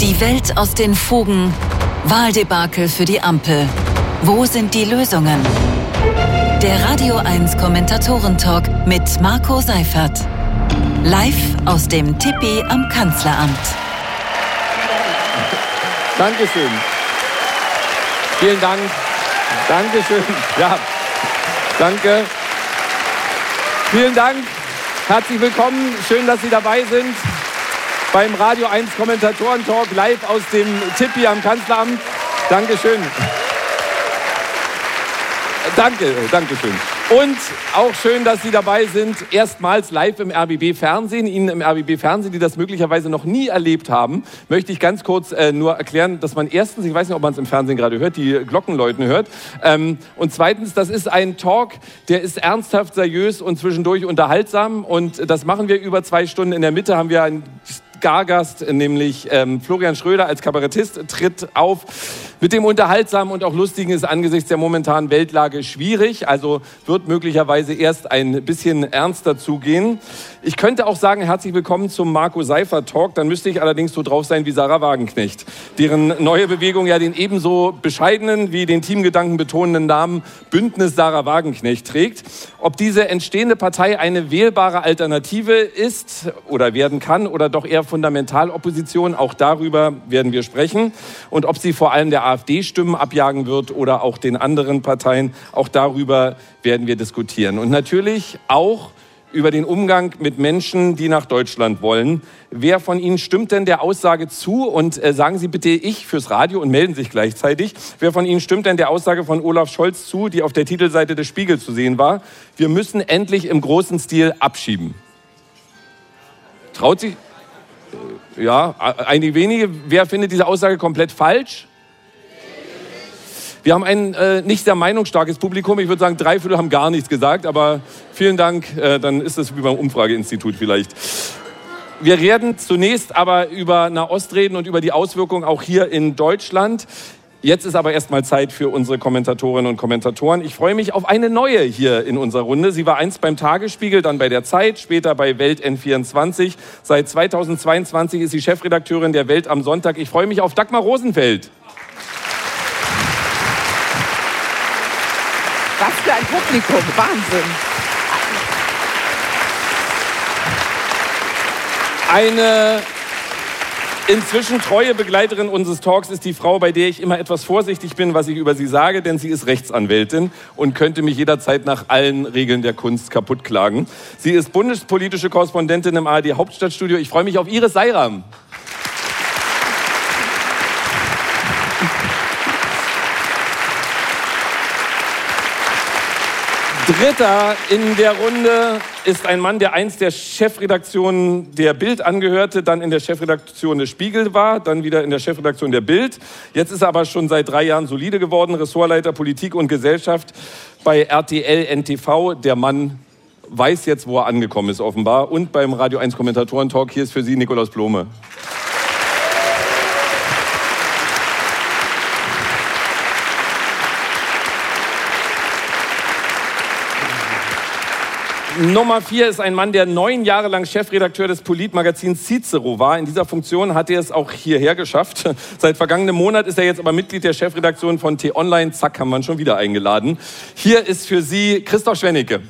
Die Welt aus den Fugen. Wahldebakel für die Ampel. Wo sind die Lösungen? Der Radio 1 Kommentatoren-Talk mit Marco Seifert. Live aus dem Tippi am Kanzleramt. Dankeschön. Vielen Dank. Dankeschön. Ja, danke. Vielen Dank. Herzlich willkommen. Schön, dass Sie dabei sind beim Radio 1 Kommentatoren-Talk live aus dem Tippi am Kanzleramt. Dankeschön. Danke, danke schön. Und auch schön, dass Sie dabei sind, erstmals live im RBB Fernsehen. Ihnen im RBB Fernsehen, die das möglicherweise noch nie erlebt haben, möchte ich ganz kurz äh, nur erklären, dass man erstens, ich weiß nicht, ob man es im Fernsehen gerade hört, die Glockenläuten hört. Ähm, und zweitens, das ist ein Talk, der ist ernsthaft, seriös und zwischendurch unterhaltsam. Und das machen wir über zwei Stunden. In der Mitte haben wir ein Stargast, nämlich ähm, Florian Schröder als Kabarettist, tritt auf. Mit dem Unterhaltsamen und auch Lustigen ist angesichts der momentanen Weltlage schwierig, also wird möglicherweise erst ein bisschen ernster zugehen. Ich könnte auch sagen, herzlich willkommen zum Marco Seifer Talk, dann müsste ich allerdings so drauf sein wie Sarah Wagenknecht, deren neue Bewegung ja den ebenso bescheidenen wie den Teamgedanken betonenden Namen Bündnis Sarah Wagenknecht trägt. Ob diese entstehende Partei eine wählbare Alternative ist oder werden kann oder doch eher Fundamentalopposition, auch darüber werden wir sprechen. Und ob sie vor allem der AfD Stimmen abjagen wird oder auch den anderen Parteien, auch darüber werden wir diskutieren. Und natürlich auch über den Umgang mit Menschen, die nach Deutschland wollen. Wer von Ihnen stimmt denn der Aussage zu? Und äh, sagen Sie bitte ich fürs Radio und melden sich gleichzeitig. Wer von Ihnen stimmt denn der Aussage von Olaf Scholz zu, die auf der Titelseite des Spiegel zu sehen war? Wir müssen endlich im großen Stil abschieben. Traut sich? Äh, ja, einige wenige. Wer findet diese Aussage komplett falsch? Wir haben ein äh, nicht sehr meinungsstarkes Publikum. Ich würde sagen, drei Viertel haben gar nichts gesagt. Aber vielen Dank. Äh, dann ist das wie beim Umfrageinstitut vielleicht. Wir reden zunächst aber über Nahost reden und über die Auswirkungen auch hier in Deutschland. Jetzt ist aber erstmal Zeit für unsere Kommentatorinnen und Kommentatoren. Ich freue mich auf eine neue hier in unserer Runde. Sie war einst beim Tagesspiegel, dann bei der Zeit, später bei Welt N24. Seit 2022 ist sie Chefredakteurin der Welt am Sonntag. Ich freue mich auf Dagmar Rosenfeld. Was für ein Publikum, Wahnsinn. Eine inzwischen treue Begleiterin unseres Talks ist die Frau, bei der ich immer etwas vorsichtig bin, was ich über sie sage, denn sie ist Rechtsanwältin und könnte mich jederzeit nach allen Regeln der Kunst kaputt klagen. Sie ist bundespolitische Korrespondentin im ARD Hauptstadtstudio. Ich freue mich auf Iris Seiram. Dritter in der Runde ist ein Mann, der einst der Chefredaktion der Bild angehörte, dann in der Chefredaktion des Spiegel war, dann wieder in der Chefredaktion der Bild. Jetzt ist er aber schon seit drei Jahren solide geworden, Ressortleiter Politik und Gesellschaft bei RTL NTV. Der Mann weiß jetzt, wo er angekommen ist, offenbar. Und beim Radio 1 Kommentatoren-Talk, hier ist für Sie Nikolaus Blome. Nummer vier ist ein Mann, der neun Jahre lang Chefredakteur des Politmagazins Cicero war. In dieser Funktion hat er es auch hierher geschafft. Seit vergangenem Monat ist er jetzt aber Mitglied der Chefredaktion von T-Online. Zack, haben wir ihn schon wieder eingeladen. Hier ist für Sie Christoph Schwennecke.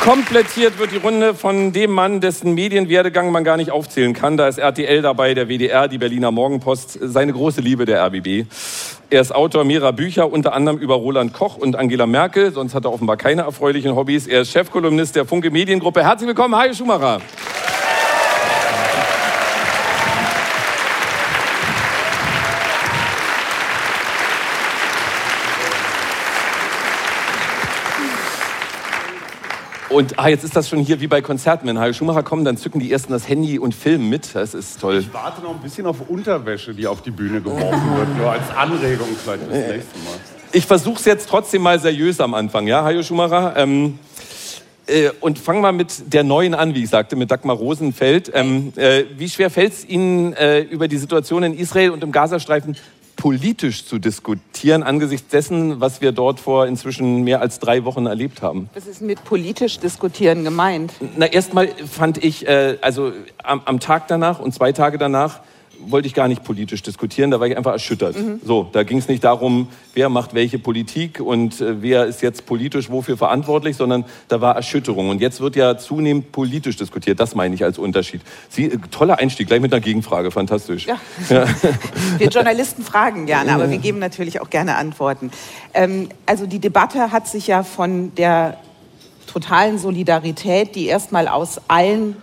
Komplettiert wird die Runde von dem Mann, dessen Medienwerdegang man gar nicht aufzählen kann. Da ist RTL dabei, der WDR, die Berliner Morgenpost, seine große Liebe der RBB. Er ist Autor mehrerer Bücher, unter anderem über Roland Koch und Angela Merkel. Sonst hat er offenbar keine erfreulichen Hobbys. Er ist Chefkolumnist der Funke Mediengruppe. Herzlich willkommen, Hajo Schumacher. Und ah, jetzt ist das schon hier wie bei Konzerten. Wenn Hajo Schumacher kommen, dann zücken die Ersten das Handy und filmen mit. Das ist toll. Ich warte noch ein bisschen auf Unterwäsche, die auf die Bühne geworfen wird. Nur als Anregung vielleicht fürs nächste Mal. Ich versuche es jetzt trotzdem mal seriös am Anfang, ja, Hajo Schumacher? Ähm, äh, und fangen wir mit der neuen an, wie ich sagte, mit Dagmar Rosenfeld. Ähm, äh, wie schwer fällt es Ihnen, äh, über die Situation in Israel und im Gazastreifen politisch zu diskutieren angesichts dessen, was wir dort vor inzwischen mehr als drei Wochen erlebt haben? Was ist mit politisch diskutieren gemeint? Na, erstmal fand ich, äh, also am, am Tag danach und zwei Tage danach, wollte ich gar nicht politisch diskutieren, da war ich einfach erschüttert. Mhm. So, da ging es nicht darum, wer macht welche Politik und äh, wer ist jetzt politisch wofür verantwortlich, sondern da war Erschütterung. Und jetzt wird ja zunehmend politisch diskutiert. Das meine ich als Unterschied. Sie, äh, toller Einstieg, gleich mit einer Gegenfrage, fantastisch. Ja. ja. Wir Journalisten fragen gerne, aber wir geben natürlich auch gerne Antworten. Ähm, also die Debatte hat sich ja von der totalen Solidarität, die erstmal aus allen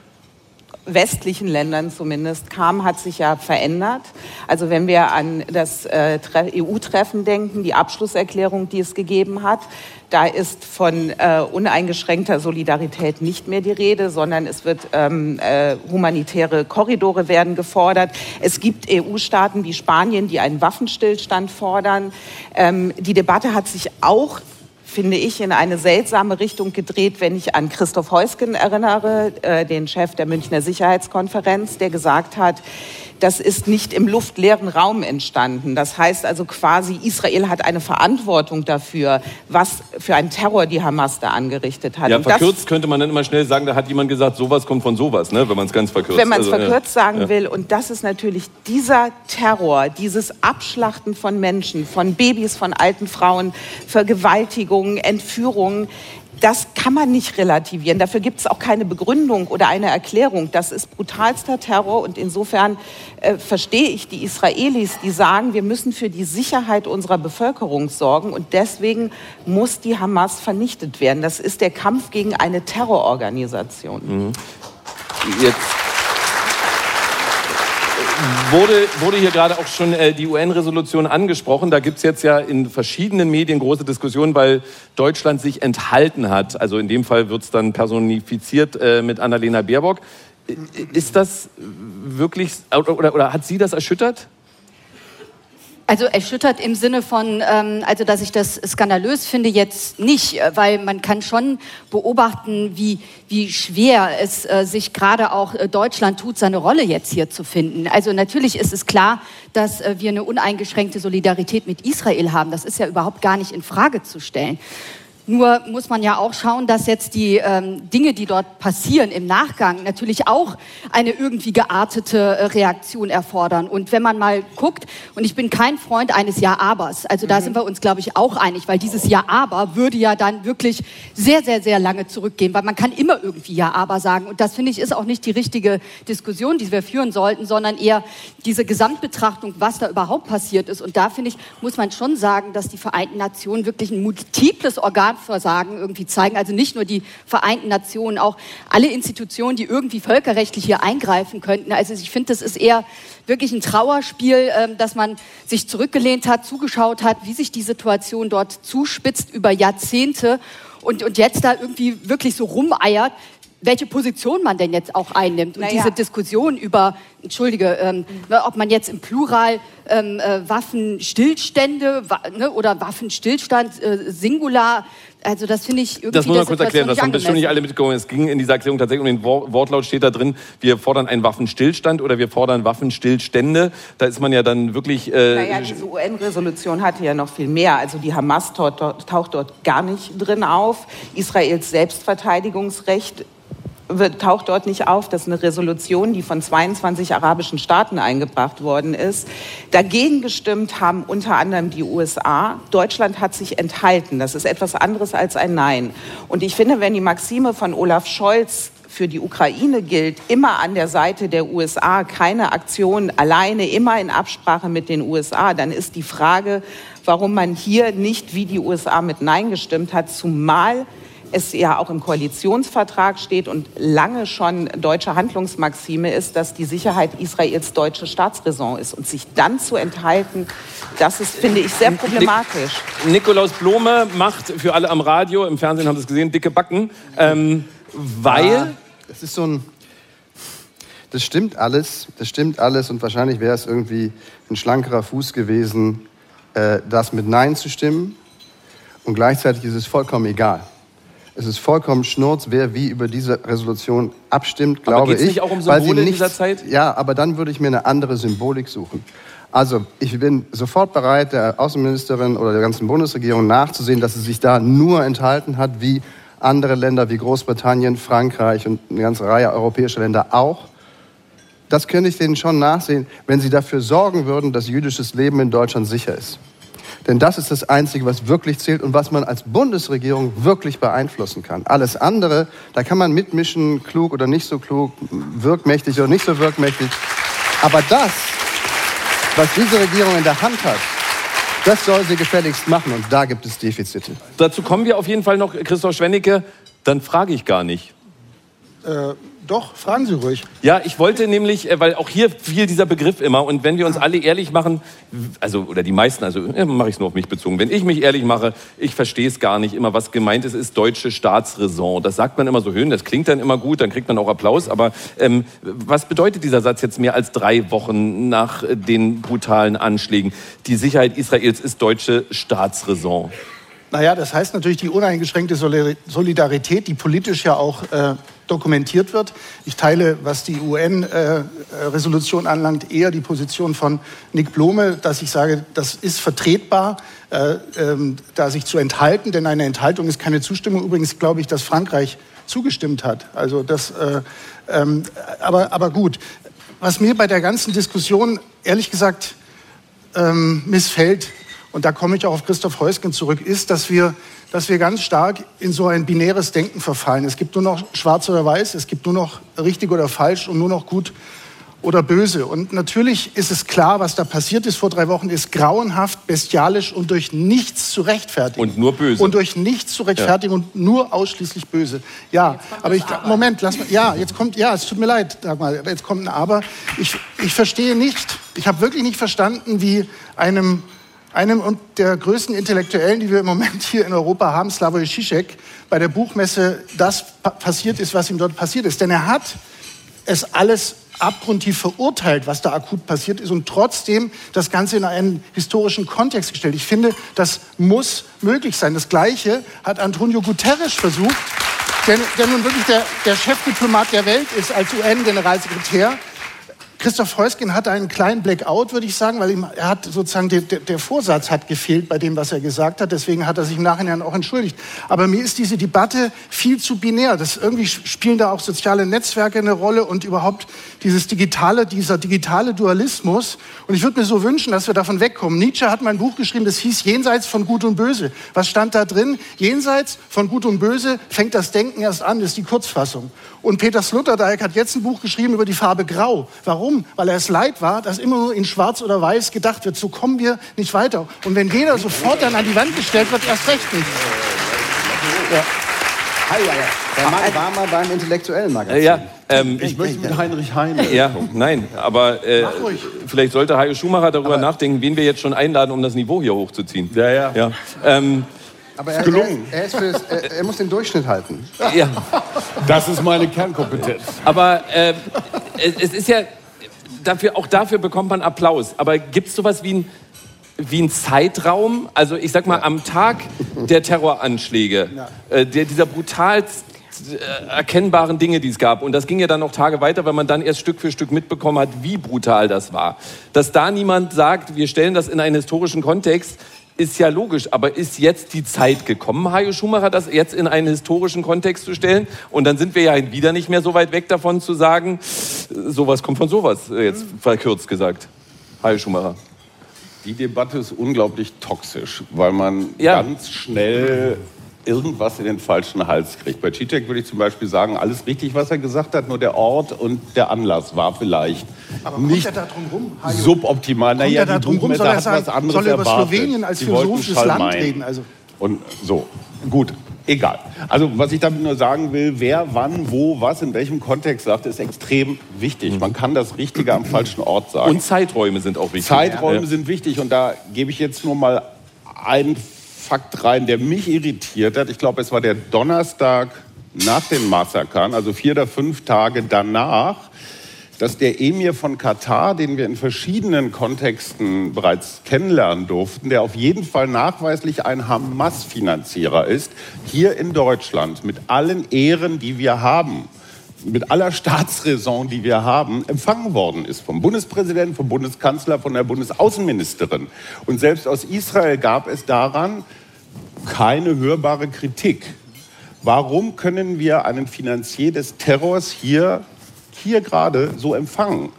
westlichen Ländern zumindest kam, hat sich ja verändert. Also wenn wir an das äh, EU-Treffen denken, die Abschlusserklärung, die es gegeben hat, da ist von äh, uneingeschränkter Solidarität nicht mehr die Rede, sondern es wird ähm, äh, humanitäre Korridore werden gefordert. Es gibt EU-Staaten wie Spanien, die einen Waffenstillstand fordern. Ähm, die Debatte hat sich auch finde ich, in eine seltsame Richtung gedreht, wenn ich an Christoph Heusgen erinnere, äh, den Chef der Münchner Sicherheitskonferenz, der gesagt hat, das ist nicht im luftleeren Raum entstanden. Das heißt also quasi, Israel hat eine Verantwortung dafür, was für einen Terror die Hamas da angerichtet hat. Ja, verkürzt könnte man dann immer schnell sagen, da hat jemand gesagt, sowas kommt von sowas, ne? wenn man es ganz verkürzt. Wenn man es also, verkürzt ja. sagen ja. will. Und das ist natürlich dieser Terror, dieses Abschlachten von Menschen, von Babys, von alten Frauen, Vergewaltigungen, Entführungen das kann man nicht relativieren. Dafür gibt es auch keine Begründung oder eine Erklärung. Das ist brutalster Terror und insofern äh, verstehe ich die Israelis, die sagen, wir müssen für die Sicherheit unserer Bevölkerung sorgen und deswegen muss die Hamas vernichtet werden. Das ist der Kampf gegen eine Terrororganisation. Mhm. Jetzt wurde, wurde hier gerade auch schon äh, die UN-Resolution angesprochen. Da gibt es jetzt ja in verschiedenen Medien große Diskussionen, weil Deutschland sich enthalten hat. Also in dem Fall wird es dann personifiziert äh, mit Annalena Baerbock. Ist das wirklich, oder, oder hat Sie das erschüttert? Also erschüttert im Sinne von, ähm, also dass ich das skandalös finde jetzt nicht, äh, weil man kann schon beobachten, wie, wie schwer es äh, sich gerade auch äh, Deutschland tut, seine Rolle jetzt hier zu finden. Also natürlich ist es klar, dass äh, wir eine uneingeschränkte Solidarität mit Israel haben. Das ist ja überhaupt gar nicht in Frage zu stellen. Nur muss man ja auch schauen, dass jetzt die ähm, Dinge, die dort passieren im Nachgang, natürlich auch eine irgendwie geartete äh, Reaktion erfordern. Und wenn man mal guckt, und ich bin kein Freund eines Ja-Abers, also da mhm. sind wir uns, glaube ich, auch einig, weil dieses Ja-Aber würde ja dann wirklich sehr, sehr, sehr lange zurückgehen, weil man kann immer irgendwie Ja-Aber sagen. Und das finde ich ist auch nicht die richtige Diskussion, die wir führen sollten, sondern eher diese Gesamtbetrachtung, was da überhaupt passiert ist. Und da finde ich, muss man schon sagen, dass die Vereinten Nationen wirklich ein multiples Organ Versagen irgendwie zeigen. Also nicht nur die Vereinten Nationen, auch alle Institutionen, die irgendwie völkerrechtlich hier eingreifen könnten. Also ich finde, das ist eher wirklich ein Trauerspiel, ähm, dass man sich zurückgelehnt hat, zugeschaut hat, wie sich die Situation dort zuspitzt über Jahrzehnte und, und jetzt da irgendwie wirklich so rumeiert welche Position man denn jetzt auch einnimmt. Und naja. diese Diskussion über, entschuldige, ähm, ob man jetzt im Plural ähm, äh, Waffenstillstände wa ne, oder Waffenstillstand äh, Singular also das finde ich irgendwie. Das muss man kurz erklären, das haben bestimmt nicht alle mitgekommen. Es ging in dieser Erklärung tatsächlich um den Wortlaut steht da drin, wir fordern einen Waffenstillstand oder wir fordern Waffenstillstände. Da ist man ja dann wirklich. Äh, naja, diese UN-Resolution hatte ja noch viel mehr. Also die Hamas taucht dort gar nicht drin auf. Israels Selbstverteidigungsrecht wird, taucht dort nicht auf. Das ist eine Resolution, die von 22 arabischen Staaten eingebracht worden ist. Dagegen gestimmt haben unter anderem die USA. Deutschland hat sich enthalten. Das ist etwas anderes als ein Nein. Und ich finde, wenn die Maxime von Olaf Scholz für die Ukraine gilt, immer an der Seite der USA, keine Aktion alleine, immer in Absprache mit den USA, dann ist die Frage, warum man hier nicht wie die USA mit Nein gestimmt hat, zumal es ja auch im Koalitionsvertrag steht und lange schon deutsche Handlungsmaxime ist, dass die Sicherheit Israels deutsche Staatsräson ist. Und sich dann zu enthalten, das ist, finde ich, sehr problematisch. Nikolaus Blome macht für alle am Radio, im Fernsehen haben Sie es gesehen, dicke Backen, ähm, weil... Ja, das ist so ein... Das stimmt alles, das stimmt alles und wahrscheinlich wäre es irgendwie ein schlankerer Fuß gewesen, äh, das mit Nein zu stimmen. Und gleichzeitig ist es vollkommen egal Es ist vollkommen schnurz, wer wie über diese Resolution abstimmt, Aber glaube geht's ich. nicht auch um Symbole in dieser Zeit? Ja, aber dann würde ich mir eine andere Symbolik suchen. Also ich bin sofort bereit, der Außenministerin oder der ganzen Bundesregierung nachzusehen, dass sie sich da nur enthalten hat, wie andere Länder wie Großbritannien, Frankreich und eine ganze Reihe europäischer Länder auch. Das könnte ich denen schon nachsehen, wenn sie dafür sorgen würden, dass jüdisches Leben in Deutschland sicher ist. Denn das ist das Einzige, was wirklich zählt und was man als Bundesregierung wirklich beeinflussen kann. Alles andere, da kann man mitmischen, klug oder nicht so klug, wirkmächtig oder nicht so wirkmächtig. Aber das, was diese Regierung in der Hand hat, das soll sie gefälligst machen und da gibt es Defizite. Dazu kommen wir auf jeden Fall noch, Christoph Schwennecke. Dann frage ich gar nicht. Äh, doch, fragen Sie ruhig. Ja, ich wollte nämlich, äh, weil auch hier fiel dieser Begriff immer und wenn wir uns alle ehrlich machen, also oder die meisten, also äh, mache ich es nur auf mich bezogen, wenn ich mich ehrlich mache, ich verstehe es gar nicht immer, was gemeint ist, ist deutsche Staatsräson. Das sagt man immer so höhen, das klingt dann immer gut, dann kriegt man auch Applaus, aber ähm, was bedeutet dieser Satz jetzt mehr als drei Wochen nach äh, den brutalen Anschlägen? Die Sicherheit Israels ist deutsche Staatsräson. Naja, das heißt natürlich die uneingeschränkte Solidar- Solidarität, die politisch ja auch äh, dokumentiert wird. Ich teile, was die UN-Resolution anlangt, eher die Position von Nick Blome, dass ich sage, das ist vertretbar, äh, ähm, da sich zu enthalten, denn eine Enthaltung ist keine Zustimmung. Übrigens glaube ich, dass Frankreich zugestimmt hat. Also das, äh, ähm, aber, aber gut. Was mir bei der ganzen Diskussion ehrlich gesagt ähm, missfällt, und da komme ich auch auf Christoph Heusgen zurück, ist, dass wir, dass wir ganz stark in so ein binäres Denken verfallen. Es gibt nur noch schwarz oder weiß, es gibt nur noch richtig oder falsch und nur noch gut oder böse. Und natürlich ist es klar, was da passiert ist vor drei Wochen, ist grauenhaft, bestialisch und durch nichts zu rechtfertigen. Und nur böse. Und durch nichts zu rechtfertigen und nur ausschließlich böse. Ja, aber ich, Moment, lass mal, ja, jetzt kommt, ja, es tut mir leid, sag mal, jetzt kommt ein Aber. Ich, ich verstehe nicht, ich habe wirklich nicht verstanden, wie einem, einem der größten Intellektuellen, die wir im Moment hier in Europa haben, Slavoj Žižek, bei der Buchmesse das pa passiert ist, was ihm dort passiert ist. Denn er hat es alles abgrundtief verurteilt, was da akut passiert ist und trotzdem das Ganze in einen historischen Kontext gestellt. Ich finde, das muss möglich sein. Das Gleiche hat Antonio Guterres versucht, der, der nun wirklich der, der Chefdiplomat der Welt ist als UN-Generalsekretär. Christoph Heusgen hatte einen kleinen Blackout, würde ich sagen, weil ihm, er hat sozusagen der, der, Vorsatz hat gefehlt bei dem, was er gesagt hat. Deswegen hat er sich im Nachhinein auch entschuldigt. Aber mir ist diese Debatte viel zu binär. Das irgendwie spielen da auch soziale Netzwerke eine Rolle und überhaupt dieses digitale, dieser digitale Dualismus. Und ich würde mir so wünschen, dass wir davon wegkommen. Nietzsche hat mal ein Buch geschrieben, das hieß Jenseits von Gut und Böse. Was stand da drin? Jenseits von Gut und Böse fängt das Denken erst an, das ist die Kurzfassung. Und Peter Sloterdijk hat jetzt ein Buch geschrieben über die Farbe Grau. Warum? Weil er es leid war, dass immer nur in Schwarz oder Weiß gedacht wird. So kommen wir nicht weiter. Und wenn jeder sofort dann an die Wand gestellt wird, erst recht nicht. Der Mann war mal beim intellektuellen Magazin. Äh, ja, ähm, Ich möchte mit Heinrich Heine. Ja, nein, aber äh, vielleicht sollte Hajo Schumacher darüber nachdenken, wen wir jetzt schon einladen, um das Niveau hier hochzuziehen. Ja, ja. ja. Ähm, Aber er, gelungen. Er, er, ist für das, er, er muss den Durchschnitt halten. ja. Das ist meine Kernkompetenz. Aber äh, es, es ist ja, dafür, auch dafür bekommt man Applaus. Aber gibt es sowas wie ein, wie ein Zeitraum? Also ich sag mal, am Tag der Terroranschläge, äh, der, dieser brutal äh, erkennbaren Dinge, die es gab. Und das ging ja dann noch Tage weiter, weil man dann erst Stück für Stück mitbekommen hat, wie brutal das war. Dass da niemand sagt, wir stellen das in einen historischen Kontext, ist ja logisch. Aber ist jetzt die Zeit gekommen, Hajo Schumacher, das jetzt in einen historischen Kontext zu stellen? Und dann sind wir ja wieder nicht mehr so weit weg davon zu sagen, sowas kommt von sowas, äh, jetzt verkürzt gesagt. Hajo Schumacher. Die Debatte ist unglaublich toxisch, weil man Ja. ganz schnell irgendwas in den falschen Hals kriegt. Bei Cicek würde ich zum Beispiel sagen, alles richtig, was er gesagt hat, nur der Ort und der Anlass war vielleicht Aber kommt nicht er da drum rum, Hajo? suboptimal. Kommt Naja, er da die drum rum? Soll er hat sagen- was anderes soll er über erwartet. Slowenien als Sie philosophisches wollten Land reden? Also- Und so, gut, egal. Also was ich damit nur sagen will, wer wann, wo, was, in welchem Kontext sagt, ist extrem wichtig. Man kann das Richtige am falschen Ort sagen. Und Zeiträume sind auch wichtig. Zeiträume Ja. sind wichtig und da gebe ich jetzt nur mal einen Fakt rein, der mich irritiert hat. Ich glaube, es war der Donnerstag nach den Massakern, also vier oder fünf Tage danach. dass der Emir von Katar, den wir in verschiedenen Kontexten bereits kennenlernen durften, der auf jeden Fall nachweislich ein Hamas-Finanzierer ist, hier in Deutschland mit allen Ehren, die wir haben, mit aller Staatsräson, die wir haben, empfangen worden ist vom Bundespräsidenten, vom Bundeskanzler, von der Bundesaußenministerin. Und selbst aus Israel gab es daran keine hörbare Kritik. Warum können wir einen Finanzier des Terrors hier, hier gerade so empfangen?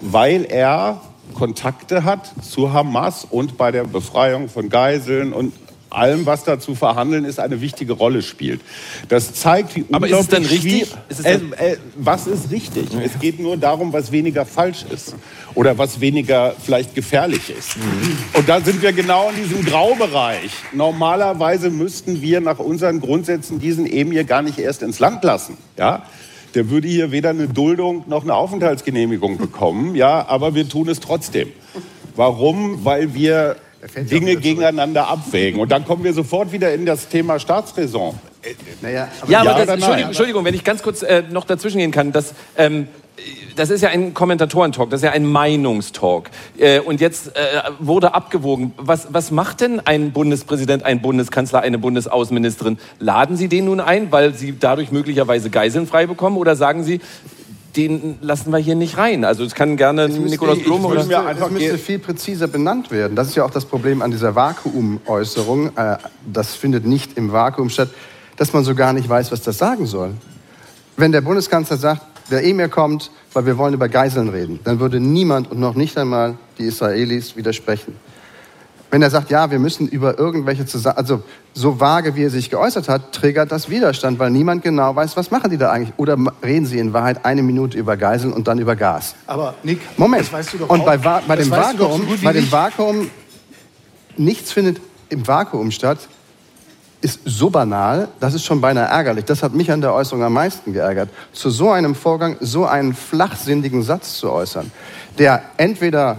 Weil er Kontakte hat zu Hamas und bei der Befreiung von Geiseln und allem, was da zu verhandeln ist, eine wichtige Rolle spielt. Das zeigt, wie Aber ist es dann richtig? Ist äh, äh, was ist richtig? Ja. Es geht nur darum, was weniger falsch ist oder was weniger vielleicht gefährlich ist. Mhm. Und da sind wir genau in diesem Graubereich. Normalerweise müssten wir nach unseren Grundsätzen diesen Emir gar nicht erst ins Land lassen. Ja? Der würde hier weder eine Duldung noch eine Aufenthaltsgenehmigung bekommen. Ja, aber wir tun es trotzdem. Warum? Weil wir Dinge gegeneinander abwägen. Und dann kommen wir sofort wieder in das Thema Staatsräson. Naja, aber ja, aber das, Entschuldigung, Entschuldigung, wenn ich ganz kurz äh, noch dazwischen gehen kann. Das, ähm, das ist ja ein Kommentatorentalk, das ist ja ein Meinungstalk. Äh, und jetzt äh, wurde abgewogen. Was, was macht denn ein Bundespräsident, ein Bundeskanzler, eine Bundesaußenministerin? Laden Sie den nun ein, weil Sie dadurch möglicherweise Geiseln frei bekommen? Oder sagen Sie, den lassen wir hier nicht rein. Also es kann gerne es Nikolaus Blum oder... Einfach es müsste viel präziser benannt werden. Das ist ja auch das Problem an dieser Vakuumäußerung. Äh, das findet nicht im Vakuum statt, dass man so gar nicht weiß, was das sagen soll. Wenn der Bundeskanzler sagt, der Emir kommt, weil wir wollen über Geiseln reden, dann würde niemand und noch nicht einmal die Israelis widersprechen wenn er sagt, ja, wir müssen über irgendwelche zusammen, also so vage, wie er sich geäußert hat, triggert das Widerstand, weil niemand genau weiß, was machen die da eigentlich. Oder reden sie in Wahrheit eine Minute über Geiseln und dann über Gas. Aber Nick, Moment. das weißt du doch Und auch. bei, bei dem Vakuum, so bei dem Vakuum, nichts findet im Vakuum statt, ist so banal, das ist schon beinahe ärgerlich. Das hat mich an der Äußerung am meisten geärgert. Zu so einem Vorgang so einen flachsinnigen Satz zu äußern, der entweder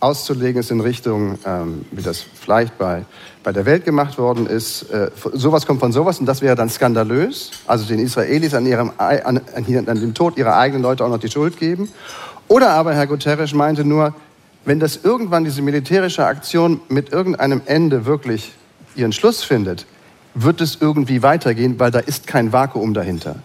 auszulegen ist in Richtung, ähm, wie das vielleicht bei, bei der Welt gemacht worden ist. Äh, sowas kommt von sowas und das wäre dann skandalös. Also den Israelis an, ihrem, an, an, an dem Tod ihrer eigenen Leute auch noch die Schuld geben. Oder aber Herr Guterres meinte nur, wenn das irgendwann diese militärische Aktion mit irgendeinem Ende wirklich ihren Schluss findet, wird es irgendwie weitergehen, weil da ist kein Vakuum dahinter.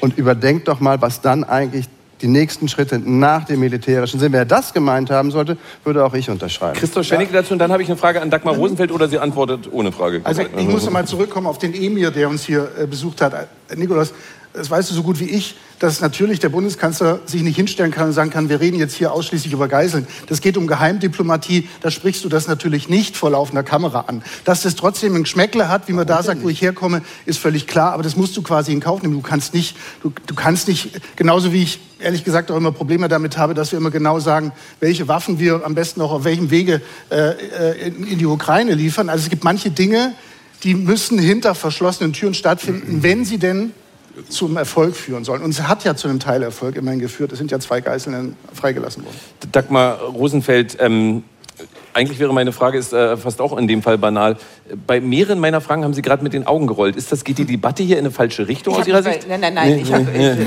Und überdenkt doch mal, was dann eigentlich die nächsten Schritte nach dem militärischen sind. Wer das gemeint haben sollte, würde auch ich unterschreiben. Christoph Schwennicke dazu und dann habe ich eine Frage an Dagmar Rosenfeld oder sie antwortet ohne Frage. Also ich muss noch mal zurückkommen auf den Emir, der uns hier äh, besucht hat. Äh, Nikolaus, das weißt du so gut wie ich, dass natürlich der Bundeskanzler sich nicht hinstellen kann und sagen kann, wir reden jetzt hier ausschließlich über Geiseln. Das geht um Geheimdiplomatie, da sprichst du das natürlich nicht vor laufender Kamera an. Dass das trotzdem ein Geschmäckle hat, wie man da sagt, wo ich herkomme, ist völlig klar, aber das musst du quasi in Kauf nehmen. Du kannst nicht, du, du kannst nicht, genauso wie ich ehrlich gesagt auch immer Probleme damit habe, dass wir immer genau sagen, welche Waffen wir am besten auch auf welchem Wege äh, äh in, in die Ukraine liefern. Also es gibt manche Dinge, die müssen hinter verschlossenen Türen stattfinden, wenn sie denn zum Erfolg führen sollen. Und es hat ja zu einem Teilerfolg immerhin geführt. Es sind ja zwei Geiseln freigelassen worden. Dagmar Rosenfeld, ähm, eigentlich wäre meine Frage ist äh, fast auch in dem Fall banal. Bei mehreren meiner Fragen haben Sie gerade mit den Augen gerollt. Ist das geht die Debatte hier in eine falsche Richtung aus Ihrer Sicht? Nein, nein, nein. Nee, ich hab, nee, nee.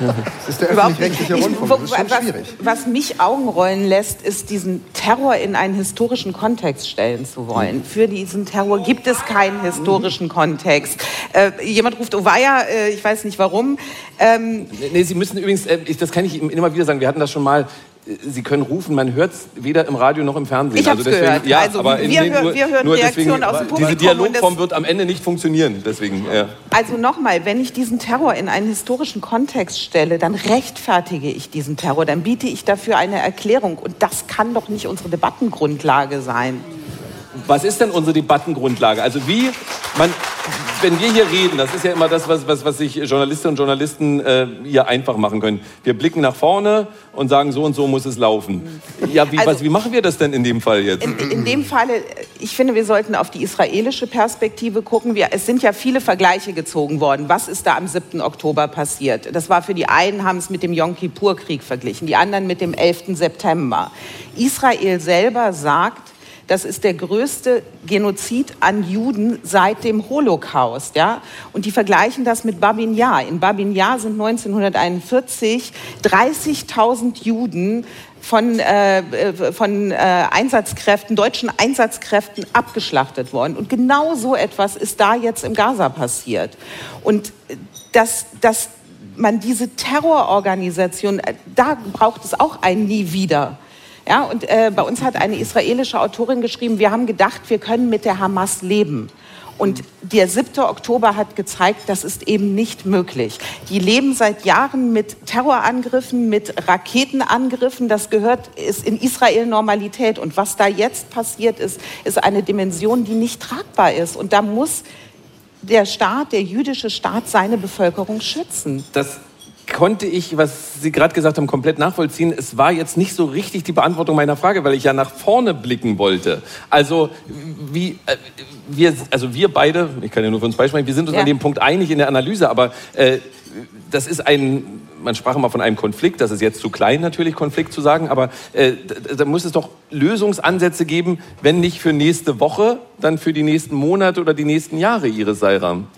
das ist der öffentlich-rechtliche Rundfunk. Das ist schon was, schwierig. Was mich Augenrollen lässt, ist diesen Terror in einen historischen Kontext stellen zu wollen. Für diesen Terror gibt es keinen historischen Kontext. Äh, jemand ruft Ovaya, äh, ich weiß nicht warum. Ähm, nee, Sie müssen übrigens, äh, das kann ich immer wieder sagen, wir hatten das schon mal, Sie können rufen, man hört es weder im Radio noch im Fernsehen. Ich also gehört. Ja, also aber wir, hör, wir hören nur Reaktionen deswegen, aus dem Publikum. Diese Dialogform wird am Ende nicht funktionieren. Deswegen, ja. Also nochmal, wenn ich diesen Terror in einen historischen Kontext stelle, dann rechtfertige ich diesen Terror, dann biete ich dafür eine Erklärung. Und das kann doch nicht unsere Debattengrundlage sein. Was ist denn unsere Debattengrundlage? Also wie man wenn wir hier reden, das ist ja immer das, was, was, was sich Journalistinnen und Journalisten äh, hier einfach machen können. Wir blicken nach vorne und sagen, so und so muss es laufen. Ja, wie, also, was, wie machen wir das denn in dem Fall jetzt? In, in dem Fall, ich finde, wir sollten auf die israelische Perspektive gucken. Wir, es sind ja viele Vergleiche gezogen worden. Was ist da am 7. Oktober passiert? Das war für die einen, haben es mit dem Yom Kippur-Krieg verglichen, die anderen mit dem 11. September. Israel selber sagt, Das ist der größte Genozid an Juden seit dem Holocaust. Ja? Und die vergleichen das mit Babin Yar. In Babin Yar sind 1941 30.000 Juden von, äh, von äh, Einsatzkräften, deutschen Einsatzkräften abgeschlachtet worden. Und genau so etwas ist da jetzt im Gaza passiert. Und dass, dass man diese Terrororganisation, äh, da braucht es auch ein Nie wieder. Ja, und äh, bei uns hat eine israelische Autorin geschrieben, wir haben gedacht, wir können mit der Hamas leben. Und der 7. Oktober hat gezeigt, das ist eben nicht möglich. Die leben seit Jahren mit Terrorangriffen, mit Raketenangriffen. Das gehört, ist in Israel Normalität. Und was da jetzt passiert ist, ist eine Dimension, die nicht tragbar ist. Und da muss der Staat, der jüdische Staat, seine Bevölkerung schützen. Das konnte ich, was Sie gerade gesagt haben, komplett nachvollziehen. Es war jetzt nicht so richtig die Beantwortung meiner Frage, weil ich ja nach vorne blicken wollte. Also wie äh, wir, also wir beide, ich kann ja nur für uns beisprechen, wir sind uns ja. an dem Punkt einig in der Analyse, aber äh, das ist ein man sprach immer von einem Konflikt, das ist jetzt zu klein natürlich, Konflikt zu sagen, aber äh, da, da, muss es doch Lösungsansätze geben, wenn nicht für nächste Woche, dann für die nächsten Monate oder die nächsten Jahre, Iris Seiram.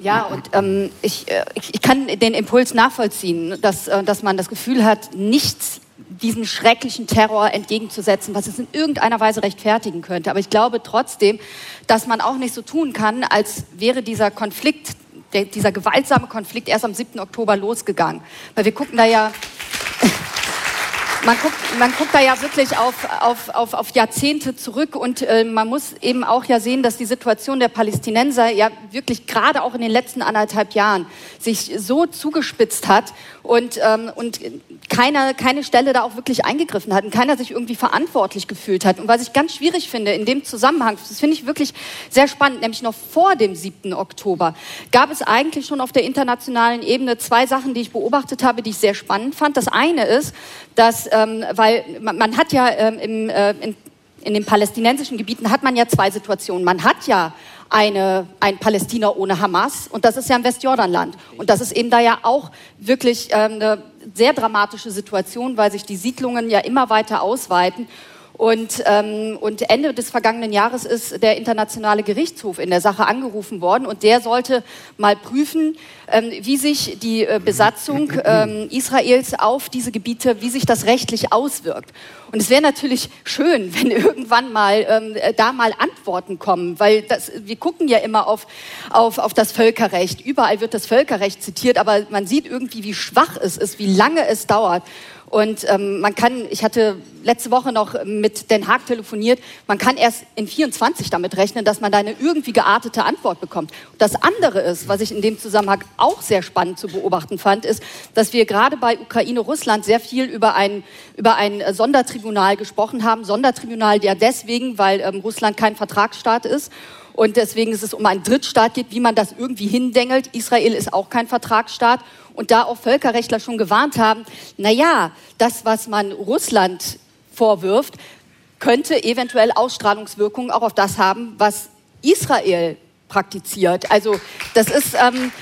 Ja, und ähm, ich, äh, ich, kann den Impuls nachvollziehen, dass, äh, dass man das Gefühl hat, nichts diesem schrecklichen Terror entgegenzusetzen, was es in irgendeiner Weise rechtfertigen könnte. Aber ich glaube trotzdem, dass man auch nicht so tun kann, als wäre dieser Konflikt der, dieser gewaltsame Konflikt erst am 7. Oktober losgegangen. Weil wir gucken da ja, man guckt, man guckt da ja wirklich auf, auf, auf, auf Jahrzehnte zurück und äh, man muss eben auch ja sehen, dass die Situation der Palästinenser ja wirklich gerade auch in den letzten anderthalb Jahren sich so zugespitzt hat und, ähm, und keiner, keine Stelle da auch wirklich eingegriffen hat und keiner sich irgendwie verantwortlich gefühlt hat. Und was ich ganz schwierig finde in dem Zusammenhang, das finde ich wirklich sehr spannend, nämlich noch vor dem 7. Oktober gab es eigentlich schon auf der internationalen Ebene zwei Sachen, die ich beobachtet habe, die ich sehr spannend fand. Das eine ist, dass, ähm, weil man, man, hat ja ähm, im, äh, in, in den palästinensischen Gebieten hat man ja zwei Situationen. Man hat ja eine, ein Palästina ohne Hamas und das ist ja im Westjordanland. Und das ist eben da ja auch wirklich ähm, eine sehr dramatische Situation, weil sich die Siedlungen ja immer weiter ausweiten. Und, ähm, und Ende des vergangenen Jahres ist der Internationale Gerichtshof in der Sache angerufen worden und der sollte mal prüfen, ähm, wie sich die äh, Besatzung ähm, Israels auf diese Gebiete, wie sich das rechtlich auswirkt. Und es wäre natürlich schön, wenn irgendwann mal ähm, da mal Antworten kommen, weil das, wir gucken ja immer auf, auf, auf das Völkerrecht. Überall wird das Völkerrecht zitiert, aber man sieht irgendwie, wie schwach es ist, wie lange es dauert. Und ähm, man kann, ich hatte letzte Woche noch mit Den Haag telefoniert, man kann erst in 24 damit rechnen, dass man da eine irgendwie geartete Antwort bekommt. Das andere ist, was ich in dem Zusammenhang auch sehr spannend zu beobachten fand, ist, dass wir gerade bei Ukraine-Russland sehr viel über ein, über ein Sondertribunal gesprochen haben. Sondertribunal ja deswegen, weil ähm, Russland kein Vertragsstaat ist und deswegen ist es um einen Drittstaat geht, wie man das irgendwie hindengelt. Israel ist auch kein Vertragsstaat und da auch Völkerrechtler schon gewarnt haben, na ja, das, was man Russland vorwirft, könnte eventuell Ausstrahlungswirkungen auch auf das haben, was Israel praktiziert. Also das ist, ähm,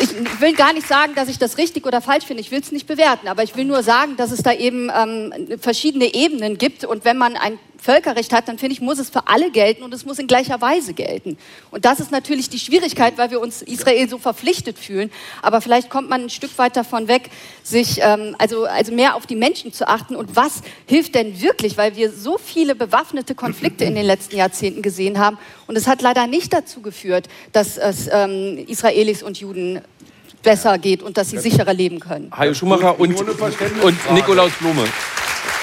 ich will gar nicht sagen, dass ich das richtig oder falsch finde. Ich will es nicht bewerten, aber ich will nur sagen, dass es da eben ähm, verschiedene Ebenen gibt. Und wenn man ein Völkerrecht hat, dann finde ich, muss es für alle gelten und es muss in gleicher Weise gelten. Und das ist natürlich die Schwierigkeit, weil wir uns Israel so verpflichtet fühlen. Aber vielleicht kommt man ein Stück weit davon weg, sich ähm, also, also mehr auf die Menschen zu achten. Und was hilft denn wirklich? Weil wir so viele bewaffnete Konflikte in den letzten Jahrzehnten gesehen haben. Und es hat leider nicht dazu geführt, dass es ähm, Israelis und Juden besser geht und dass sie sicherer leben können. Hajo Schumacher und, und Nikolaus Blume.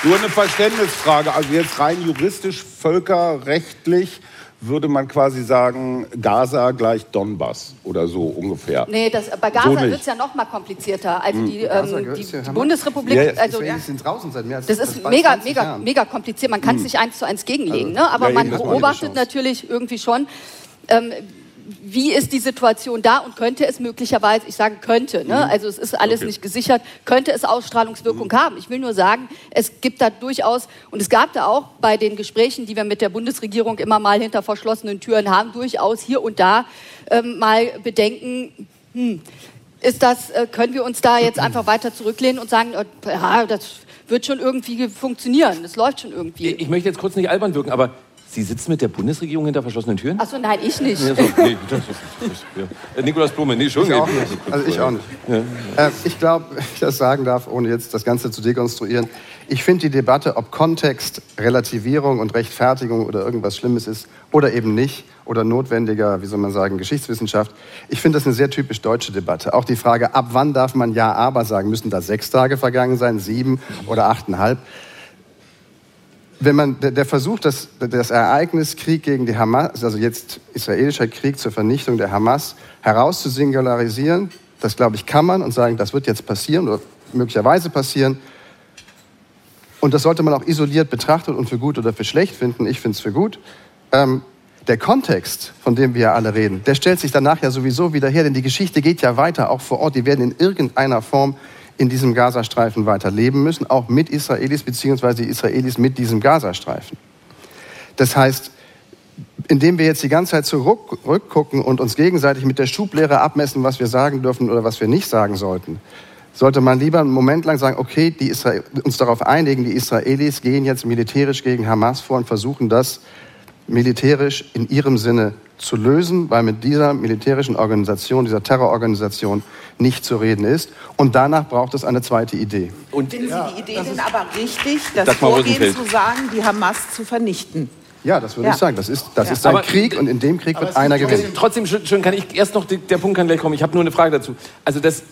Nur eine Verständnisfrage. Also jetzt rein juristisch, völkerrechtlich würde man quasi sagen, Gaza gleich Donbass oder so ungefähr. Nee, das, bei Gaza so wird es ja noch mal komplizierter. Also die, ähm, die, die Bundesrepublik, ja, also ja, sind draußen seit mehr als das ist mega, mega, mega kompliziert. Man kann es hm. nicht eins zu eins gegenlegen, also, ne? aber ja, man beobachtet natürlich irgendwie schon. Ähm, wie ist die Situation da und könnte es möglicherweise, ich sage könnte, ne? Mhm. also es ist alles okay. nicht gesichert, könnte es Ausstrahlungswirkung mhm. haben. Ich will nur sagen, es gibt da durchaus, und es gab da auch bei den Gesprächen, die wir mit der Bundesregierung immer mal hinter verschlossenen Türen haben, durchaus hier und da ähm, mal Bedenken, hm, ist das, äh, können wir uns da jetzt einfach weiter zurücklehnen und sagen, äh, ja, das wird schon irgendwie funktionieren, das läuft schon irgendwie. Ich möchte jetzt kurz nicht albern wirken, aber Sie sitzen mit der Bundesregierung hinter verschlossenen Türen? Achso, nein, ich nicht. Ja, so, nee, das das ja. Äh, Nikolaus Blume, nee, schon. Ich auch nicht. Also ich auch nicht. Äh, ich glaube, wenn ich das sagen darf, ohne jetzt das Ganze zu dekonstruieren, ich finde die Debatte, ob Kontext, Relativierung und Rechtfertigung oder irgendwas Schlimmes ist oder eben nicht, oder notwendiger, wie soll man sagen, Geschichtswissenschaft, ich finde das eine sehr typisch deutsche Debatte. Auch die Frage, ab wann darf man Ja, aber sagen? Müssen da sechs Tage vergangen sein, sieben oder achteinhalb? Wenn man der, Versuch, das, das Ereignis Krieg gegen die Hamas, also jetzt israelischer Krieg zur Vernichtung der Hamas, herauszusingularisieren, das glaube ich kann man und sagen, das wird jetzt passieren oder möglicherweise passieren. Und das sollte man auch isoliert betrachten und für gut oder für schlecht finden. Ich finde es für gut. Ähm, der Kontext, von dem wir ja alle reden, der stellt sich danach ja sowieso wieder her, denn die Geschichte geht ja weiter, auch vor Ort. Die werden in irgendeiner Form in diesem Gazastreifen weiter leben müssen, auch mit Israelis, beziehungsweise die Israelis mit diesem Gazastreifen. Das heißt, indem wir jetzt die ganze Zeit zurückgucken und uns gegenseitig mit der Schublehre abmessen, was wir sagen dürfen oder was wir nicht sagen sollten, sollte man lieber einen Moment lang sagen, okay, die uns darauf einigen, die Israelis gehen jetzt militärisch gegen Hamas vor und versuchen das militärisch in ihrem Sinne zu lösen, weil mit dieser militärischen Organisation, dieser Terrororganisation nicht zu reden ist. Und danach braucht es eine zweite Idee. Und Finden Sie die Idee denn aber richtig, das Vorgehen zu sagen, die Hamas zu vernichten? Ja, das würde ja. ich sagen. Das ist, das ja. ist ein aber, Krieg und in dem Krieg wird einer gewinnen. Trotzdem, schön, kann ich erst noch, der Punkt kann gleich kommen. Ich habe nur eine Frage dazu. Also das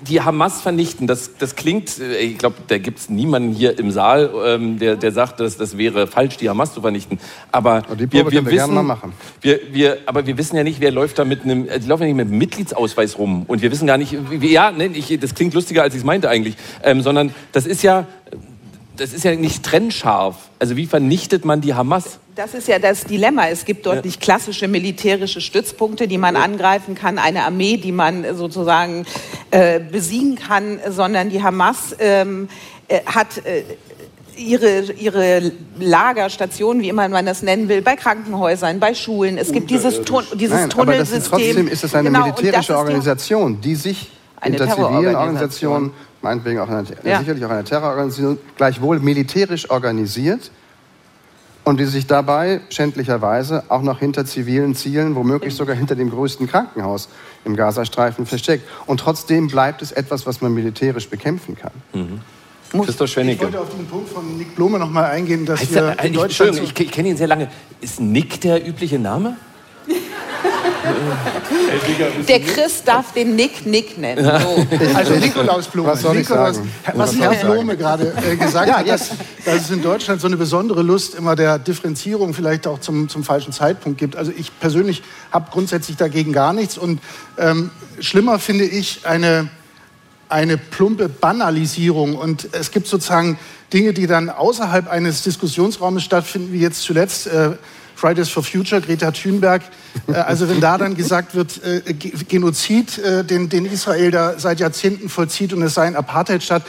die Hamas vernichten, das, das klingt, äh, ich glaube, da gibt es niemanden hier im Saal, ähm, der, der sagt, dass das wäre falsch, die Hamas zu vernichten. Aber die wir, wir, wir wissen. Wir, wir, aber wir wissen ja nicht, wer läuft da mit einem, äh, die laufen ja nicht mit einem Mitgliedsausweis rum. Und wir wissen gar nicht, wie, ja, ne, ich, das klingt lustiger, als ich es meinte eigentlich, ähm, sondern das ist ja, das ist ja nicht trennscharf. Also wie vernichtet man die Hamas? Das ist ja das Dilemma. Es gibt dort ja. nicht klassische militärische Stützpunkte, die man ja. angreifen kann, eine Armee, die man sozusagen äh, besiegen kann, sondern die Hamas ähm, äh, hat äh, ihre, ihre Lagerstationen, wie immer man das nennen will, bei Krankenhäusern, bei Schulen. Es gibt dieses, Tun dieses Nein, Tunnelsystem. Aber trotzdem ist es eine genau, militärische Organisation, die sich eine hinter zivilen Organisationen meinetwegen auch eine, ja. sicherlich auch eine Terrororganisation, gleichwohl militärisch organisiert und die sich dabei schändlicherweise auch noch hinter zivilen Zielen, womöglich sogar hinter dem größten Krankenhaus im Gazastreifen versteckt. Und trotzdem bleibt es etwas, was man militärisch bekämpfen kann. Mhm. Christoph Schwennicke. Ich wollte auf den Punkt von Nick Blume noch mal eingehen, dass heißt wir er, in Deutschland... Ich, ich kenne ihn sehr lange. Ist Nick der übliche Name? Der Chris darf den Nick Nick nennen. So. Also Nikolaus Blume. Was soll ich Nikolaus, sagen? Was Herr Blume gerade äh, gesagt ja, hat, dass, dass, es in Deutschland so eine besondere Lust immer der Differenzierung vielleicht auch zum, zum falschen Zeitpunkt gibt. Also ich persönlich habe grundsätzlich dagegen gar nichts. Und ähm, schlimmer finde ich eine, eine plumpe Banalisierung. Und es gibt sozusagen Dinge, die dann außerhalb eines Diskussionsraumes stattfinden, wie jetzt zuletzt... Äh, Fridays for Future, Greta Thunberg. Äh, also wenn da dann gesagt wird, äh, Genozid, äh, den, den Israel da seit Jahrzehnten vollzieht und es sei ein Apartheidstaat,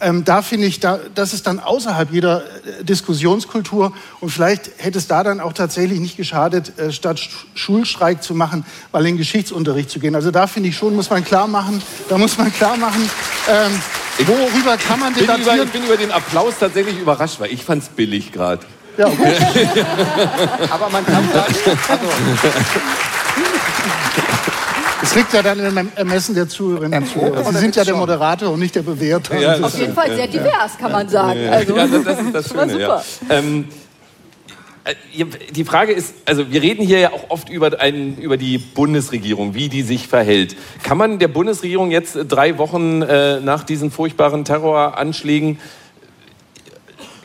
ähm, da finde ich, da, das ist dann außerhalb jeder äh, Diskussionskultur und vielleicht hätte es da dann auch tatsächlich nicht geschadet, äh, statt Schulstreik zu machen, mal in den Geschichtsunterricht zu gehen. Also da finde ich schon, muss man klar machen, da muss man klar machen, ähm, worüber kann man debattieren. Bin über, ich bin über den Applaus tatsächlich überrascht, weil ich fand es billig gerade. Ja, okay. Aber man kann sagen, also, es liegt ja dann im Ermessen der Zuhörerinnen und Zuhörer. Sie sind ja der Moderator und nicht der Bewerter. Ja, Auf jeden Fall sehr divers, kann man sagen. Also, ja, das ist das Schöne. Ja. Ähm, äh, die Frage ist, also wir reden hier ja auch oft über, einen, über die Bundesregierung, wie die sich verhält. Kann man der Bundesregierung jetzt drei Wochen äh, nach diesen furchtbaren Terroranschlägen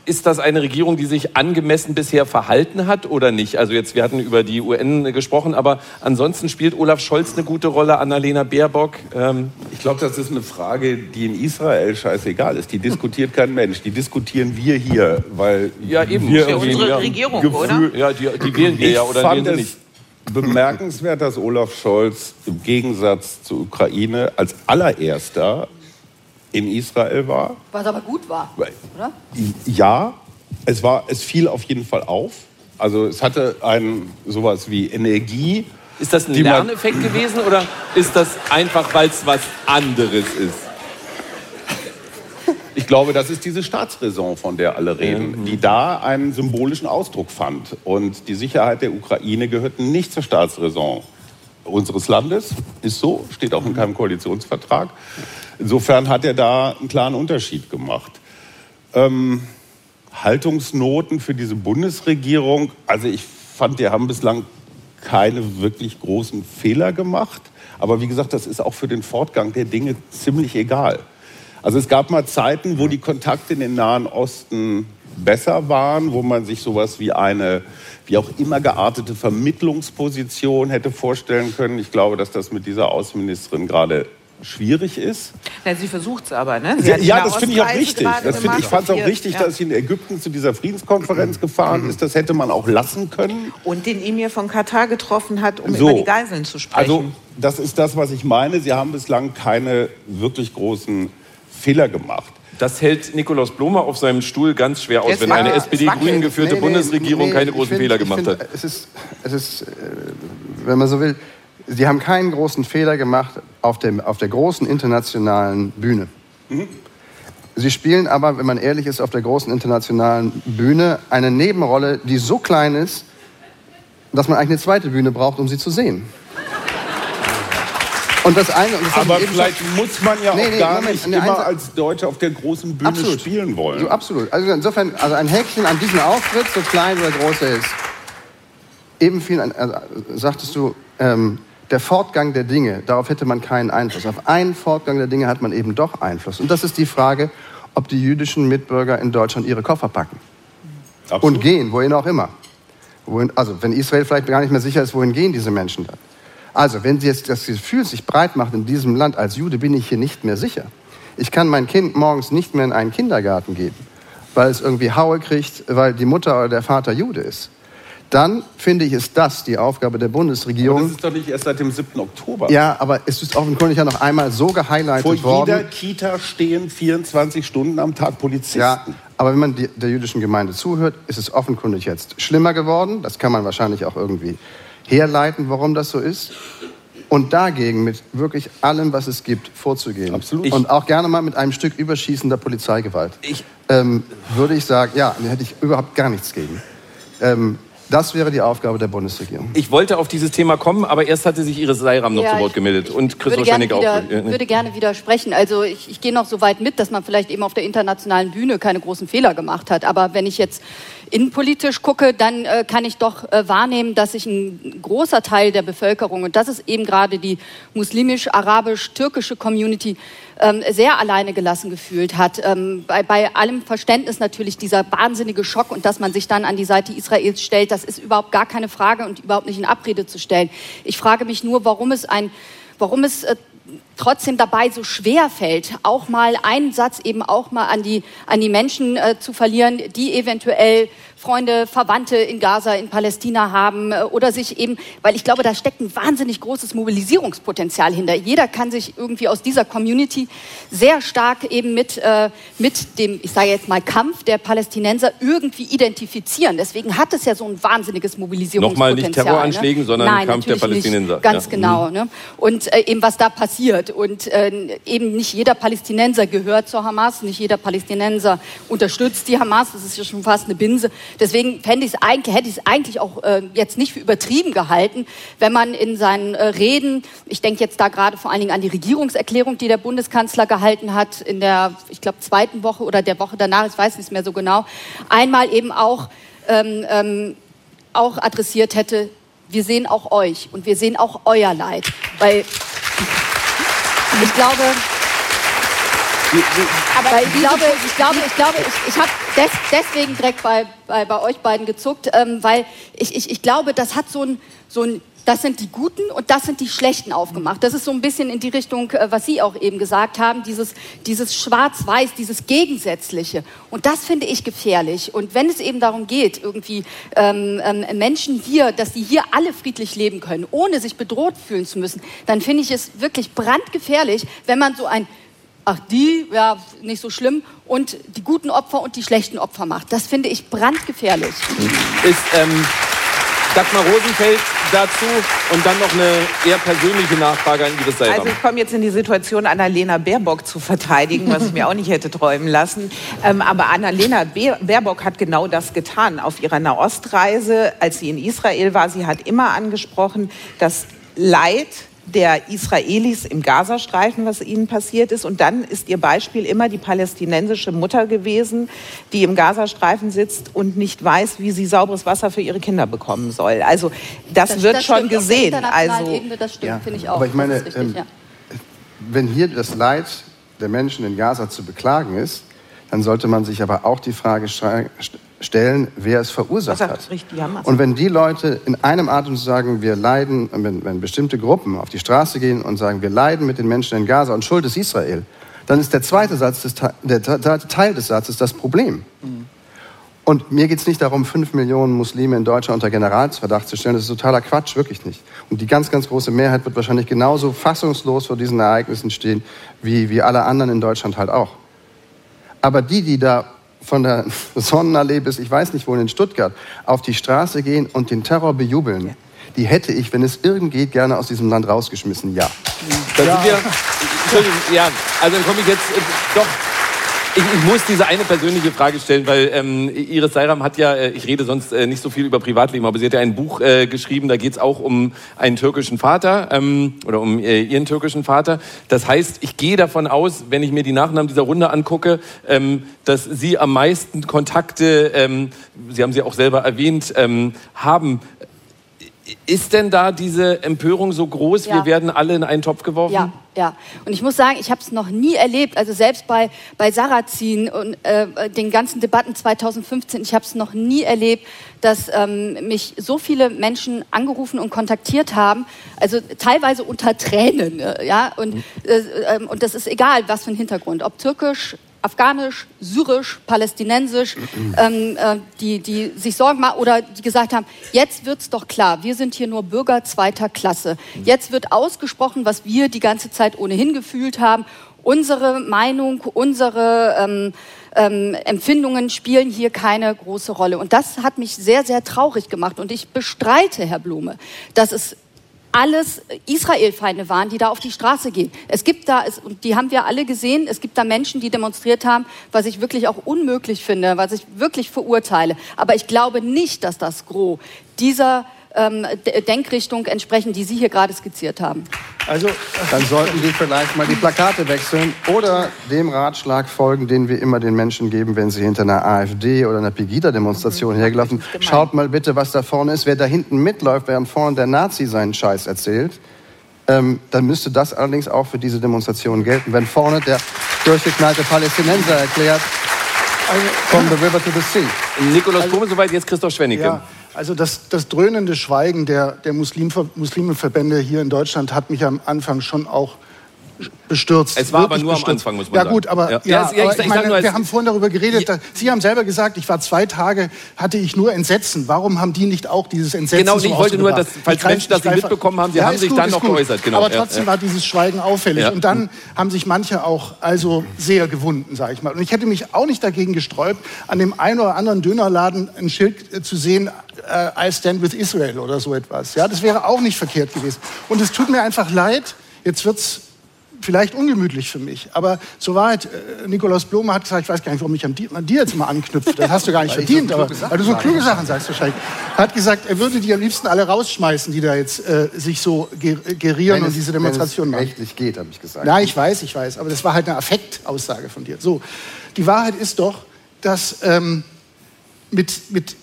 ist das eine Regierung, die sich angemessen bisher verhalten hat oder nicht? Also jetzt, wir hatten über die UN gesprochen, aber ansonsten spielt Olaf Scholz eine gute Rolle, Annalena Baerbock? Ähm ich glaube, das ist eine Frage, die in Israel scheißegal ist. Die diskutiert kein Mensch. Die diskutieren wir hier, weil ja eben wir ja unsere Regierung, Gefühl, oder? Ja, die, die wählen wir ja oder wählen sie nicht. Bemerkenswert, dass Olaf Scholz im Gegensatz zur Ukraine als allererster in Israel war. Was aber gut war, oder? Ja, es, war, es fiel auf jeden Fall auf. Also es hatte ein sowas wie Energie. Ist das ein Lerneffekt gewesen oder ist das einfach, weil es was anderes ist? ich glaube, das ist diese Staatsräson, von der alle reden, die da einen symbolischen Ausdruck fand. Und die Sicherheit der Ukraine gehört nicht zur Staatsräson unseres Landes. Ist so, steht auch in keinem Koalitionsvertrag. Insofern hat er da einen klaren Unterschied gemacht. Ähm, Haltungsnoten für diese Bundesregierung. Also ich fand, die haben bislang keine wirklich großen Fehler gemacht. Aber wie gesagt, das ist auch für den Fortgang der Dinge ziemlich egal. Also es gab mal Zeiten, wo die Kontakte in den Nahen Osten besser waren, wo man sich sowas wie eine, wie auch immer geartete Vermittlungsposition hätte vorstellen können. Ich glaube, dass das mit dieser Außenministerin gerade schwierig ist. Ja, sie versucht es aber, ne? Ja, ja das finde ich auch richtig. Das find, ich fand es auch richtig, ja. dass sie in Ägypten zu dieser Friedenskonferenz gefahren ist. Das hätte man auch lassen können. Und den Emir von Katar getroffen hat, um so. über die Geiseln zu sprechen. Also, das ist das, was ich meine. Sie haben bislang keine wirklich großen Fehler gemacht. Das hält Nikolaus Blomer auf seinem Stuhl ganz schwer aus, wenn eine SPD-Grünen geführte nee, nee, Bundesregierung nee, keine großen find, Fehler gemacht find, hat. Es ist, es ist, äh, wenn man so will, Sie haben keinen großen Fehler gemacht auf, dem, auf der großen internationalen Bühne. Mhm. Sie spielen aber, wenn man ehrlich ist, auf der großen internationalen Bühne eine Nebenrolle, die so klein ist, dass man eigentlich eine zweite Bühne braucht, um sie zu sehen. Und das eine, und das aber vielleicht muss man ja nee, auch nee, gar Moment, nicht immer als Deutscher auf der großen Bühne absolut. spielen wollen. So, absolut. Also insofern, also ein Häkchen an diesem Auftritt, so klein oder groß er ist. Eben viel, also, sagtest du, ähm, der Fortgang der Dinge, darauf hätte man keinen Einfluss. Auf einen Fortgang der Dinge hat man eben doch Einfluss. Und das ist die Frage, ob die jüdischen Mitbürger in Deutschland ihre Koffer packen. Absolut. Und gehen, wohin auch immer. Wohin, also, wenn Israel vielleicht gar nicht mehr sicher ist, wohin gehen diese Menschen dann? Also, wenn sie jetzt das Gefühl sich breit macht in diesem Land, als Jude bin ich hier nicht mehr sicher. Ich kann mein Kind morgens nicht mehr in einen Kindergarten geben, weil es irgendwie Haue kriegt, weil die Mutter oder der Vater Jude ist dann finde ich, ist das die Aufgabe der Bundesregierung. Aber das ist doch nicht erst seit dem 7. Oktober. Ja, aber es ist offenkundig ja noch einmal so gehighlightet worden. Vor jeder Kita stehen 24 Stunden am Tag Polizisten. Ja, aber wenn man die, der jüdischen Gemeinde zuhört, ist es offenkundig jetzt schlimmer geworden. Das kann man wahrscheinlich auch irgendwie herleiten, warum das so ist. Und dagegen mit wirklich allem, was es gibt, vorzugehen. Absolut. Und auch gerne mal mit einem Stück überschießender Polizeigewalt. Ich, ähm, würde ich sagen, ja, da hätte ich überhaupt gar nichts gegen. Ähm, das wäre die Aufgabe der Bundesregierung. Ich wollte auf dieses Thema kommen, aber erst hatte sich Iris Seiram noch ja, zu Wort gemeldet und Christoph Schennig auch. Ich würde gerne widersprechen. Also ich, ich gehe noch so weit mit, dass man vielleicht eben auf der internationalen Bühne keine großen Fehler gemacht hat. Aber wenn ich jetzt innenpolitisch gucke, dann äh, kann ich doch äh, wahrnehmen, dass sich ein großer Teil der Bevölkerung, und das ist eben gerade die muslimisch-arabisch-türkische Community, ähm, sehr alleine gelassen gefühlt hat. Ähm, bei, bei allem Verständnis natürlich dieser wahnsinnige Schock und dass man sich dann an die Seite Israels stellt, das ist überhaupt gar keine Frage und überhaupt nicht in Abrede zu stellen. Ich frage mich nur, warum es ein, warum es äh, trotzdem dabei so schwer fällt, auch mal einen Satz eben auch mal an die, an die Menschen äh, zu verlieren, die eventuell Freunde, Verwandte in Gaza, in Palästina haben äh, oder sich eben, weil ich glaube, da steckt ein wahnsinnig großes Mobilisierungspotenzial hinter. Jeder kann sich irgendwie aus dieser Community sehr stark eben mit, äh, mit dem, ich sage jetzt mal, Kampf der Palästinenser irgendwie identifizieren. Deswegen hat es ja so ein wahnsinniges Mobilisierungspotenzial. Nochmal nicht Terroranschlägen, ne? sondern Nein, Kampf der Palästinenser. Nicht. Ganz ja. genau. Mhm. Ne? Und äh, eben was da passiert. Und äh, eben nicht jeder Palästinenser gehört zur Hamas, nicht jeder Palästinenser unterstützt die Hamas. Das ist ja schon fast eine Binse. Deswegen fände ich eigentlich, hätte ich es eigentlich auch äh, jetzt nicht für übertrieben gehalten, wenn man in seinen äh, Reden, ich denke jetzt da gerade vor allen Dingen an die Regierungserklärung, die der Bundeskanzler gehalten hat in der, ich glaube, zweiten Woche oder der Woche danach, ich weiß nicht mehr so genau, einmal eben auch, ähm, ähm, auch adressiert hätte, wir sehen auch euch und wir sehen auch euer Leid. Weil ich glaube, aber ich glaube, ich glaube, ich glaube, ich, ich habe des, deswegen direkt bei, bei, bei euch beiden gezuckt, ähm, weil ich, ich, ich glaube, das hat so ein, so ein das sind die Guten und das sind die Schlechten aufgemacht. Das ist so ein bisschen in die Richtung, äh, was Sie auch eben gesagt haben, dieses, dieses Schwarz-Weiß, dieses Gegensätzliche. Und das finde ich gefährlich. Und wenn es eben darum geht, irgendwie ähm, ähm, Menschen hier, dass sie hier alle friedlich leben können, ohne sich bedroht fühlen zu müssen, dann finde ich es wirklich brandgefährlich, wenn man so ein ach die, ja, nicht so schlimm, und die guten Opfer und die schlechten Opfer macht. Das finde ich brandgefährlich. Ist, ähm Dagmar Rosenfeld dazu und dann noch eine eher persönliche Nachfrage an Iris Seiram. Also ich komme jetzt in die Situation, Annalena Baerbock zu verteidigen, was ich mir auch nicht hätte träumen lassen. Ähm, aber Annalena Baerbock hat genau das getan auf ihrer Nahostreise, als sie in Israel war. Sie hat immer angesprochen, dass Leid der Israelis im Gazastreifen, was ihnen passiert ist. Und dann ist ihr Beispiel immer die palästinensische Mutter gewesen, die im Gazastreifen sitzt und nicht weiß, wie sie sauberes Wasser für ihre Kinder bekommen soll. Also das, das wird das schon gesehen. Also Ebene, das stimmt, ja, finde ich auch. Aber ich meine, richtig, ähm, ja. wenn hier das Leid der Menschen in Gaza zu beklagen ist, dann sollte man sich aber auch die Frage stellen, wer es verursacht hat. Und wenn die Leute in einem Atem sagen, wir leiden, wenn, wenn, bestimmte Gruppen auf die Straße gehen und sagen, wir leiden mit den Menschen in Gaza und Schuld ist Israel, dann ist der zweite Satz, des, der, Teil des Satzes das Problem. Mhm. Und mir geht es nicht darum, fünf Millionen Muslime in Deutschland unter Generalsverdacht zu stellen. Das ist totaler Quatsch, wirklich nicht. Und die ganz, ganz große Mehrheit wird wahrscheinlich genauso fassungslos vor diesen Ereignissen stehen, wie, wie alle anderen in Deutschland halt auch. Aber die, die da von der Sonnenallee bis ich weiß nicht wohin in Stuttgart auf die Straße gehen und den Terror bejubeln, die hätte ich, wenn es irgend geht, gerne aus diesem Land rausgeschmissen. Ja. Da ja. Wir, Entschuldigung, ja, also komme ich jetzt äh, doch ich, ich, muss diese eine persönliche Frage stellen, weil ähm, Iris Seiram hat ja, äh, ich rede sonst äh, nicht so viel über Privatleben, aber sie hat ja ein Buch äh, geschrieben, da geht es auch um einen türkischen Vater ähm, oder um äh, ihren türkischen Vater. Das heißt, ich gehe davon aus, wenn ich mir die Nachnamen dieser Runde angucke, ähm, dass Sie am meisten Kontakte, ähm, Sie haben sie auch selber erwähnt, ähm, haben ist denn da diese Empörung so groß, ja. wir werden alle in einen Topf geworfen? Ja, ja. Und ich muss sagen, ich habe es noch nie erlebt, also selbst bei, bei Sarrazin und äh, den ganzen Debatten 2015, ich habe es noch nie erlebt, dass ähm, mich so viele Menschen angerufen und kontaktiert haben, also teilweise unter Tränen, äh, ja, und, mhm. äh, ähm, und das ist egal, was für ein Hintergrund, ob türkisch, afghanisch, syrisch, palästinensisch, ähm, äh, die, die sich Sorgen machen oder die gesagt haben, jetzt wird's doch klar, wir sind hier nur Bürger zweiter Klasse. Jetzt wird ausgesprochen, was wir die ganze Zeit ohnehin gefühlt haben. Unsere Meinung, unsere ähm, ähm, Empfindungen spielen hier keine große Rolle. Und das hat mich sehr, sehr traurig gemacht. Und ich bestreite, Herr Blume, dass es alles Israel-Feinde waren, die da auf die Straße gehen. Es gibt da, es, und die haben wir alle gesehen, es gibt da Menschen, die demonstriert haben, was ich wirklich auch unmöglich finde, was ich wirklich verurteile. Aber ich glaube nicht, dass das Gros dieser ähm, Denkrichtung entsprechen, die Sie hier gerade skizziert haben. Also, dann sollten die vielleicht mal die Plakate wechseln oder dem Ratschlag folgen, den wir immer den Menschen geben, wenn sie hinter einer AfD oder einer Pegida-Demonstration mhm. hergelaufen sind. Schaut mal bitte, was da vorne ist. Wer da hinten mitläuft, während vorne der Nazi seinen Scheiß erzählt, ähm, dann müsste das allerdings auch für diese Demonstration gelten. Wenn vorne der durchgeknallte Palästinenser erklärt, also, from the river to the sea. Nikolaus also, soweit, jetzt Christoph Schwennecke. Ja. Also das, das dröhnende Schweigen der, der Muslimverbände hier in Deutschland hat mich am Anfang schon auch bestürzt. Es war aber nur bestürzt. am Anfang, muss man sagen. Ja gut, aber, ja. Ja, ja aber ich, ich meine, wir haben vorhin darüber geredet. Da, Sie haben selber gesagt, ich war zwei Tage, hatte ich nur Entsetzen. Warum haben die nicht auch dieses Entsetzen Genau, so ich wollte nur, dass, falls ich Menschen das nicht mitbekommen haben, die haben sich gut, dann noch gut. geäußert. Genau. Aber trotzdem war dieses Schweigen auffällig. Und dann haben sich manche auch also sehr gewunden, sage ich mal. Und ich hätte mich auch nicht dagegen gesträubt, an dem einen oder anderen Dönerladen ein Schild äh, zu sehen, äh, I stand with Israel oder so etwas. Ja, das wäre auch nicht verkehrt gewesen. Und es tut mir einfach leid, jetzt wird es vielleicht ungemütlich für mich. Aber zur Wahrheit, äh, Nikolaus Blome hat gesagt, ich weiß gar nicht, warum ich an dir, an dir jetzt mal anknüpfe. Das hast du gar nicht verdient, so aber weil du so kluge Sachen sagst wahrscheinlich. Er hat gesagt, er würde die am liebsten alle rausschmeißen, die da jetzt äh, sich so gerieren wenn und diese Demonstrationen machen. rechtlich geht, habe ich gesagt. Ja, ich weiß, ich weiß. Aber das war halt eine Affektaussage von dir. So, die Wahrheit ist doch, dass ähm, mit, mit,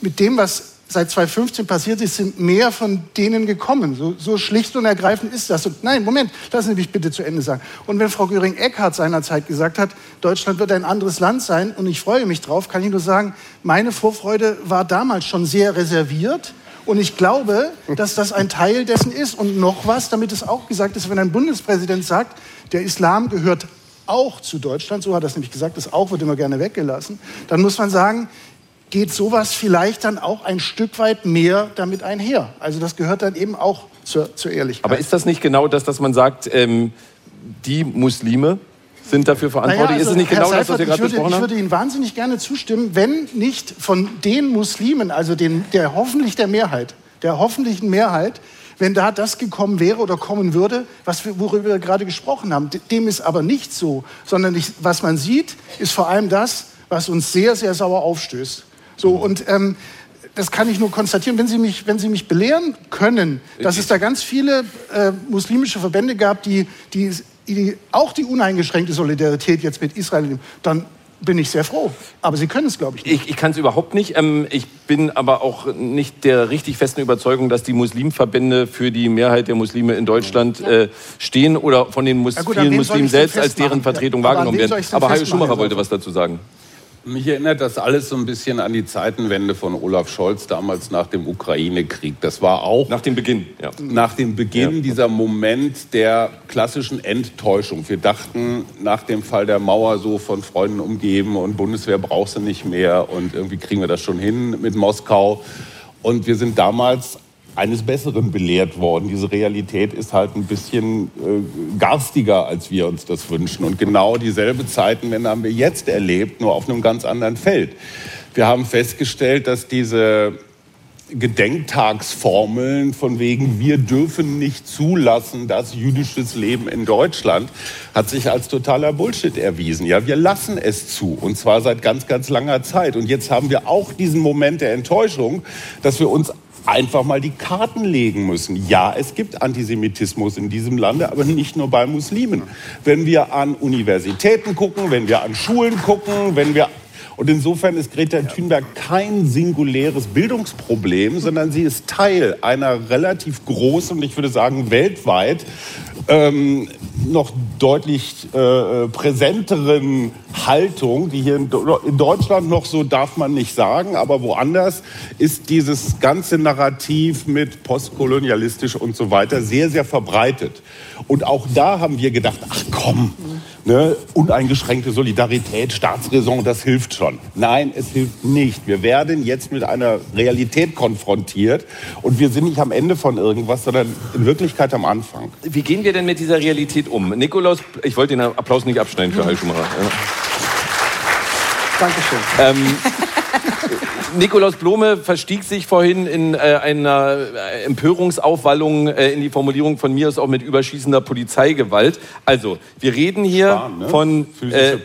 mit dem, was seit 2015 passiert ist, sind mehr von denen gekommen. So, so, schlicht und ergreifend ist das. Und nein, Moment, lassen Sie mich bitte zu Ende sagen. Und wenn Frau Göring-Eckardt seinerzeit gesagt hat, Deutschland wird ein anderes Land sein und ich freue mich drauf, kann ich nur sagen, meine Vorfreude war damals schon sehr reserviert. Und ich glaube, dass das ein Teil dessen ist. Und noch was, damit es auch gesagt ist, wenn ein Bundespräsident sagt, der Islam gehört auch zu Deutschland, so hat er es nämlich gesagt, das auch wird immer gerne weggelassen, dann muss man sagen, geht sowas vielleicht dann auch ein Stück weit mehr damit einher. Also das gehört dann eben auch zur, zur Ehrlichkeit. Aber ist das nicht genau das, dass man sagt, ähm, die Muslime, sind dafür verantwortlich. Naja, also, ist es nicht Herr genau das, was Seifert, wir gerade ich besprochen ich haben? würde Ihnen wahnsinnig gerne zustimmen, wenn nicht von den Muslimen, also den, der hoffentlich der Mehrheit, der hoffentlichen Mehrheit, wenn da das gekommen wäre oder kommen würde, was wir, worüber wir gerade gesprochen haben. Dem ist aber nicht so, sondern ich, was man sieht, ist vor allem das, was uns sehr, sehr sauer aufstößt. So, und ähm, das kann ich nur konstatieren, wenn Sie mich, wenn Sie mich belehren können, dass es da ganz viele äh, muslimische Verbände gab, die, die, die auch die uneingeschränkte Solidarität jetzt mit Israel nehmen, dann bin ich sehr froh. Aber Sie können es, glaube ich, nicht. Ich, ich kann es überhaupt nicht. Ähm, ich bin aber auch nicht der richtig festen Überzeugung, dass die Muslimverbände für die Mehrheit der Muslime in Deutschland äh, stehen oder von den Mus Ja gut, vielen Muslimen selbst als deren Vertretung Ja, wahrgenommen werden. Aber Hajo Schumacher Herr wollte was dazu sagen. Mich erinnert das alles so ein bisschen an die Zeitenwende von Olaf Scholz damals nach dem Ukraine-Krieg. Das war auch Nach dem Beginn, ja. nach dem Beginn Ja. dieser Moment der klassischen Enttäuschung. Wir dachten nach dem Fall der Mauer so von Freunden umgeben und Bundeswehr brauchst du nicht mehr und irgendwie kriegen wir das schon hin mit Moskau. Und wir sind damals eines Besseren belehrt worden. Diese Realität ist halt ein bisschen äh, garstiger, als wir uns das wünschen. Und genau dieselbe Zeitenwende haben wir jetzt erlebt, nur auf einem ganz anderen Feld. Wir haben festgestellt, dass diese Gedenktagsformeln von wegen, wir dürfen nicht zulassen, dass jüdisches Leben in Deutschland, hat sich als totaler Bullshit erwiesen. Ja, wir lassen es zu und zwar seit ganz, ganz langer Zeit. Und jetzt haben wir auch diesen Moment der Enttäuschung, dass wir uns einfach mal die Karten legen müssen. Ja, es gibt Antisemitismus in diesem Lande, aber nicht nur bei Muslimen. Wenn wir an Universitäten gucken, wenn wir an Schulen gucken, wenn wir und insofern ist Greta Thunberg kein singuläres Bildungsproblem, sondern sie ist Teil einer relativ großen und ich würde sagen weltweit ähm, noch deutlich äh, präsenteren Haltung, die hier in, in Deutschland noch so darf man nicht sagen, aber woanders ist dieses ganze Narrativ mit postkolonialistisch und so weiter sehr, sehr verbreitet. Und auch da haben wir gedacht, ach komm, ne, uneingeschränkte Solidarität, Staatsräson, das hilft schon. Nein, es hilft nicht. Wir werden jetzt mit einer Realität konfrontiert und wir sind nicht am Ende von irgendwas, sondern in Wirklichkeit am Anfang. Wie gehen wir denn mit dieser Realität um? Nikolaus, ich wollte den Applaus nicht abschneiden für Schumacher. Ja. Dankeschön. Ähm, Nikolaus Blome verstieg sich vorhin in äh, einer äh, Empörungsaufwallung äh, in die Formulierung von mir aus auch mit überschießender Polizeigewalt. Also, wir reden hier Sparen, ne? von, äh,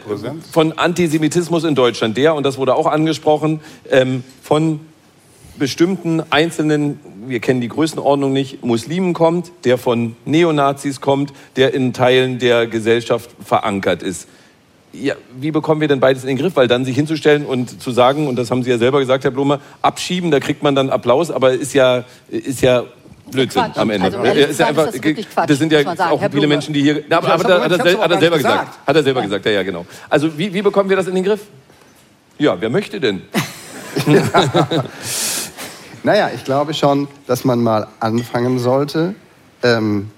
von Antisemitismus in Deutschland. Der, und das wurde auch angesprochen, ähm, von bestimmten einzelnen, wir kennen die Größenordnung nicht, Muslimen kommt, der von Neonazis kommt, der in Teilen der Gesellschaft verankert ist. Ja, wie bekommen wir denn beides in den Griff? Weil dann sich hinzustellen und zu sagen, und das haben Sie ja selber gesagt, Herr Blume, abschieben, da kriegt man dann Applaus, aber ist ja, ist ja Blödsinn Quatsch. am Ende. Also ehrlich ist ja gesagt ist das Quatsch, das sind ja auch viele. Menschen, die hier. Na, aber, Ja, aber da, hat, er, hat er selber gesagt. gesagt. Hat er selber gesagt, ja, ja, genau. Also wie, wie bekommen wir das in den Griff? Ja, wer möchte denn? Naja, ich glaube schon, dass man mal anfangen sollte, ähm,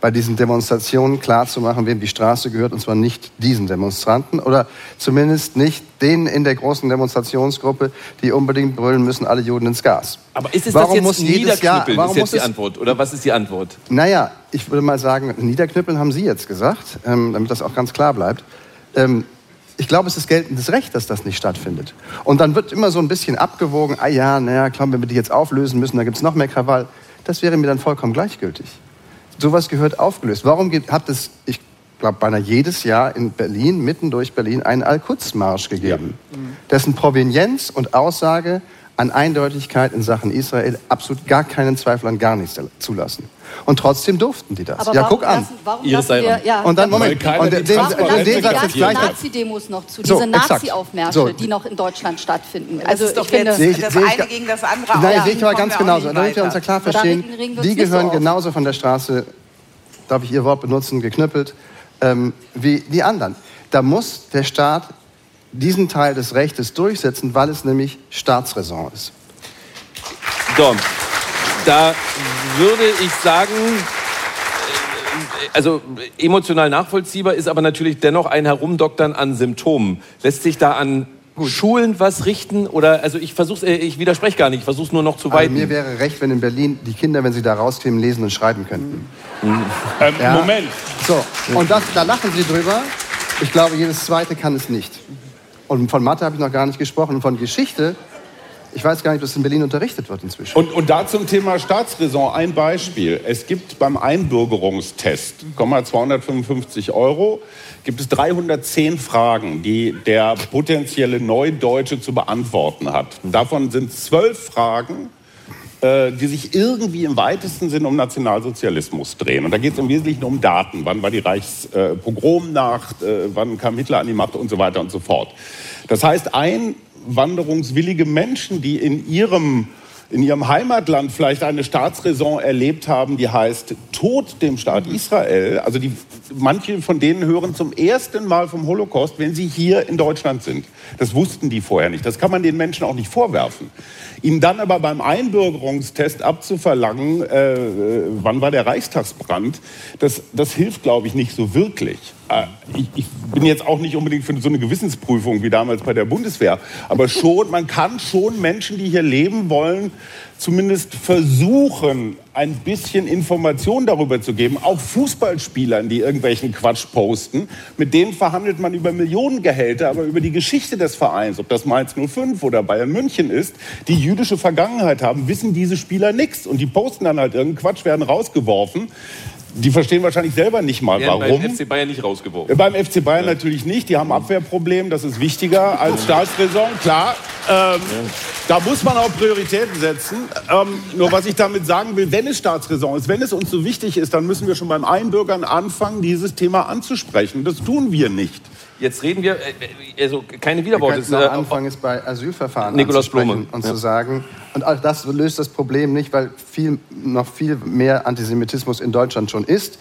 bei diesen Demonstrationen klarzumachen, wem die Straße gehört, und zwar nicht diesen Demonstranten oder zumindest nicht denen in der großen Demonstrationsgruppe, die unbedingt brüllen müssen, alle Juden ins Gas. Aber ist es Warum das jetzt muss jedes Jahr- warum ist jetzt muss die Antwort? Oder was ist die Antwort? Naja, ich würde mal sagen, niederknüppeln haben Sie jetzt gesagt, ähm, damit das auch ganz klar bleibt. Ähm, ich glaube, es ist geltendes Recht, dass das nicht stattfindet. Und dann wird immer so ein bisschen abgewogen, ah ja, naja, klar, wenn wir die jetzt auflösen müssen, dann gibt es noch mehr Krawall. Das wäre mir dann vollkommen gleichgültig. Sowas gehört aufgelöst. Warum hat es, ich glaube, beinahe jedes Jahr in Berlin, mitten durch Berlin, einen Al-Quds-Marsch gegeben, dessen Provenienz und Aussage an Eindeutigkeit in Sachen Israel absolut gar keinen Zweifel an gar nichts zulassen. Und trotzdem durften die das. Aber ja, guck an. Lassen, warum Iris lassen wir, ja, Und dann, Moment, und die den, den, den, den Satz die jetzt gleich. Nazi-Demos noch zu, So, diese. Nazi-Aufmärsche, So. die noch in Deutschland stattfinden? Das Also ist ich doch finde, jetzt Sehe ich- das ich eine gegen das andere Nein, aus. sehe ich aber ganz genauso. Damit wir uns ja klar verstehen, die gehören genauso von der Straße, darf ich Ihr Wort benutzen, geknüppelt, ähm, wie die anderen. Da muss der Staat diesen Teil des Rechtes durchsetzen, weil es nämlich Staatsräson ist. So, da würde ich sagen, äh, also emotional nachvollziehbar ist aber natürlich dennoch ein Herumdoktern an Symptomen. Lässt sich da an Schulen was richten? Oder, also ich versuch's, äh, ich widerspreche gar nicht, ich versuche nur noch zu Aber weiten. mir wäre recht, wenn in Berlin die Kinder, wenn sie da rauskämen, lesen und schreiben könnten. Ähm, Ja. Moment. So, und das, da lachen Sie drüber. Ich glaube, jedes zweite kann es nicht. Und von Mathe habe ich noch gar nicht gesprochen. Und von Geschichte, ich weiß gar nicht, ob das in Berlin unterrichtet wird inzwischen. Und, und da zum Thema Staatsräson ein Beispiel. Es gibt beim Einbürgerungstest, 255 Euro, gibt es 310 Fragen, die der potenzielle Neudeutsche zu beantworten hat. Davon sind zwölf Fragen, die sich irgendwie im weitesten Sinne um Nationalsozialismus drehen. Und da geht es im Wesentlichen um Daten. Wann war die Reichspogromnacht, äh, wann kam Hitler an die Macht und so weiter und so fort. Das heißt, einwanderungswillige Menschen, die in ihrem in ihrem Heimatland vielleicht eine Staatsräson erlebt haben, die heißt Tod dem Staat Israel. Also die, manche von denen hören zum ersten Mal vom Holocaust, wenn sie hier in Deutschland sind. Das wussten die vorher nicht. Das kann man den Menschen auch nicht vorwerfen. Ihnen dann aber beim Einbürgerungstest abzuverlangen, äh, wann war der Reichstagsbrand, das, das hilft, glaube ich, nicht so wirklich. Äh, ich, bin jetzt auch nicht unbedingt für so eine Gewissensprüfung wie damals bei der Bundeswehr, aber schon, man kann schon Menschen, die hier leben wollen, zumindest versuchen, ein bisschen Information darüber zu geben. Auch Fußballspielern, die irgendwelchen Quatsch posten, mit denen verhandelt man über Millionengehälter, aber über die Geschichte des Vereins, ob das Mainz 05 oder Bayern München ist, die jüdische Vergangenheit haben, wissen diese Spieler nichts. Und die posten dann halt irgendeinen Quatsch, werden rausgeworfen. Die verstehen wahrscheinlich selber nicht mal, warum. Beim FC Bayern nicht rausgeworfen. Beim FC Bayern ja. natürlich nicht. Die haben Abwehrproblem. Das ist wichtiger als Staatsräson. Klar, ähm, ja. da muss man auch Prioritäten setzen. Ähm, nur was ich damit sagen will, wenn es Staatsräson ist, wenn es uns so wichtig ist, dann müssen wir schon beim Einbürgern anfangen, dieses Thema anzusprechen. Das tun wir nicht. Jetzt reden wir, äh, äh, also keine Widerworte. Wir äh, Anfang ist bei Asylverfahren Nikolaus Blume. und ja. zu sagen, und all das löst das Problem nicht, weil viel, noch viel mehr Antisemitismus in Deutschland schon ist.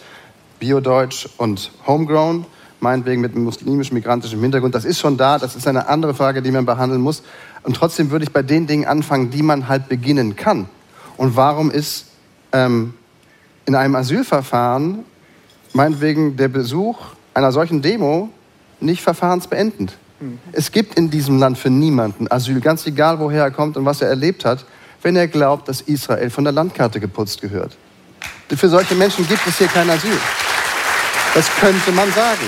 Biodeutsch und Homegrown, meinetwegen mit muslimisch-migrantischem Hintergrund, das ist schon da, das ist eine andere Frage, die man behandeln muss. Und trotzdem würde ich bei den Dingen anfangen, die man halt beginnen kann. Und warum ist ähm, in einem Asylverfahren meinetwegen der Besuch einer solchen Demo nicht verfahrensbeendend. Mhm. Es gibt in diesem Land für niemanden Asyl, ganz egal woher er kommt und was er erlebt hat, wenn er glaubt, dass Israel von der Landkarte geputzt gehört. Für solche Menschen gibt es hier kein Asyl. Das könnte man sagen.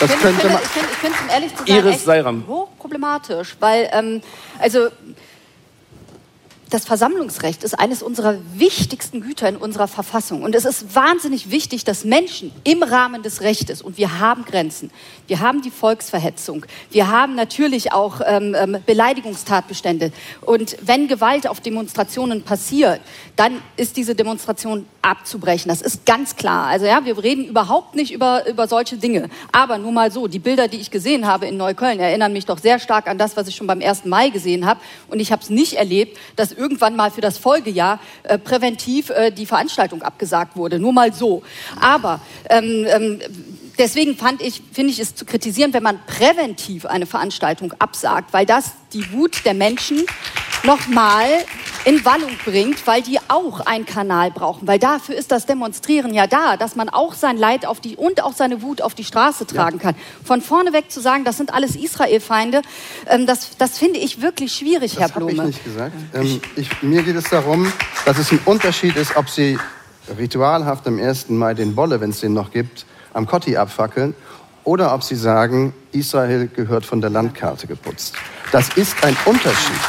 Das ich könnte man. Ich finde, ich finde, um ehrlich zu sein, Iris echt hochproblematisch, weil ähm, also das Versammlungsrecht ist eines unserer wichtigsten Güter in unserer Verfassung. Und es ist wahnsinnig wichtig, dass Menschen im Rahmen des Rechtes, und wir haben Grenzen, wir haben die Volksverhetzung, wir haben natürlich auch ähm, ähm, Beleidigungstatbestände. Und wenn Gewalt auf Demonstrationen passiert, dann ist diese Demonstration abzubrechen. Das ist ganz klar. Also ja, wir reden überhaupt nicht über, über solche Dinge. Aber nur mal so, die Bilder, die ich gesehen habe in Neukölln, erinnern mich doch sehr stark an das, was ich schon beim 1. Mai gesehen habe. Und ich habe es nicht erlebt, dass irgendwann mal für das Folgejahr äh, präventiv äh, die Veranstaltung abgesagt wurde. Nur mal so. Aber ähm, ähm, deswegen fand ich, finde ich es zu kritisieren, wenn man präventiv eine Veranstaltung absagt, weil das die Wut der Menschen nochmal in Wallung bringt, weil die auch einen Kanal brauchen. Weil dafür ist das Demonstrieren ja da, dass man auch sein Leid auf die und auch seine Wut auf die Straße tragen kann. Von vorne weg zu sagen, das sind alles Israel-Feinde, ähm, das, das finde ich wirklich schwierig, das Herr Blume. Das habe ich nicht gesagt. Ähm, ich, mir geht es darum, dass es ein Unterschied ist, ob Sie ritualhaft am 1. Mai den Bolle, wenn es den noch gibt, am Kotti abfackeln oder ob Sie sagen, Israel gehört von der Landkarte geputzt. Das ist ein Unterschied.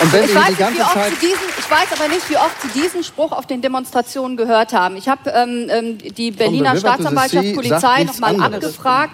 Und wenn ich, weiß die ganze nicht, Zeit diesen, ich weiß aber nicht, wie oft Sie diesen Spruch auf den Demonstrationen gehört haben. Ich habe ähm, ähm die Berliner Staatsanwaltschaft, Polizei nochmal abgefragt.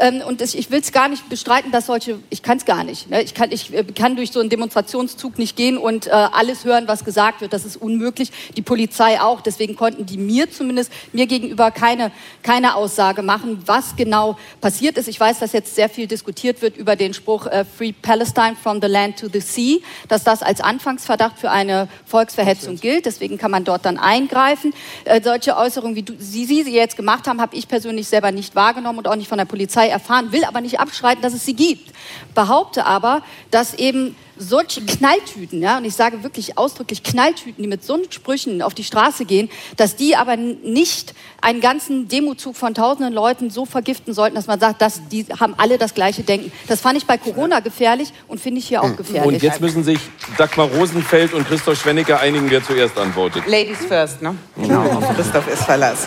Ähm, und das, ich will es gar nicht bestreiten, dass solche, ich kann es gar nicht. Ne? Ich, kann, ich äh, kann durch so einen Demonstrationszug nicht gehen und äh, alles hören, was gesagt wird. Das ist unmöglich. Die Polizei auch. Deswegen konnten die mir zumindest, mir gegenüber keine, keine Aussage machen, was genau passiert ist. Ich weiß, dass jetzt sehr viel diskutiert wird über den Spruch äh, Free Palestine from the land to the sea, dass das als Anfangsverdacht für eine Volksverhetzung gilt. Deswegen kann man dort dann eingreifen. Äh, solche Äußerungen, wie du, Sie, Sie sie jetzt gemacht haben, habe ich persönlich selber nicht wahrgenommen und auch nicht von der Polizei erfahren, will aber nicht abschreiten, dass es sie gibt. Behaupte aber, dass eben solche Knalltüten, ja, und ich sage wirklich ausdrücklich Knalltüten, die mit so Sprüchen auf die Straße gehen, dass die aber nicht einen ganzen Demozug von tausenden Leuten so vergiften sollten, dass man sagt, dass die haben alle das gleiche Denken. Das fand ich bei Corona gefährlich und finde ich hier auch gefährlich. Und jetzt müssen sich Dagmar Rosenfeld und Christoph Schwennecke einigen, wer zuerst antwortet. Ladies first, ne? Genau, auf Christoph ist Verlass.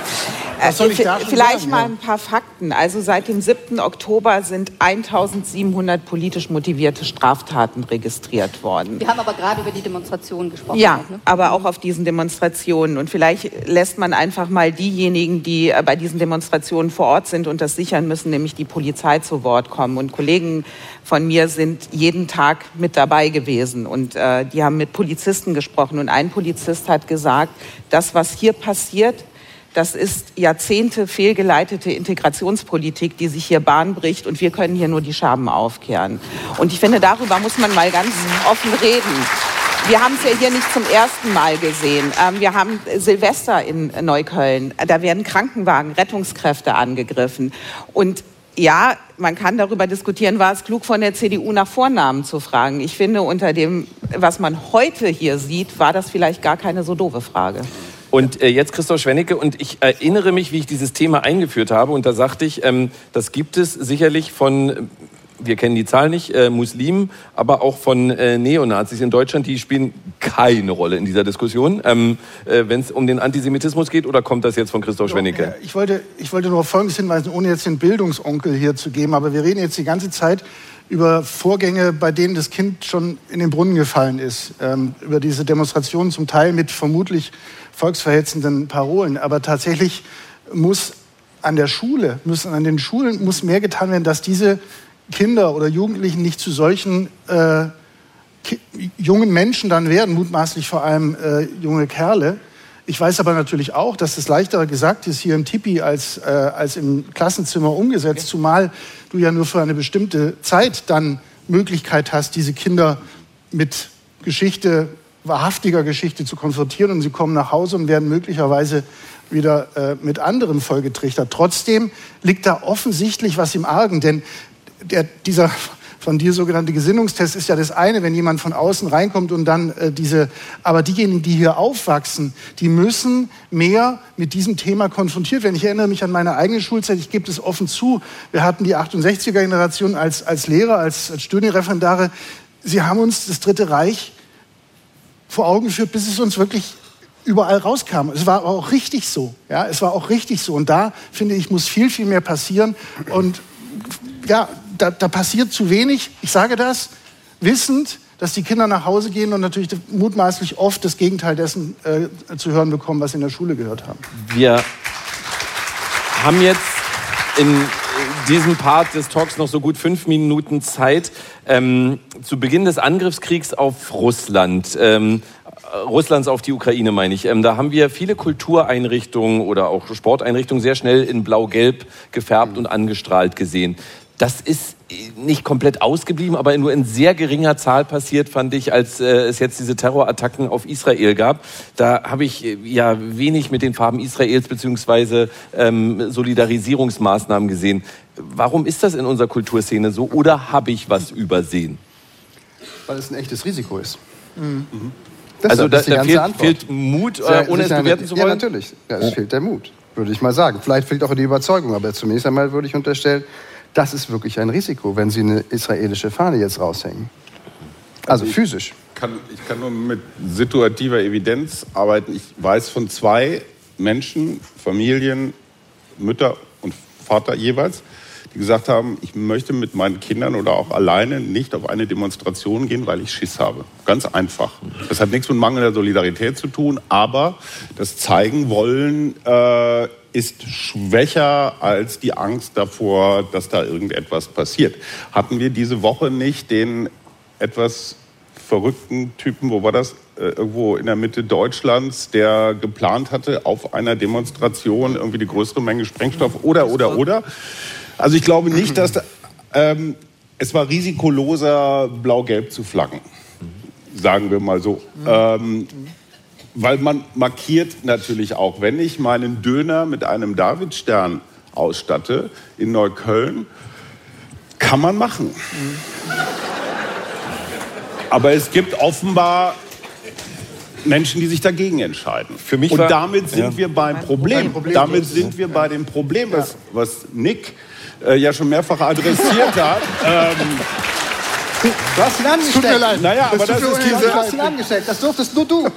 Was soll ich da schon Vielleicht sagen, mal ein paar Fakten. Also seit dem 7. Oktober sind 1700 politisch motivierte Straftaten registriert worden. Wir haben aber gerade über die Demonstrationen gesprochen. Ja, ne? aber auch auf diesen Demonstrationen. Und vielleicht lässt man einfach mal diejenigen, die äh, bei diesen Demonstrationen vor Ort sind und das sichern müssen, nämlich die Polizei zu Wort kommen. Und Kollegen von mir sind jeden Tag mit dabei gewesen und äh, die haben mit Polizisten gesprochen. Und ein Polizist hat gesagt, das, was hier passiert, das ist Jahrzehnte fehlgeleitete Integrationspolitik, die sich hier Bahn bricht und wir können hier nur die Scherben aufkehren. Und ich finde, darüber muss man mal ganz offen reden. Wir haben es ja hier nicht zum ersten Mal gesehen. Ähm, wir haben Silvester in Neukölln. Da werden Krankenwagen, Rettungskräfte angegriffen. Und ja, man kann darüber diskutieren, war es klug von der CDU nach Vornamen zu fragen. Ich finde, unter dem, was man heute hier sieht, war das vielleicht gar keine so doofe Frage. Und äh, jetzt Christoph Schwennecke und ich erinnere mich, wie ich dieses Thema eingeführt habe und da sagte ich, ähm, das gibt es sicherlich von, äh, wir kennen die Zahl nicht, äh, Muslimen, aber auch von äh, Neonazis in Deutschland, die spielen keine Rolle in dieser Diskussion, ähm, äh, wenn es um den Antisemitismus geht oder kommt das jetzt von Christoph Schwennecke? Ja, Ich wollte, ich wollte nur auf Folgendes hinweisen, ohne jetzt den Bildungsonkel hier zu geben, aber wir reden jetzt die ganze Zeit über Vorgänge, bei denen das Kind schon in den Brunnen gefallen ist, ähm, über diese Demonstrationen zum Teil mit vermutlich volksverhetzenden Parolen. Aber tatsächlich muss an der Schule, müssen an den Schulen muss mehr getan werden, dass diese Kinder oder Jugendlichen nicht zu solchen äh, jungen Menschen dann werden, mutmaßlich vor allem äh, junge Kerle. Ich weiß aber natürlich auch, dass es leichter gesagt ist hier im Tipi als, äh, als im Klassenzimmer umgesetzt, zumal du ja nur für eine bestimmte Zeit dann Möglichkeit hast, diese Kinder mit Geschichte, wahrhaftiger Geschichte zu konfrontieren und sie kommen nach Hause und werden möglicherweise wieder äh, mit anderem vollgetrichtert. Trotzdem liegt da offensichtlich was im Argen, denn der, dieser von dir sogenannte Gesinnungstest ist ja das eine, wenn jemand von außen reinkommt und dann äh, diese, aber diejenigen, die hier aufwachsen, die müssen mehr mit diesem Thema konfrontiert werden. Ich erinnere mich an meine eigene Schulzeit, ich gebe es offen zu, wir hatten die 68er Generation als, als Lehrer, als, als Studienreferendare, sie haben uns das Dritte Reich vor Augen geführt, bis es uns wirklich überall rauskam. Es war auch richtig so. Ja, es war auch richtig so. Und da, finde ich, muss viel, viel mehr passieren. Und ja, da, da passiert zu wenig. Ich sage das wissend, dass die Kinder nach Hause gehen und natürlich mutmaßlich oft das Gegenteil dessen äh, zu hören bekommen, was sie in der Schule gehört haben. Wir haben jetzt in diesem Part des Talks noch so gut fünf Minuten Zeit. Ähm, zu Beginn des Angriffskriegs auf Russland, ähm, äh, Russlands auf die Ukraine meine ich, ähm, da haben wir viele Kultureinrichtungen oder auch Sporteinrichtungen sehr schnell in blau-gelb gefärbt und angestrahlt gesehen. Das ist nicht komplett ausgeblieben, aber nur in sehr geringer Zahl passiert, fand ich, als äh, es jetzt diese Terrorattacken auf Israel gab. Da habe ich äh, ja wenig mit den Farben Israels beziehungsweise ähm, Solidarisierungsmaßnahmen gesehen. Warum ist das in unserer Kulturszene so oder habe ich was übersehen? Weil es ein echtes Risiko ist. Also da, ist die da ganze fehlt, fehlt Mut, äh, ohne es bewerten zu Ja, wollen? natürlich. Ja, es fehlt der Mut, würde ich mal sagen. Vielleicht fehlt auch die Überzeugung, aber zunächst einmal würde ich unterstellen, das ist wirklich ein Risiko, wenn Sie eine israelische Fahne jetzt raushängen. Also physisch. kann, ich kann nur mit situativer Evidenz arbeiten. Ich weiß von zwei Menschen, Familien, Mütter und Vater jeweils, die gesagt haben, ich möchte mit meinen Kindern oder auch alleine nicht auf eine Demonstration gehen, weil ich Schiss habe. Ganz einfach. Das hat nichts mit mangelnder Solidarität zu tun, aber das zeigen wollen äh, ist schwächer als die Angst davor, dass da irgendetwas passiert. Hatten wir diese Woche nicht den etwas verrückten Typen, wo war das? Äh, irgendwo in der Mitte Deutschlands, der geplant hatte, auf einer Demonstration irgendwie die größere Menge Sprengstoff oder, oder, oder. Also ich glaube nicht, dass da, ähm, es war risikoloser, blau-gelb zu flaggen. Sagen wir mal so. Ähm, weil man markiert natürlich auch, wenn ich meinen Döner mit einem Davidstern ausstatte in Neukölln, kann man machen. Aber es gibt offenbar Menschen, die sich dagegen entscheiden. Für mich Und war- damit sind ja. wir beim Problem. Problem damit sind wir bei dem Problem, was, was Nick äh, ja schon mehrfach adressiert hat. ähm, Du hast ihn angesteckt. Tut mir leid. Naja, aber das mir ist diese- Du hast ihn angesteckt. Das durftest nur du.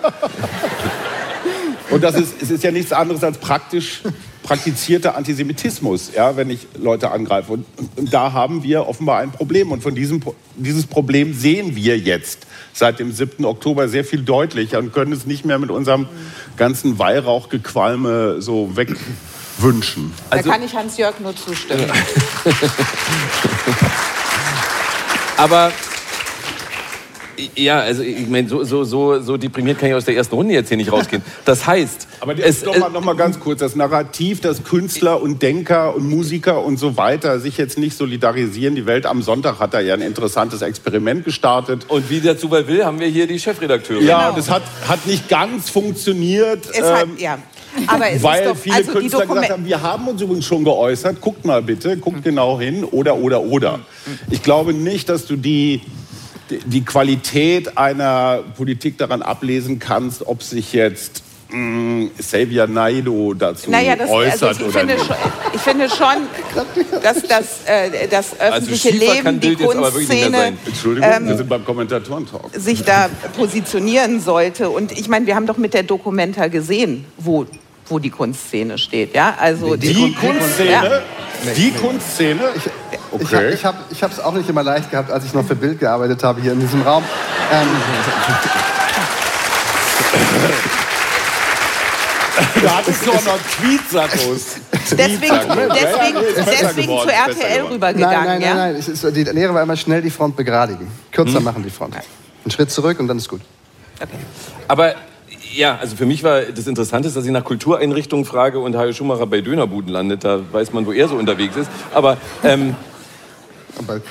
Und das ist, es ist ja nichts anderes als praktisch praktizierter Antisemitismus, ja, wenn ich Leute angreife. Und, und, da haben wir offenbar ein Problem. Und von diesem dieses Problem sehen wir jetzt seit dem 7. Oktober sehr viel deutlicher und können es nicht mehr mit unserem ganzen Weihrauchgequalme so wegwünschen. Also, da kann ich Hans-Jörg nur zustimmen. Aber ja, also ich meine, so, so, so, so deprimiert kann ich aus der ersten Runde jetzt hier nicht rausgehen. Das heißt... Aber es, noch, mal, noch mal ganz kurz, das Narrativ, dass Künstler und Denker und Musiker und so weiter sich jetzt nicht solidarisieren. Die Welt am Sonntag hat da ja ein interessantes Experiment gestartet. Und wie der Zufall will, haben wir hier die Chefredakteure. Ja, genau. das hat, hat nicht ganz funktioniert. Es hat, ähm, ja. Aber es weil doch, viele also Künstler gesagt haben, wir haben uns übrigens schon geäußert, guckt mal bitte, guckt genau hin oder, oder, oder. Ich glaube nicht, dass du die die Qualität einer Politik daran ablesen kannst, ob sich jetzt mh, mm, Xavier Naido dazu naja, das, äußert also ich, oder finde nicht. Schon, ich finde schon, dass das, äh, das also öffentliche also Leben, die Kunstszene, Entschuldigung, ähm, wir sind beim Kommentatorentalk. sich da positionieren sollte. Und ich meine, wir haben doch mit der Dokumenta gesehen, wo wo die Kunstszene steht. Ja? Also die, die Kunstszene? Ja. Die Kunstszene? Ich, okay. Ich habe es ich auch nicht immer leicht gehabt, als ich noch für Bild gearbeitet habe hier in diesem Raum. Ähm, da hattest du auch noch Tweetsackos. Deswegen, deswegen, deswegen zu RTL rübergegangen. Nein, nein, nein, nein. Ist, die Lehre war immer schnell die Front begradigen. Kürzer hm. machen die Front. Einen Schritt zurück und dann ist gut. Okay. Aber ja, also für mich war das Interessante, dass ich nach Kultureinrichtungen frage und Hajo Schumacher bei Dönerbuden landet. Da weiß man, wo er so unterwegs ist. Aber ähm,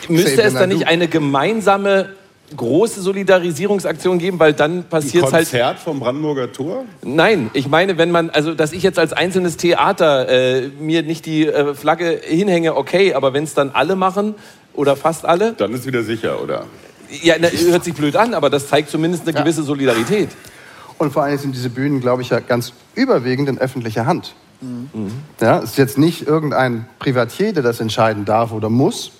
müsste es da nicht eine gemeinsame große Solidarisierungsaktion geben, weil dann passiert halt. Konzert vom Brandenburger Tor? Nein, ich meine, wenn man, also dass ich jetzt als einzelnes Theater äh, mir nicht die äh, Flagge hinhänge, okay, aber wenn es dann alle machen oder fast alle, dann ist wieder sicher, oder? Ja, na, hört sich blöd an, aber das zeigt zumindest eine ja. gewisse Solidarität. Und vor allem sind diese Bühnen, glaube ich, ja ganz überwiegend in öffentlicher Hand. Mhm. Ja, es ist jetzt nicht irgendein Privatier, der das entscheiden darf oder muss,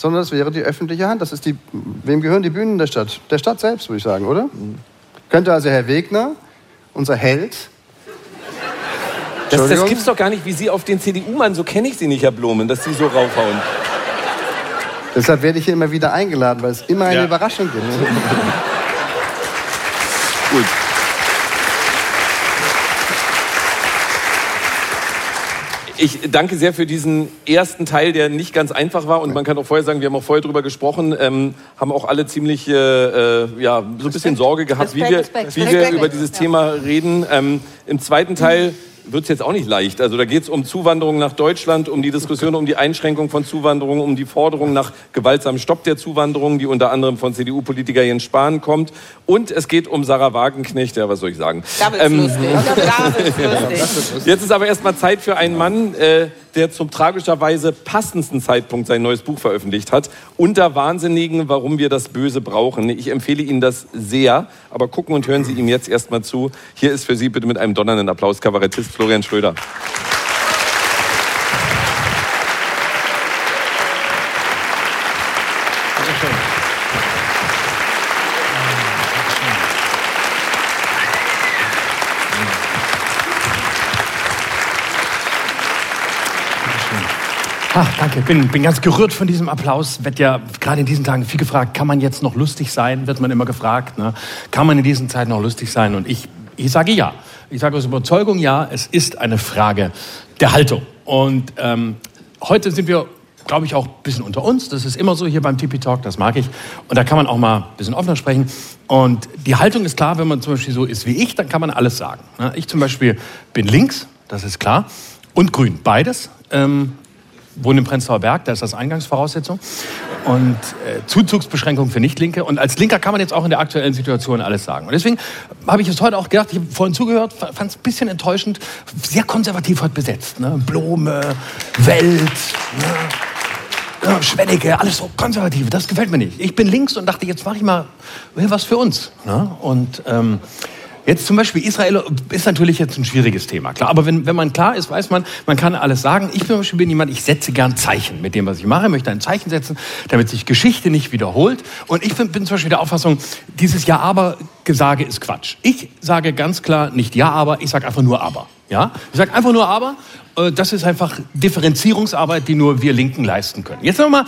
sondern das wäre die öffentliche Hand. Das ist die, wem gehören die Bühnen der Stadt? Der Stadt selbst, würde ich sagen, oder? Mhm. Könnte also Herr Wegner, unser Held, das, das gibt's doch gar nicht, wie Sie auf den CDU-Mann, so kenne ich Sie nicht, Herr Blumen, dass Sie so raufhauen. Deshalb werde ich hier immer wieder eingeladen, weil es immer eine ja. Überraschung gibt. Gut. Ich danke sehr für diesen ersten Teil, der nicht ganz einfach war. Und man kann auch vorher sagen, wir haben auch vorher drüber gesprochen, ähm, haben auch alle ziemlich äh, äh ja, so ein bisschen Sorge gehabt, wie wir, wie wir über dieses Thema reden. Ähm, Im zweiten Teil wird es jetzt auch nicht leicht. Also da geht es um Zuwanderung nach Deutschland, um die Diskussion um die Einschränkung von Zuwanderung, um die Forderung nach gewaltsamen Stopp der Zuwanderung, die unter anderem von CDU-Politiker Jens Spahn kommt. Und es geht um Sarah Wagenknecht. Ja, was soll ich sagen? Ähm, lustig. Jetzt ist aber erstmal Zeit für einen Mann, äh, der zum tragischerweise passendsten Zeitpunkt sein neues Buch veröffentlicht hat. Unter Wahnsinnigen, warum wir das Böse brauchen. Ich empfehle Ihnen das sehr, aber gucken und hören Sie ihm jetzt erstmal zu. Hier ist für Sie bitte mit einem donnernden Applaus Kabarettist Florian Schröder. Ach, danke. Bin, bin ganz gerührt von diesem Applaus. Wird ja gerade in diesen Tagen viel gefragt, kann man jetzt noch lustig sein? Wird man immer gefragt. Ne? Kann man in diesen Zeiten noch lustig sein? Und ich, ich sage ja. Ich sage aus Überzeugung ja. Es ist eine Frage der Haltung. Und ähm, heute sind wir glaube ich, auch ein bisschen unter uns. Das ist immer so hier beim Tipi Talk, das mag ich. Und da kann man auch mal ein bisschen offener sprechen. Und die Haltung ist klar, wenn man zum Beispiel so ist wie ich, dann kann man alles sagen. Ich zum Beispiel bin links, das ist klar, und grün, beides. Ähm, wohne im Prenzlauer Berg, da ist das Eingangsvoraussetzung. Und äh, Zuzugsbeschränkungen für Nichtlinke. Und als Linker kann man jetzt auch in der aktuellen Situation alles sagen. Und deswegen habe ich es heute auch gedacht, ich habe vorhin zugehört, fand es ein bisschen enttäuschend, sehr konservativ heute besetzt. Ne? Blome, Welt, ne? ja, Schwennecke, alles so konservativ. Das gefällt mir nicht. Ich bin links und dachte, jetzt mache ich mal was für uns. Ne? Und ähm, Jetzt zum Beispiel Israel ist natürlich jetzt ein schwieriges Thema, klar. Aber wenn, wenn man klar ist, weiß man, man kann alles sagen. Ich zum Beispiel bin jemand, ich setze gern Zeichen mit dem, was ich mache. Ich möchte ein Zeichen setzen, damit sich Geschichte nicht wiederholt. Und ich bin, bin zum Beispiel der Auffassung, dieses Ja-Aber-Gesage ist Quatsch. Ich sage ganz klar nicht Ja-Aber, ich sage einfach nur Aber. Ja? Ich sage einfach nur aber. Äh, das ist einfach Differenzierungsarbeit, die nur wir Linken leisten können. Jetzt nochmal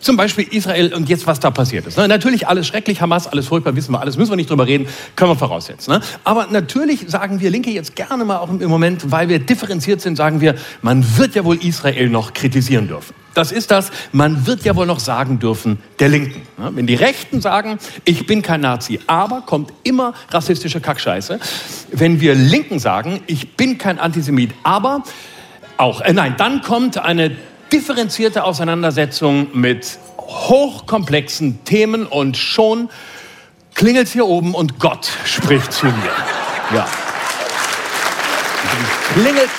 zum Beispiel Israel und jetzt, was da passiert ist. Ne? Natürlich alles schrecklich, Hamas, alles furchtbar, wissen wir alles, müssen wir nicht drüber reden, können wir voraussetzen. Ne? Aber natürlich sagen wir Linke jetzt gerne mal auch im Moment, weil wir differenziert sind, sagen wir, man wird ja wohl Israel noch kritisieren dürfen. Das ist das, man wird ja wohl noch sagen dürfen, der Linken. Ne? Wenn die Rechten sagen, ich bin kein Nazi, aber kommt immer rassistische Kackscheiße. Wenn wir Linken sagen, ich bin kein Antisemit, aber auch, äh, nein, dann kommt eine differenzierte Auseinandersetzung mit hochkomplexen Themen und schon klingelt hier oben und Gott spricht zu mir. Ja. Klingelt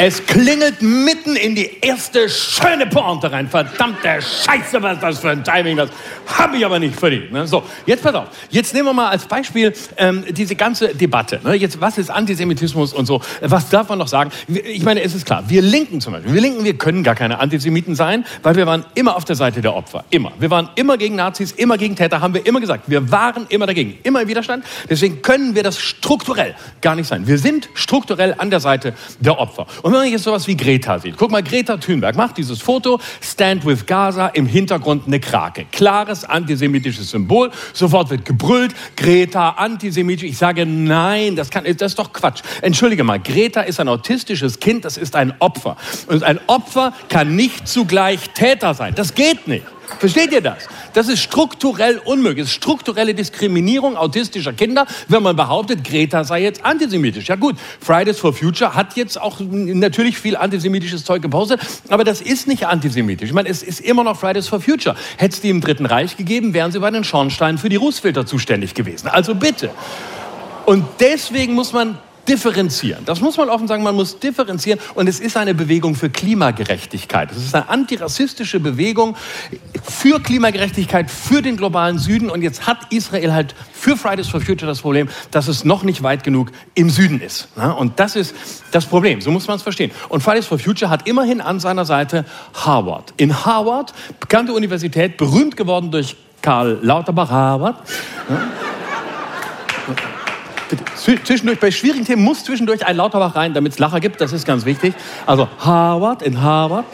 Es klingelt mitten in die erste schöne Pointe rein. Verdammte Scheiße, was ist das für ein Timing? Das habe ich aber nicht verdient. Ne? So, jetzt pass auf. Jetzt nehmen wir mal als Beispiel ähm, diese ganze Debatte. Ne? Jetzt, was ist Antisemitismus und so? Was darf man noch sagen? Ich meine, es ist klar, wir Linken zum Beispiel, wir Linken, wir können gar keine Antisemiten sein, weil wir waren immer auf der Seite der Opfer. Immer. Wir waren immer gegen Nazis, immer gegen Täter, haben wir immer gesagt. Wir waren immer dagegen, immer im Widerstand. Deswegen können wir das strukturell gar nicht sein. Wir sind strukturell an der Seite der Opfer. Und wenn man jetzt sowas wie Greta sieht, guck mal, Greta Thunberg macht dieses Foto, Stand with Gaza, im Hintergrund eine Krake. Klares antisemitisches Symbol, sofort wird gebrüllt, Greta, antisemitisch. Ich sage, nein, das, kann, das ist doch Quatsch. Entschuldige mal, Greta ist ein autistisches Kind, das ist ein Opfer. Und ein Opfer kann nicht zugleich Täter sein. Das geht nicht. Versteht ihr das? Das ist strukturell unmöglich. Das ist strukturelle Diskriminierung autistischer Kinder, wenn man behauptet, Greta sei jetzt antisemitisch. Ja gut, Fridays for Future hat jetzt auch natürlich viel antisemitisches Zeug gepostet, aber das ist nicht antisemitisch. Ich meine, es ist immer noch Fridays for Future. Hätte es die im Dritten Reich gegeben, wären sie bei den Schornsteinen für die Rußfilter zuständig gewesen. Also bitte. Und deswegen muss man differenzieren. Das muss man offen sagen, man muss differenzieren. Und es ist eine Bewegung für Klimagerechtigkeit. Es ist eine antirassistische Bewegung für Klimagerechtigkeit, für den globalen Süden. Und jetzt hat Israel halt für Fridays for Future das Problem, dass es noch nicht weit genug im Süden ist. Und das ist das Problem. So muss man es verstehen. Und Fridays for Future hat immerhin an seiner Seite Harvard. In Harvard, bekannte Universität, berühmt geworden durch Karl Lauterbach Harvard. Zwischendurch, bei schwierigen Themen muss zwischendurch ein Lauterbach rein, damit es Lacher gibt. Das ist ganz wichtig. Also Harvard in Harvard.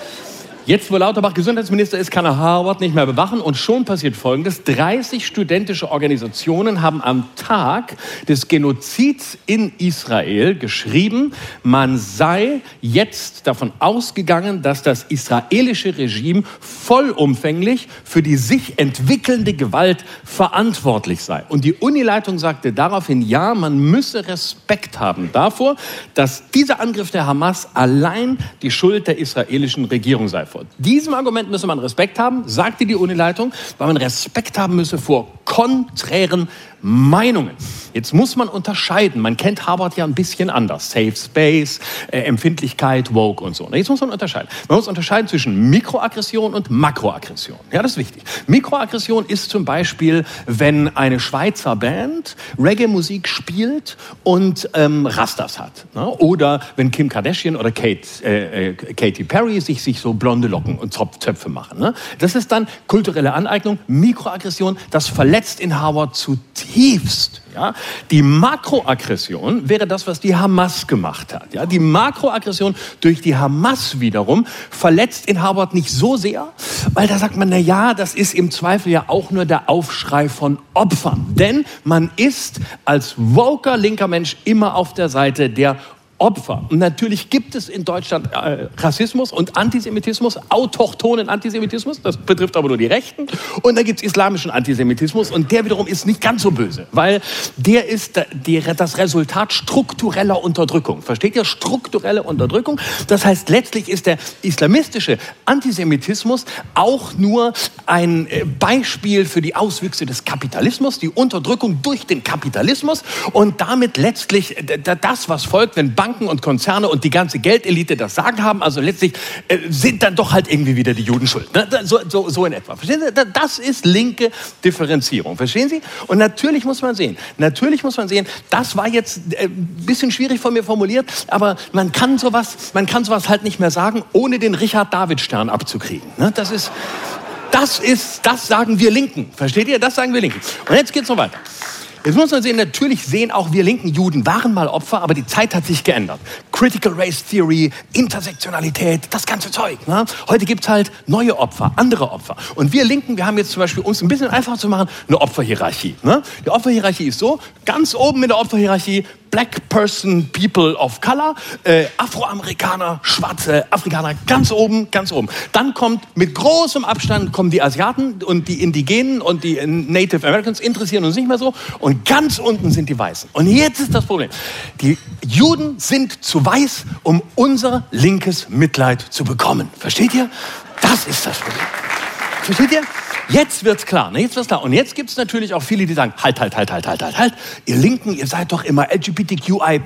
Jetzt, wo Lauterbach Gesundheitsminister ist, kann er Harvard nicht mehr bewachen. Und schon passiert Folgendes. 30 studentische Organisationen haben am Tag des Genozids in Israel geschrieben, man sei jetzt davon ausgegangen, dass das israelische Regime vollumfänglich für die sich entwickelnde Gewalt verantwortlich sei. Und die Unileitung sagte daraufhin, ja, man müsse Respekt haben davor, dass dieser Angriff der Hamas allein die Schuld der israelischen Regierung sei. Vor diesem Argument müsse man Respekt haben, sagte die Unileitung, weil man Respekt haben müsse vor konträren Meinungen. Jetzt muss man unterscheiden. Man kennt Harvard ja ein bisschen anders. Safe Space, äh, Empfindlichkeit, Woke und so. Jetzt muss man unterscheiden. Man muss unterscheiden zwischen Mikroaggression und Makroaggression. Ja, das ist wichtig. Mikroaggression ist zum Beispiel, wenn eine Schweizer Band Reggae-Musik spielt und ähm, Rastas hat. Ne? Oder wenn Kim Kardashian oder Kate, äh, äh, Katy Perry sich, sich so blonde Locken und Zöpfe machen. Ne? Das ist dann kulturelle Aneignung. Mikroaggression, das verletzt in Harvard zutiefst zutiefst. Ja? Die Makroaggression wäre das, was die Hamas gemacht hat. Ja? Die Makroaggression durch die Hamas wiederum verletzt in Harvard nicht so sehr, weil da sagt man, na ja, das ist im Zweifel ja auch nur der Aufschrei von Opfern. Denn man ist als woker linker Mensch immer auf der Seite der Opfer. Und natürlich gibt es in Deutschland äh, Rassismus und Antisemitismus, autochthonen Antisemitismus, das betrifft aber nur die Rechten. Und dann gibt es islamischen Antisemitismus und der wiederum ist nicht ganz so böse, weil der ist der, das Resultat struktureller Unterdrückung. Versteht ihr? Strukturelle Unterdrückung. Das heißt, letztlich ist der islamistische Antisemitismus auch nur ein äh, Beispiel für die Auswüchse des Kapitalismus, die Unterdrückung durch den Kapitalismus und damit letztlich das, was folgt, wenn Banken und Konzerne und die ganze Geldelite das Sagen haben. Also letztlich äh, sind dann doch halt irgendwie wieder die Juden schuld. Ne? So, so, so in etwa. Verstehen Sie? Das ist linke Differenzierung. Verstehen Sie? Und natürlich muss man sehen, natürlich muss man sehen, das war jetzt ein äh, bisschen schwierig von mir formuliert, aber man kann sowas, man kann sowas halt nicht mehr sagen, ohne den Richard-David-Stern abzukriegen. Ne? Das ist, das ist, das sagen wir Linken. Versteht ihr? Das sagen wir Linken. Und jetzt geht's noch weiter. Jetzt muss man sehen, natürlich sehen auch wir linken Juden waren mal Opfer, aber die Zeit hat sich geändert. Critical Race Theory, Intersektionalität, das ganze Zeug. Ne? Heute gibt's halt neue Opfer, andere Opfer. Und wir Linken, wir haben jetzt zum Beispiel, uns ein bisschen einfacher zu machen, eine Opferhierarchie. Ne? Die Opferhierarchie ist so, ganz oben in der Opferhierarchie Black Person, People of Color, äh, Afroamerikaner, Schwarze, Afrikaner, ganz oben, ganz oben. Dann kommt mit großem Abstand kommen die Asiaten und die Indigenen und die Native Americans interessieren uns nicht mehr so. Und ganz unten sind die Weißen. Und jetzt ist das Problem. Die Juden sind zu weiß, um unser linkes Mitleid zu bekommen. Versteht ihr? Das ist das Problem. Versteht ihr? Jetzt wird's klar, ne? jetzt wird's klar. Und jetzt gibt's natürlich auch viele, die sagen, halt, halt, halt, halt, halt, halt, halt. Ihr Linken, ihr seid doch immer LGBTQI+,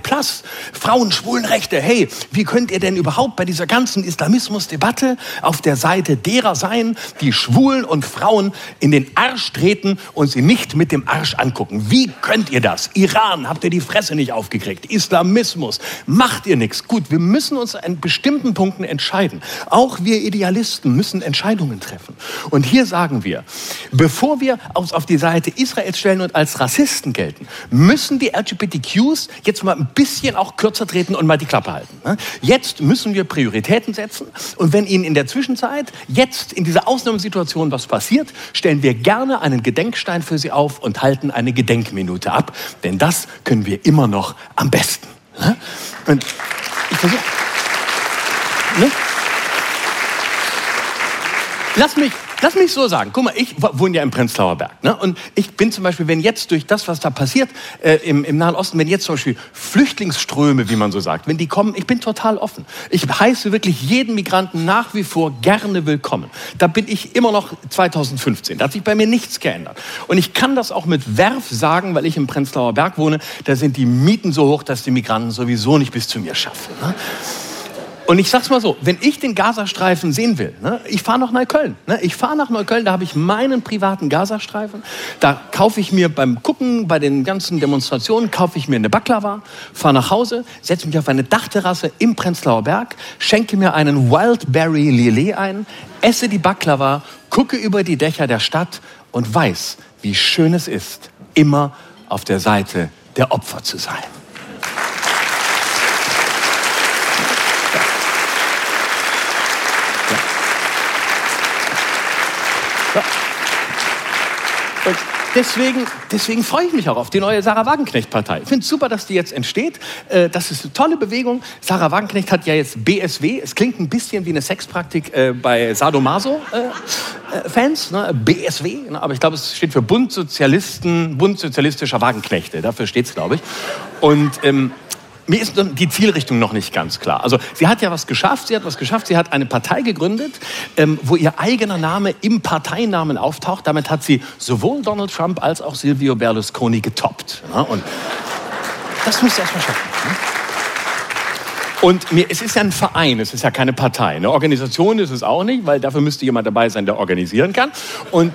Frauen, Schwulenrechte. Hey, wie könnt ihr denn überhaupt bei dieser ganzen Islamismusdebatte auf der Seite derer sein, die Schwulen und Frauen in den Arsch treten und sie nicht mit dem Arsch angucken? Wie könnt ihr das? Iran, habt ihr die Fresse nicht aufgekriegt? Islamismus, macht ihr nichts? Gut, wir müssen uns an bestimmten Punkten entscheiden. Auch wir Idealisten müssen Entscheidungen treffen. Und hier sagen wir, wir, bevor wir uns auf die Seite Israels stellen und als Rassisten gelten, müssen die LGBTQs jetzt mal ein bisschen auch kürzer treten und mal die Klappe halten. Ne? Jetzt müssen wir Prioritäten setzen und wenn Ihnen in der Zwischenzeit jetzt in dieser Ausnahmesituation was passiert, stellen wir gerne einen Gedenkstein für Sie auf und halten eine Gedenkminute ab, denn das können wir immer noch am besten. Ne? Und ich versuche. Ne? Lass mich, Lass mich so sagen. Guck mal, ich wohne ja im Prenzlauer Berg. Ne? Und ich bin zum Beispiel, wenn jetzt durch das, was da passiert äh, im, im Nahen Osten, wenn jetzt zum Beispiel Flüchtlingsströme, wie man so sagt, wenn die kommen, ich bin total offen. Ich heiße wirklich jeden Migranten nach wie vor gerne willkommen. Da bin ich immer noch 2015. Da hat sich bei mir nichts geändert. Und ich kann das auch mit Werf sagen, weil ich im Prenzlauer Berg wohne. Da sind die Mieten so hoch, dass die Migranten sowieso nicht bis zu mir schaffen. Ne? Und ich sag's mal so, wenn ich den Gazastreifen sehen will, ne, ich fahre nach Neukölln. Ne, ich fahre nach Neukölln, da habe ich meinen privaten Gazastreifen. Da kaufe ich mir beim Gucken, bei den ganzen Demonstrationen, kaufe ich mir eine Baklava, fahre nach Hause, setze mich auf eine Dachterrasse im Prenzlauer Berg, schenke mir einen Wildberry Lillet ein, esse die Baklava, gucke über die Dächer der Stadt und weiß, wie schön es ist, immer auf der Seite der Opfer zu sein. Und deswegen, deswegen freue ich mich auch auf die neue Sarah Wagenknecht-Partei. Ich finde es super, dass die jetzt entsteht. Äh, das ist eine tolle Bewegung. Sarah Wagenknecht hat ja jetzt BSW. Es klingt ein bisschen wie eine Sexpraktik äh, bei Sadomaso-Fans. Ne? BSW. Ne? Aber ich glaube, es steht für Bund Sozialisten, Bund Sozialistischer Wagenknechte. Dafür steht es, glaube ich. Und ähm, mir ist die Zielrichtung noch nicht ganz klar. Also sie hat ja was geschafft, sie hat was geschafft, sie hat eine Partei gegründet, ähm, wo ihr eigener Name im Parteinamen auftaucht. Damit hat sie sowohl Donald Trump als auch Silvio Berlusconi getoppt. Ja? Und das muss sie erstmal schaffen. Ne? Und mir, es ist ja ein Verein, es ist ja keine Partei. Eine Organisation ist es auch nicht, weil dafür müsste jemand dabei sein, der organisieren kann. Und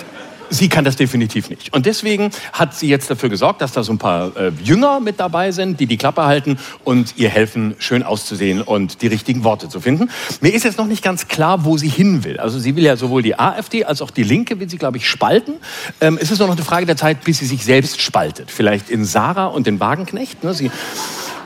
sie kann das definitiv nicht. Und deswegen hat sie jetzt dafür gesorgt, dass da so ein paar äh, Jünger mit dabei sind, die die Klappe halten und ihr helfen, schön auszusehen und die richtigen Worte zu finden. Mir ist jetzt noch nicht ganz klar, wo sie hin will. Also sie will ja sowohl die AfD als auch die Linke, will sie, glaube ich, spalten. Ähm, es ist nur noch eine Frage der Zeit, bis sie sich selbst spaltet. Vielleicht in Sarah und den Wagenknecht. Ne? Sie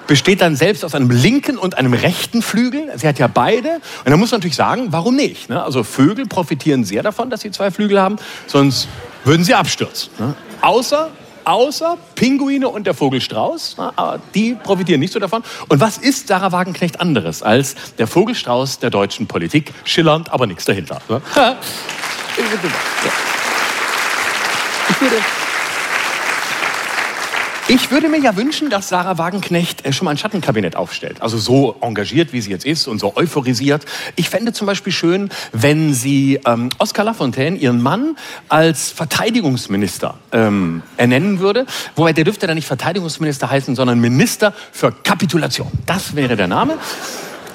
besteht dann selbst aus einem linken und einem rechten Flügel. Sie hat ja beide. Und da muss man natürlich sagen, warum nicht? Ne? Also Vögel profitieren sehr davon, dass sie zwei Flügel haben, sonst würden sie abstürzen. Ne? Außer außer Pinguine und der Vogelstrauß. Die profitieren nicht so davon. Und was ist Sarah Wagenknecht anderes als der Vogelstrauß der deutschen Politik? Schillernd, aber nichts dahinter. Ne? Ich würde, ich würde mir ja wünschen, dass Sarah Wagenknecht äh, schon mal ein Schattenkabinett aufstellt. Also so engagiert, wie sie jetzt ist und so euphorisiert. Ich fände zum Beispiel schön, wenn sie ähm, Oskar Lafontaine, ihren Mann, als Verteidigungsminister ähm, ernennen würde. Wobei der dürfte dann nicht Verteidigungsminister heißen, sondern Minister für Kapitulation. Das wäre der Name.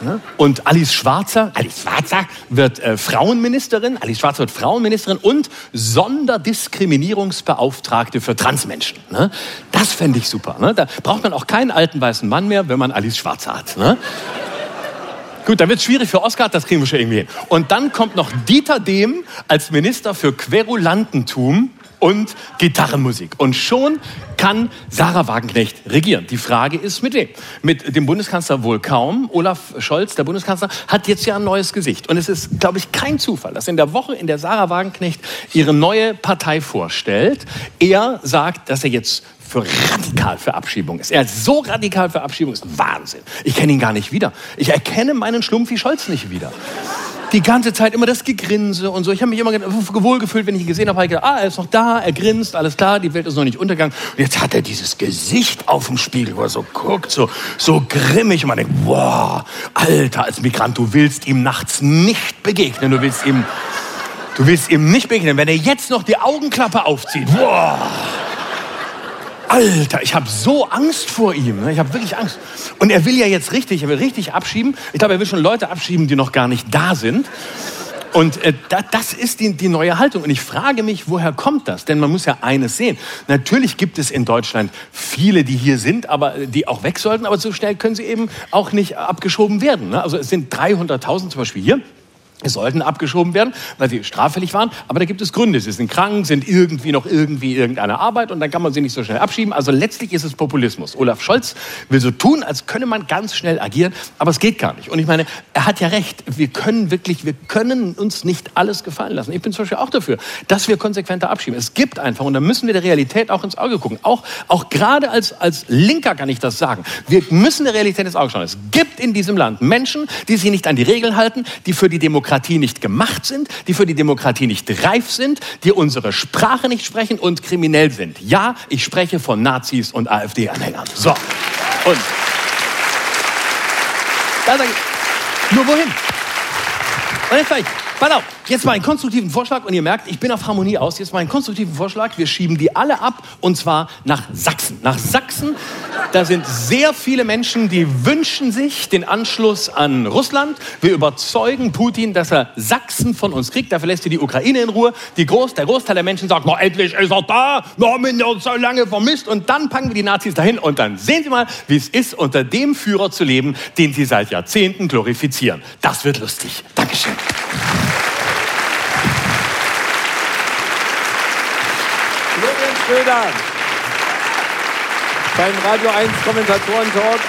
Ne? Und Alice Schwarzer, Alice Schwarzer wird äh, Frauenministerin, Alice Schwarzer wird Frauenministerin und Sonderdiskriminierungsbeauftragte für Transmenschen. Ne? Das fände ich super. Ne? Da braucht man auch keinen alten weißen Mann mehr, wenn man Alice Schwarzer hat. Ne? Gut, dann wird es schwierig für Oskar, das kriegen wir schon irgendwie hin. Und dann kommt noch Dieter Dehm als Minister für Querulantentum und Gitarrenmusik. Und schon kann Sarah Wagenknecht regieren. Die Frage ist, mit wem? Mit dem Bundeskanzler wohl kaum. Olaf Scholz, der Bundeskanzler, hat jetzt ja ein neues Gesicht. Und es ist, glaube ich, kein Zufall, dass in der Woche, in der Sarah Wagenknecht ihre neue Partei vorstellt, er sagt, dass er jetzt für radikal für Abschiebung ist. Er ist so radikal für Abschiebung, ist Wahnsinn. Ich kenne ihn gar nicht wieder. Ich erkenne meinen Schlumpfi Scholz nicht wieder die ganze Zeit immer das Gegrinse und so. Ich habe mich immer wohlgefühlt, wenn ich ihn gesehen habe, habe ich gedacht, ah, er ist noch da, er grinst, alles klar, die Welt ist noch nicht untergegangen. Und jetzt hat er dieses Gesicht auf dem Spiegel, wo er so guckt, so, so grimmig. Und man denkt, wow, Alter, als Migrant, du willst ihm nachts nicht begegnen. Du willst ihm, du willst ihm nicht begegnen. Wenn er jetzt noch die Augenklappe aufzieht, wow. Alter, ich habe so Angst vor ihm. Ne? Ich habe wirklich Angst. Und er will ja jetzt richtig, er will richtig abschieben. Ich glaube, er will schon Leute abschieben, die noch gar nicht da sind. Und äh, das ist die, die neue Haltung. Und ich frage mich, woher kommt das? Denn man muss ja eines sehen. Natürlich gibt es in Deutschland viele, die hier sind, aber die auch weg sollten. Aber so schnell können sie eben auch nicht abgeschoben werden. Ne? Also es sind 300.000 zum Beispiel hier. Sollten abgeschoben werden, weil sie straffällig waren. Aber da gibt es Gründe. Sie sind krank, sind irgendwie noch irgendwie irgendeine Arbeit und dann kann man sie nicht so schnell abschieben. Also letztlich ist es Populismus. Olaf Scholz will so tun, als könne man ganz schnell agieren, aber es geht gar nicht. Und ich meine, er hat ja recht. Wir können wirklich, wir können uns nicht alles gefallen lassen. Ich bin zum Beispiel auch dafür, dass wir konsequenter abschieben. Es gibt einfach, und da müssen wir der Realität auch ins Auge gucken. Auch, auch gerade als, als Linker kann ich das sagen. Wir müssen der Realität ins Auge schauen. Es gibt in diesem Land Menschen, die sich nicht an die Regeln halten, die für die Demokratie Demokratie nicht gemacht sind, die für die Demokratie nicht reif sind, die unsere Sprache nicht sprechen und kriminell sind. Ja, ich spreche von Nazis und AfD-Anhängern. So. Und da sage ich, nur wohin? Und jetzt sage ich, pass auf, Jetzt mal einen konstruktiven Vorschlag und ihr merkt, ich bin auf Harmonie aus. Jetzt mal einen konstruktiven Vorschlag. Wir schieben die alle ab und zwar nach Sachsen. Nach Sachsen, da sind sehr viele Menschen, die wünschen sich den Anschluss an Russland. Wir überzeugen Putin, dass er Sachsen von uns kriegt. Dafür lässt er die Ukraine in Ruhe. Die Groß, der Großteil der Menschen sagt, na endlich ist er da. Wir haben ihn ja so lange vermisst. Und dann packen wir die Nazis dahin und dann sehen Sie mal, wie es ist, unter dem Führer zu leben, den Sie seit Jahrzehnten glorifizieren. Das wird lustig. Dankeschön. Schröder beim Radio 1 Kommentatoren-Talk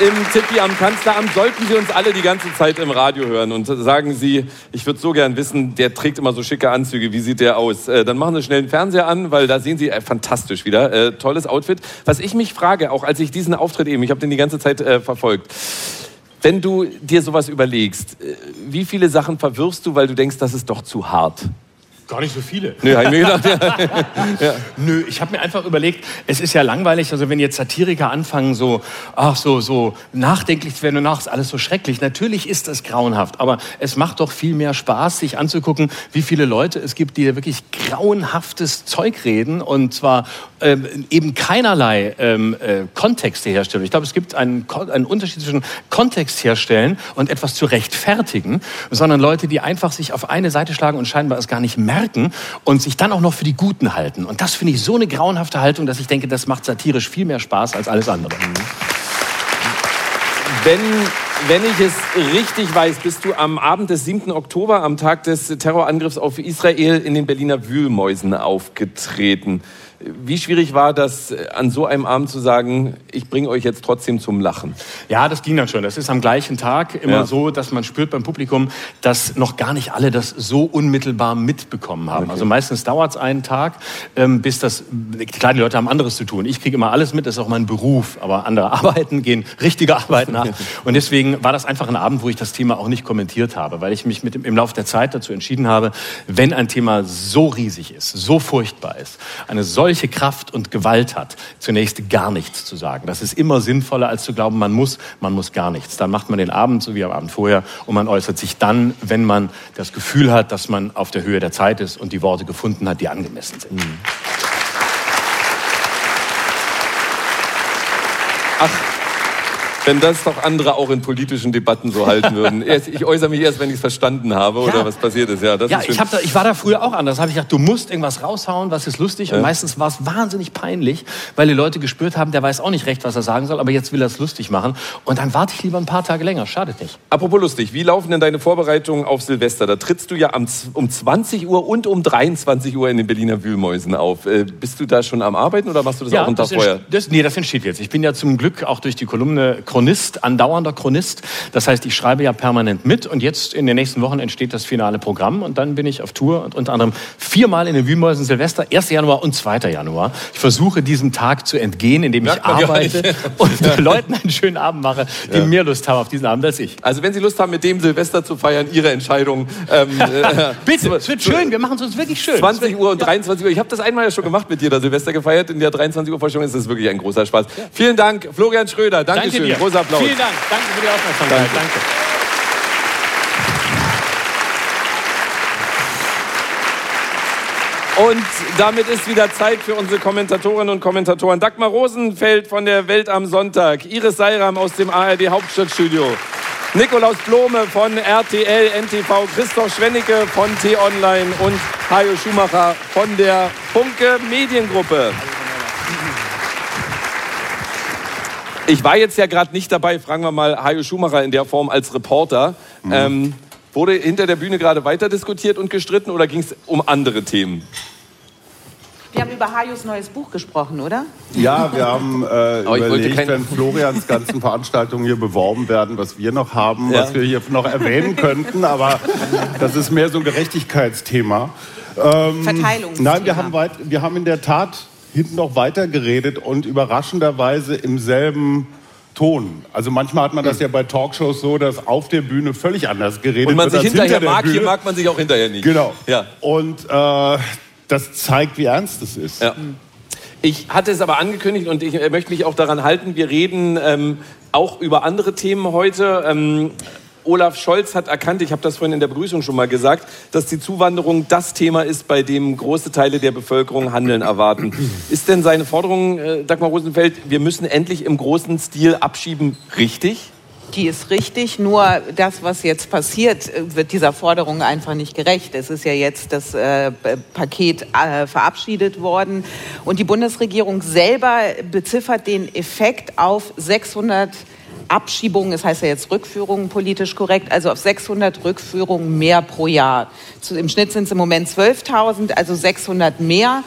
im Tippi am Kanzleramt sollten Sie uns alle die ganze Zeit im Radio hören und sagen Sie, ich würde so gern wissen, der trägt immer so schicke Anzüge, wie sieht der aus? Äh, dann machen Sie schnell den Fernseher an, weil da sehen Sie äh, fantastisch wieder, äh, tolles Outfit. Was ich mich frage, auch als ich diesen Auftritt eben, ich habe den die ganze Zeit äh, verfolgt, wenn du dir sowas überlegst, äh, wie viele Sachen verwirfst du, weil du denkst, das ist doch zu hart? Gar nicht so viele. Nö, hab ich mir gedacht, ja. ja. Nö, ich habe mir einfach überlegt, es ist ja langweilig, also wenn jetzt Satiriker anfangen, so, ach, so, so nachdenklich zu werden und ach, ist alles so schrecklich. Natürlich ist das grauenhaft, aber es macht doch viel mehr Spaß, sich anzugucken, wie viele Leute es gibt, die wirklich grauenhaftes Zeug reden und zwar ähm, eben keinerlei ähm, äh, Kontexte herstellen. Ich glaube, es gibt einen, einen Unterschied zwischen Kontext herstellen und etwas zu rechtfertigen, sondern Leute, die einfach sich auf eine Seite schlagen und scheinbar es gar nicht merken merken und sich dann auch noch für die Guten halten. Und das finde ich so eine grauenhafte Haltung, dass ich denke, das macht satirisch viel mehr Spaß als alles andere. Wenn, wenn ich es richtig weiß, bist du am Abend des 7. Oktober, am Tag des Terrorangriffs auf Israel, in den Berliner Wühlmäusen aufgetreten. Wie schwierig war das, äh, an so einem Abend zu sagen, ich bringe euch jetzt trotzdem zum Lachen? Ja, das ging dann schon. Das ist am gleichen Tag immer ja. so, dass man spürt beim Publikum, dass noch gar nicht alle das so unmittelbar mitbekommen haben. Okay. Also meistens dauert es einen Tag, ähm, bis das, klar, die Leute haben anderes zu tun. Ich kriege immer alles mit, das ist auch mein Beruf. Aber andere arbeiten, gehen richtige Arbeit nach. Und deswegen war das einfach ein Abend, wo ich das Thema auch nicht kommentiert habe, weil ich mich mit im Laufe der Zeit dazu entschieden habe, wenn ein Thema so riesig ist, so furchtbar ist, eine solche solche Kraft und Gewalt hat, zunächst gar nichts zu sagen. Das ist immer sinnvoller, als zu glauben, man muss, man muss gar nichts. Dann macht man den Abend so wie am Abend vorher und man äußert sich dann, wenn man das Gefühl hat, dass man auf der Höhe der Zeit ist und die Worte gefunden hat, die angemessen sind. Mhm. Ach, Wenn das doch andere auch in politischen Debatten so halten würden. Ich äußere mich erst, wenn ich es verstanden habe oder was passiert ist. Ja, das ja ist ich, da, ich war da früher auch anders. Da habe ich gedacht, du musst irgendwas raushauen, was ist lustig. Und Ja. meistens war es wahnsinnig peinlich, weil die Leute gespürt haben, der weiß auch nicht recht, was er sagen soll, aber jetzt will er es lustig machen. Und dann warte ich lieber ein paar Tage länger. Schadet nicht. Apropos lustig, wie laufen denn deine Vorbereitungen auf Silvester? Da trittst du ja um 20 Uhr und um 23 Uhr in den Berliner Wühlmäusen auf. Äh, bist du da schon am Arbeiten oder machst du das auch einen Tag vorher? das, nee, das entsteht jetzt. Ich bin ja zum Glück auch durch die Kolumne Chronist, andauernder Chronist. Das heißt, ich schreibe ja permanent mit und jetzt in den nächsten Wochen entsteht das finale Programm und dann bin ich auf Tour und unter anderem viermal in den Wühlmäusen Silvester, 1. Januar und 2. Januar. Ich versuche diesem Tag zu entgehen, indem ich ja arbeite und Leuten einen schönen Abend mache, die mehr Lust haben auf diesen Abend als ich. Also wenn Sie Lust haben, mit dem Silvester zu feiern, Ihre Entscheidung. Ähm, äh, Bitte, es wird schön, wir machen es uns wirklich schön. 20 Uhr und 23 Uhr. Ich habe das einmal ja schon gemacht mit dir, da Silvester gefeiert. In der 23 Uhr Vorstellung ist das wirklich ein großer Spaß. Vielen Dank, Florian Schröder. Dankeschön. Danke dir. Großer Applaus. Vielen Dank. Danke für die Aufmerksamkeit. Danke. Danke. Und damit ist wieder Zeit für unsere Kommentatorinnen und Kommentatoren. Dagmar Rosenfeld von der Welt am Sonntag, Iris Seiram aus dem ARD Hauptstadtstudio, Nikolaus Blome von RTL NTV, Christoph Schwennecke von T-Online und Hajo Schumacher von der Funke Mediengruppe. Ich war jetzt ja gerade nicht dabei, fragen wir mal Hajo Schumacher in der Form als Reporter. Ähm, wurde hinter der Bühne gerade weiter diskutiert und gestritten oder ging es um andere Themen? Wir haben über Hajos neues Buch gesprochen, oder? Ja, wir haben äh, überlegt, wenn Florians ganzen Veranstaltungen hier beworben werden, was wir noch haben, Ja. was wir hier noch erwähnen könnten, aber das ist mehr so ein Gerechtigkeitsthema. Ähm, Verteilungsthema. Nein, wir haben, weit, wir haben in der Tat hinten noch weiter geredet und überraschenderweise im selben Ton. Also manchmal hat man das ja bei Talkshows so, dass auf der Bühne völlig anders geredet Und man wird sich als hinterher hinter mag, hier mag man sich auch hinterher nicht. Genau. Ja. Und äh, das zeigt, wie ernst es ist. Ja. Ich hatte es aber angekündigt und ich äh, möchte mich auch daran halten. Wir reden ähm, auch über andere Themen heute. Ähm, Olaf Scholz hat erkannt, ich habe das vorhin in der Begrüßung schon mal gesagt, dass die Zuwanderung das Thema ist, bei dem große Teile der Bevölkerung Handeln erwarten. Ist denn seine Forderung, äh, Dagmar Rosenfeld, wir müssen endlich im großen Stil abschieben, richtig? Die ist richtig, nur das, was jetzt passiert, äh, wird dieser Forderung einfach nicht gerecht. Es ist ja jetzt das äh, Paket äh, verabschiedet worden und die Bundesregierung selber beziffert den Effekt auf 600 Abschiebungen, das heißt ja jetzt Rückführungen politisch korrekt, also auf 600 Rückführungen mehr pro Jahr. Im Schnitt sind es im Moment 12.000, also 600 mehr.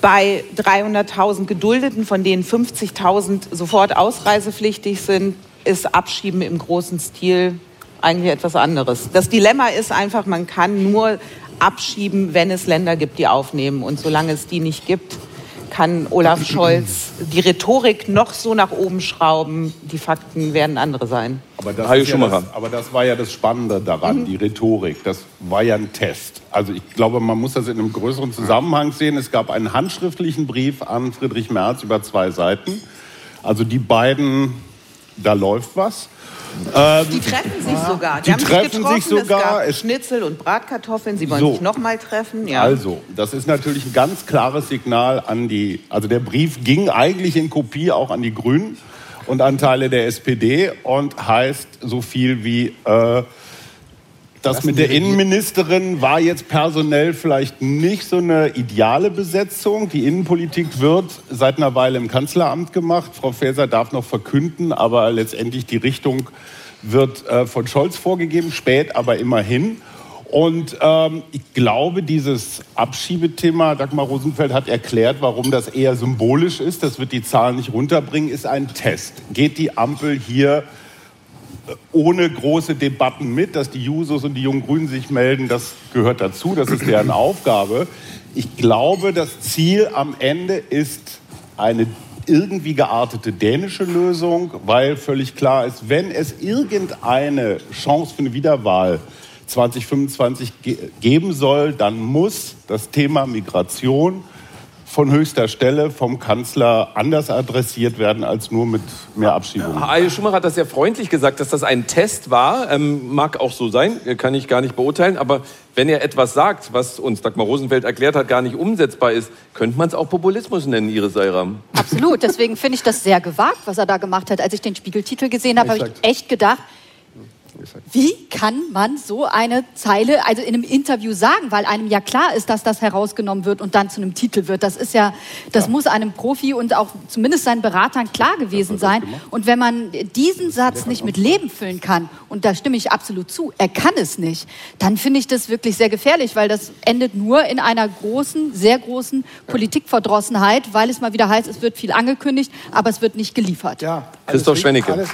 Bei 300.000 Geduldeten, von denen 50.000 sofort ausreisepflichtig sind, ist Abschieben im großen Stil eigentlich etwas anderes. Das Dilemma ist einfach, man kann nur abschieben, wenn es Länder gibt, die aufnehmen. Und solange es die nicht gibt, kann Olaf Scholz die Rhetorik noch so nach oben schrauben. Die Fakten werden andere sein. Aber das, ist ja das, aber das war ja das Spannende daran, die Rhetorik. Das war ja ein Test. Also ich glaube, man muss das in einem größeren Zusammenhang sehen. Es gab einen handschriftlichen Brief an Friedrich Merz über zwei Seiten. Also die beiden, da läuft was. Ähm, Die treffen sich sogar. Die haben treffen getroffen. sich sogar. Es Schnitzel und Bratkartoffeln. Sie wollen So. sich noch mal treffen. Ja. Also, das ist natürlich ein ganz klares Signal an die, also der Brief ging eigentlich in Kopie auch an die Grünen und an Teile der SPD und heißt so viel wie, äh, das mit der Innenministerin war jetzt personell vielleicht nicht so eine ideale Besetzung. Die Innenpolitik wird seit einer Weile im Kanzleramt gemacht. Frau Faeser darf noch verkünden, aber letztendlich die Richtung wird äh, von Scholz vorgegeben, spät, aber immerhin. Und ähm, ich glaube, dieses Abschiebethema, Dagmar Rosenfeld hat erklärt, warum das eher symbolisch ist, das wird die Zahlen nicht runterbringen, ist ein Test. Geht die Ampel hier ohne große Debatten mit, dass die Jusos und die jungen Grünen sich melden, das gehört dazu, das ist deren Aufgabe. Ich glaube, das Ziel am Ende ist eine irgendwie geartete dänische Lösung, weil völlig klar ist, wenn es irgendeine Chance für eine Wiederwahl 2025 ge geben soll, dann muss das Thema Migration von höchster Stelle vom Kanzler anders adressiert werden als nur mit mehr Abschiebungen. Herr Schumacher hat das sehr freundlich gesagt, dass das ein Test war. Ähm, mag auch so sein, kann ich gar nicht beurteilen. Aber wenn er etwas sagt, was uns Dagmar Rosenfeld erklärt hat, gar nicht umsetzbar ist, könnte man es auch Populismus nennen, Iris Seiram. Absolut. Deswegen finde ich das sehr gewagt, was er da gemacht hat. Als ich den Spiegeltitel gesehen habe, habe ich echt gedacht, wie kann man so eine Zeile, also in einem Interview sagen, weil einem ja klar ist, dass das herausgenommen wird und dann zu einem Titel wird. Das ist ja, das ja. muss einem Profi und auch zumindest seinen Beratern klar gewesen sein. Und wenn man diesen Satz nicht mit Leben füllen kann, und da stimme ich absolut zu, er kann es nicht, dann finde ich das wirklich sehr gefährlich, weil das endet nur in einer großen, sehr großen Politikverdrossenheit, weil es mal wieder heißt, es wird viel angekündigt, aber es wird nicht geliefert. Ja, Christoph Schwennecke.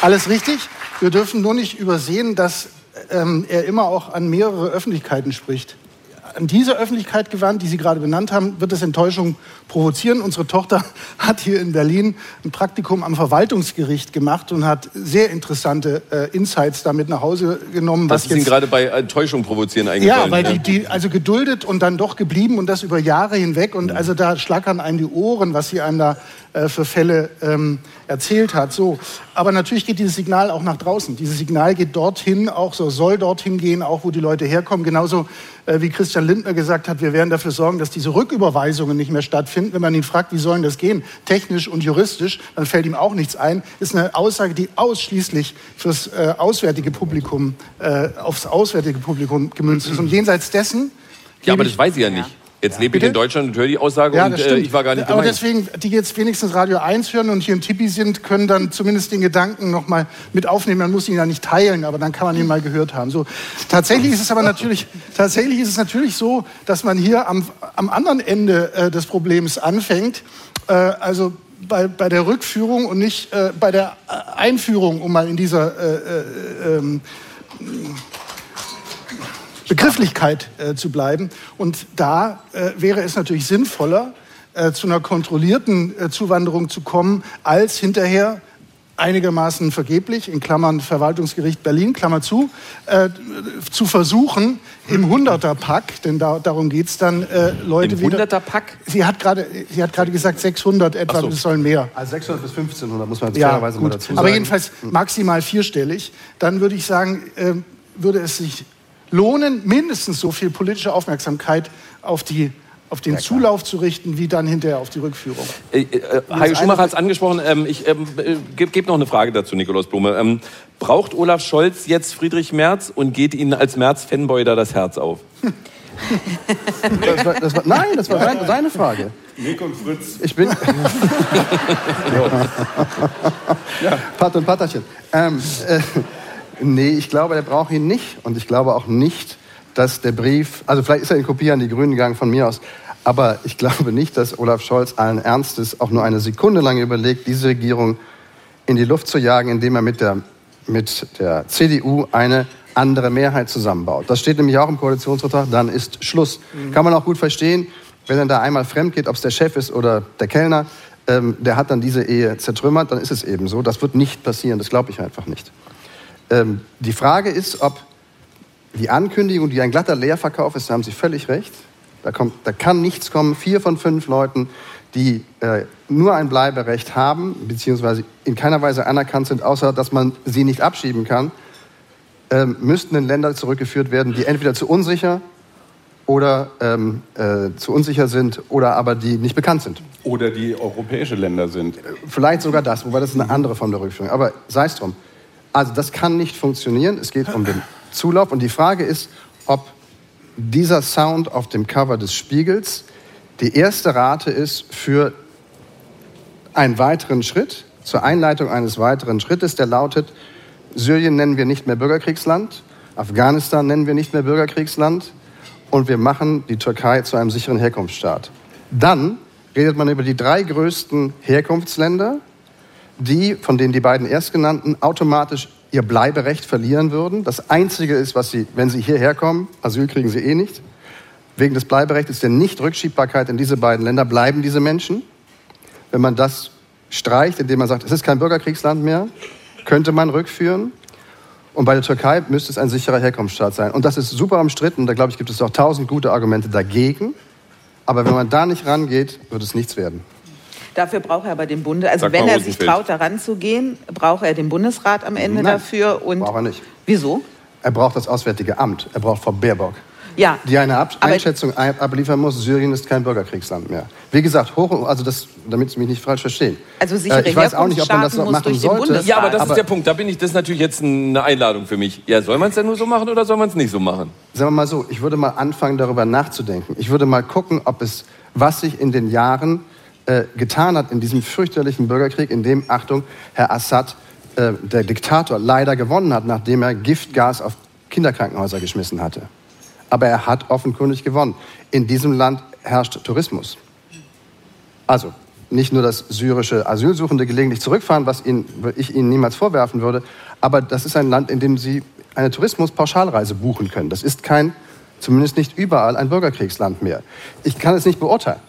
Alles richtig. Wir dürfen nur nicht übersehen, dass ähm, er immer auch an mehrere Öffentlichkeiten spricht an diese Öffentlichkeit gewandt, die Sie gerade benannt haben, wird es Enttäuschung provozieren. Unsere Tochter hat hier in Berlin ein Praktikum am Verwaltungsgericht gemacht und hat sehr interessante äh, Insights damit nach Hause genommen. Was, ist Ihnen gerade bei Enttäuschung provozieren eingefallen? Ja, weil die, die, also geduldet und dann doch geblieben und das über Jahre hinweg. Und also da schlackern einem die Ohren, was sie einem da äh, für Fälle ähm, erzählt hat. So. Aber natürlich geht dieses Signal auch nach draußen. Dieses Signal geht dorthin, auch so soll dorthin gehen, auch wo die Leute herkommen. Genauso äh, wie Christian Lindner gesagt hat, wir werden dafür sorgen, dass diese Rücküberweisungen nicht mehr stattfinden. Wenn man ihn fragt, wie sollen das gehen, technisch und juristisch, dann fällt ihm auch nichts ein. Ist eine Aussage, die ausschließlich fürs äh, auswärtige Publikum, äh, aufs auswärtige Publikum gemünzt ist. Und jenseits dessen. Ja, aber das weiß ich ja nicht. Jetzt lebe ich in Deutschland und höre die Aussage ja, und äh, ich war gar nicht gemeint. Aber deswegen, die jetzt wenigstens Radio 1 hören und hier in Tippi sind, können dann zumindest den Gedanken noch mal mit aufnehmen. Man muss ihn ja nicht teilen, aber dann kann man ihn mal gehört haben. So, tatsächlich ist es aber natürlich, tatsächlich ist es natürlich so, dass man hier am, am anderen Ende äh, des Problems anfängt. Äh, also bei, bei der Rückführung und nicht äh, bei der Einführung, um mal in dieser äh, äh, ähm, Begrifflichkeit äh, zu bleiben. Und da äh, wäre es natürlich sinnvoller, äh, zu einer kontrollierten äh, Zuwanderung zu kommen, als hinterher einigermaßen vergeblich, in Klammern Verwaltungsgericht Berlin, Klammer zu, äh, zu versuchen, im Hunderterpack, denn da, darum geht es dann, äh, Leute Im wieder... Hunderterpack? Sie hat gerade gesagt 600 etwa, so. es sollen mehr. Also 600 bis 1500 muss man ja, fairerweise mal dazu sagen. Aber jedenfalls maximal vierstellig. Dann würde ich sagen, äh, würde es sich lohnen, mindestens so viel politische Aufmerksamkeit auf die auf den ja, Zulauf zu richten, wie dann hinterher auf die Rückführung. Äh, äh, Heiko Schumacher hat es angesprochen. Ähm, ich ähm, äh, gebe geb noch eine Frage dazu, Nikolaus Blume. Ähm, braucht Olaf Scholz jetzt Friedrich Merz und geht Ihnen als Merz-Fanboy da das Herz auf? das war, das war, nein, das war seine, seine Frage. Nick und Fritz. Ich bin. ja. Pat und Patterchen. Ähm, äh, Nee, ich glaube, der braucht ihn nicht. Und ich glaube auch nicht, dass der Brief, also vielleicht ist er in Kopie an die Grünen gegangen von mir aus, aber ich glaube nicht, dass Olaf Scholz allen Ernstes auch nur eine Sekunde lang überlegt, diese Regierung in die Luft zu jagen, indem er mit der, mit der CDU eine andere Mehrheit zusammenbaut. Das steht nämlich auch im Koalitionsvertrag, dann ist Schluss. Mhm. Kann man auch gut verstehen, wenn er da einmal fremd geht, ob es der Chef ist oder der Kellner, ähm, der hat dann diese Ehe zertrümmert, dann ist es eben so. Das wird nicht passieren, das glaube ich einfach nicht. Ähm, die Frage ist, ob die Ankündigung, die ein glatter Leerverkauf ist, da haben Sie völlig recht. Da, kommt, da kann nichts kommen. Vier von fünf Leuten, die äh, nur ein Bleiberecht haben, beziehungsweise in keiner Weise anerkannt sind, außer dass man sie nicht abschieben kann, äh, müssten in Länder zurückgeführt werden, die entweder zu unsicher oder ähm, äh, zu unsicher sind oder aber die nicht bekannt sind. Oder die europäische Länder sind. Vielleicht sogar das, wobei das ist eine andere Form der Rückführung. Aber sei es drum. Also das kann nicht funktionieren. Es geht um den Zulauf. Und die Frage ist, ob dieser Sound auf dem Cover des Spiegels die erste Rate ist für einen weiteren Schritt, zur Einleitung eines weiteren Schrittes, der lautet, Syrien nennen wir nicht mehr Bürgerkriegsland, Afghanistan nennen wir nicht mehr Bürgerkriegsland und wir machen die Türkei zu einem sicheren Herkunftsstaat. Dann redet man über die drei größten Herkunftsländer, die, von denen die beiden Erstgenannten, automatisch ihr Bleiberecht verlieren würden. Das Einzige ist, was sie, wenn sie hierher kommen, Asyl kriegen sie eh nicht. Wegen des Bleiberechts der Nichtrückschiebbarkeit in diese beiden Länder bleiben diese Menschen. Wenn man das streicht, indem man sagt, es ist kein Bürgerkriegsland mehr, könnte man rückführen. Und bei der Türkei müsste es ein sicherer Herkunftsstaat sein. Und das ist super umstritten. Da glaube ich, gibt es auch tausend gute Argumente dagegen. Aber wenn man da nicht rangeht, wird es nichts werden. Dafür braucht er aber den Bunde. Also Sag wenn mal, er sich traut, daran zu gehen, braucht er den Bundesrat am Ende Nein, dafür. Und braucht er nicht. Wieso? Er braucht das Auswärtige Amt. Er braucht Frau Baerbock. Ja. Die eine Ab Aber- Einschätzung ein- abliefern muss, Syrien ist kein Bürgerkriegsland mehr. Wie gesagt, hoch, also das, damit Sie mich nicht falsch verstehen. Also sichere Äh, ich weiß auch nicht, ob man das machen sollte. Ja, aber das Aber- ist der Punkt. Da bin ich, das ist natürlich jetzt eine Einladung für mich. Ja, soll man es denn nur so machen oder soll man es nicht so machen? Sagen wir mal so, ich würde mal anfangen, darüber nachzudenken. Ich würde mal gucken, ob es, was sich in den Jahren äh, getan hat in diesem fürchterlichen Bürgerkrieg, in dem, Achtung, Herr Assad, äh, der Diktator, leider gewonnen hat, nachdem er Giftgas auf Kinderkrankenhäuser geschmissen hatte. Aber er hat offenkundig gewonnen. In diesem Land herrscht Tourismus. Also nicht nur, dass syrische Asylsuchende gelegentlich zurückfahren, was ihnen, ich ihnen niemals vorwerfen würde, aber das ist ein Land, in dem sie eine Tourismuspauschalreise buchen können. Das ist kein, zumindest nicht überall, ein Bürgerkriegsland mehr. Ich kann es nicht beurteilen.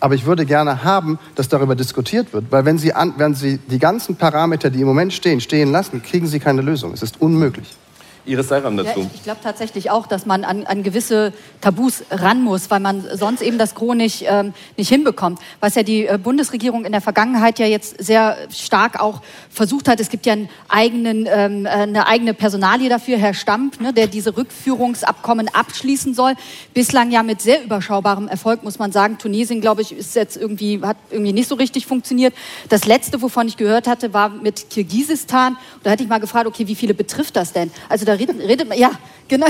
Aber ich würde gerne haben, dass darüber diskutiert wird, weil wenn Sie, an, wenn Sie die ganzen Parameter, die im Moment stehen, stehen lassen, kriegen Sie keine Lösung. Es ist unmöglich. Iris Seiram Ja, dazu. ich ich glaube tatsächlich auch, dass man an, an gewisse Tabus ran muss, weil man sonst eben das Gros nicht, ähm, nicht hinbekommt. Was ja die äh, Bundesregierung in der Vergangenheit ja jetzt sehr stark auch versucht hat. Es gibt ja einen eigenen, ähm, äh, eine eigene Personalie dafür, Herr Stamp, ne, der diese Rückführungsabkommen abschließen soll. Bislang ja mit sehr überschaubarem Erfolg, muss man sagen. Tunesien, glaube ich, ist jetzt irgendwie, hat irgendwie nicht so richtig funktioniert. Das letzte, wovon ich gehört hatte, war mit Kirgisistan. Da hatte ich mal gefragt, okay, wie viele betrifft das denn? Also da redet, redet man, ja, genau.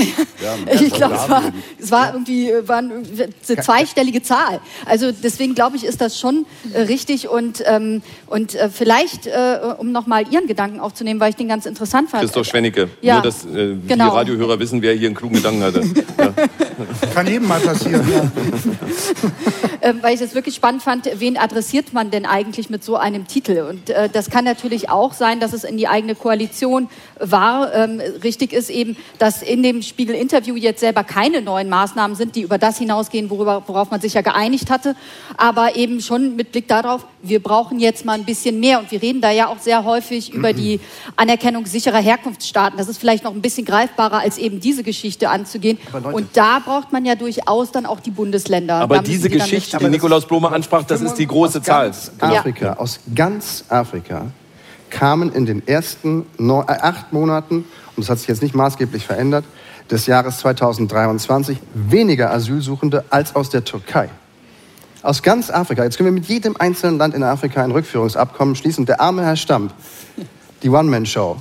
ich glaube, es war, es war irgendwie äh, war eine zweistellige Zahl. Also deswegen glaube ich, ist das schon äh, richtig und, ähm, und äh, vielleicht, äh, um nochmal Ihren Gedanken aufzunehmen, weil ich den ganz interessant fand. Christoph Schwennecke. Ja, Nur, dass äh, genau. die Radiohörer wissen, wer hier einen klugen Gedanken hatte. Ja. Kann jedem mal passieren. Ja. äh, weil ich das wirklich spannend fand, wen adressiert man denn eigentlich mit so einem Titel? Und äh, das kann natürlich auch sein, dass es in die eigene Koalition war. Ähm, richtig ist eben, dass in dem Spiegel-Interview jetzt selber keine neuen Maßnahmen sind, die über das hinausgehen, worüber, worauf man sich ja geeinigt hatte, aber eben schon mit Blick darauf, wir brauchen jetzt mal ein bisschen mehr. Und wir reden da ja auch sehr häufig über die Anerkennung sicherer Herkunftsstaaten. Das ist vielleicht noch ein bisschen greifbarer, als eben diese Geschichte anzugehen. Und da braucht man ja durchaus dann auch die Bundesländer. Aber Da diese Geschichte, die. Nikolaus Blome ansprach, das ist die große aus Zahl. Ganz Afrika, aus ganz Afrika kamen in den ersten neun, äh, acht Monaten, und das hat sich jetzt nicht maßgeblich verändert, des Jahres 2023 weniger Asylsuchende als aus der Türkei. Aus ganz Afrika. Jetzt können wir mit jedem einzelnen Land in Afrika ein Rückführungsabkommen schließen. Der arme Herr Stamp, die One-Man-Show,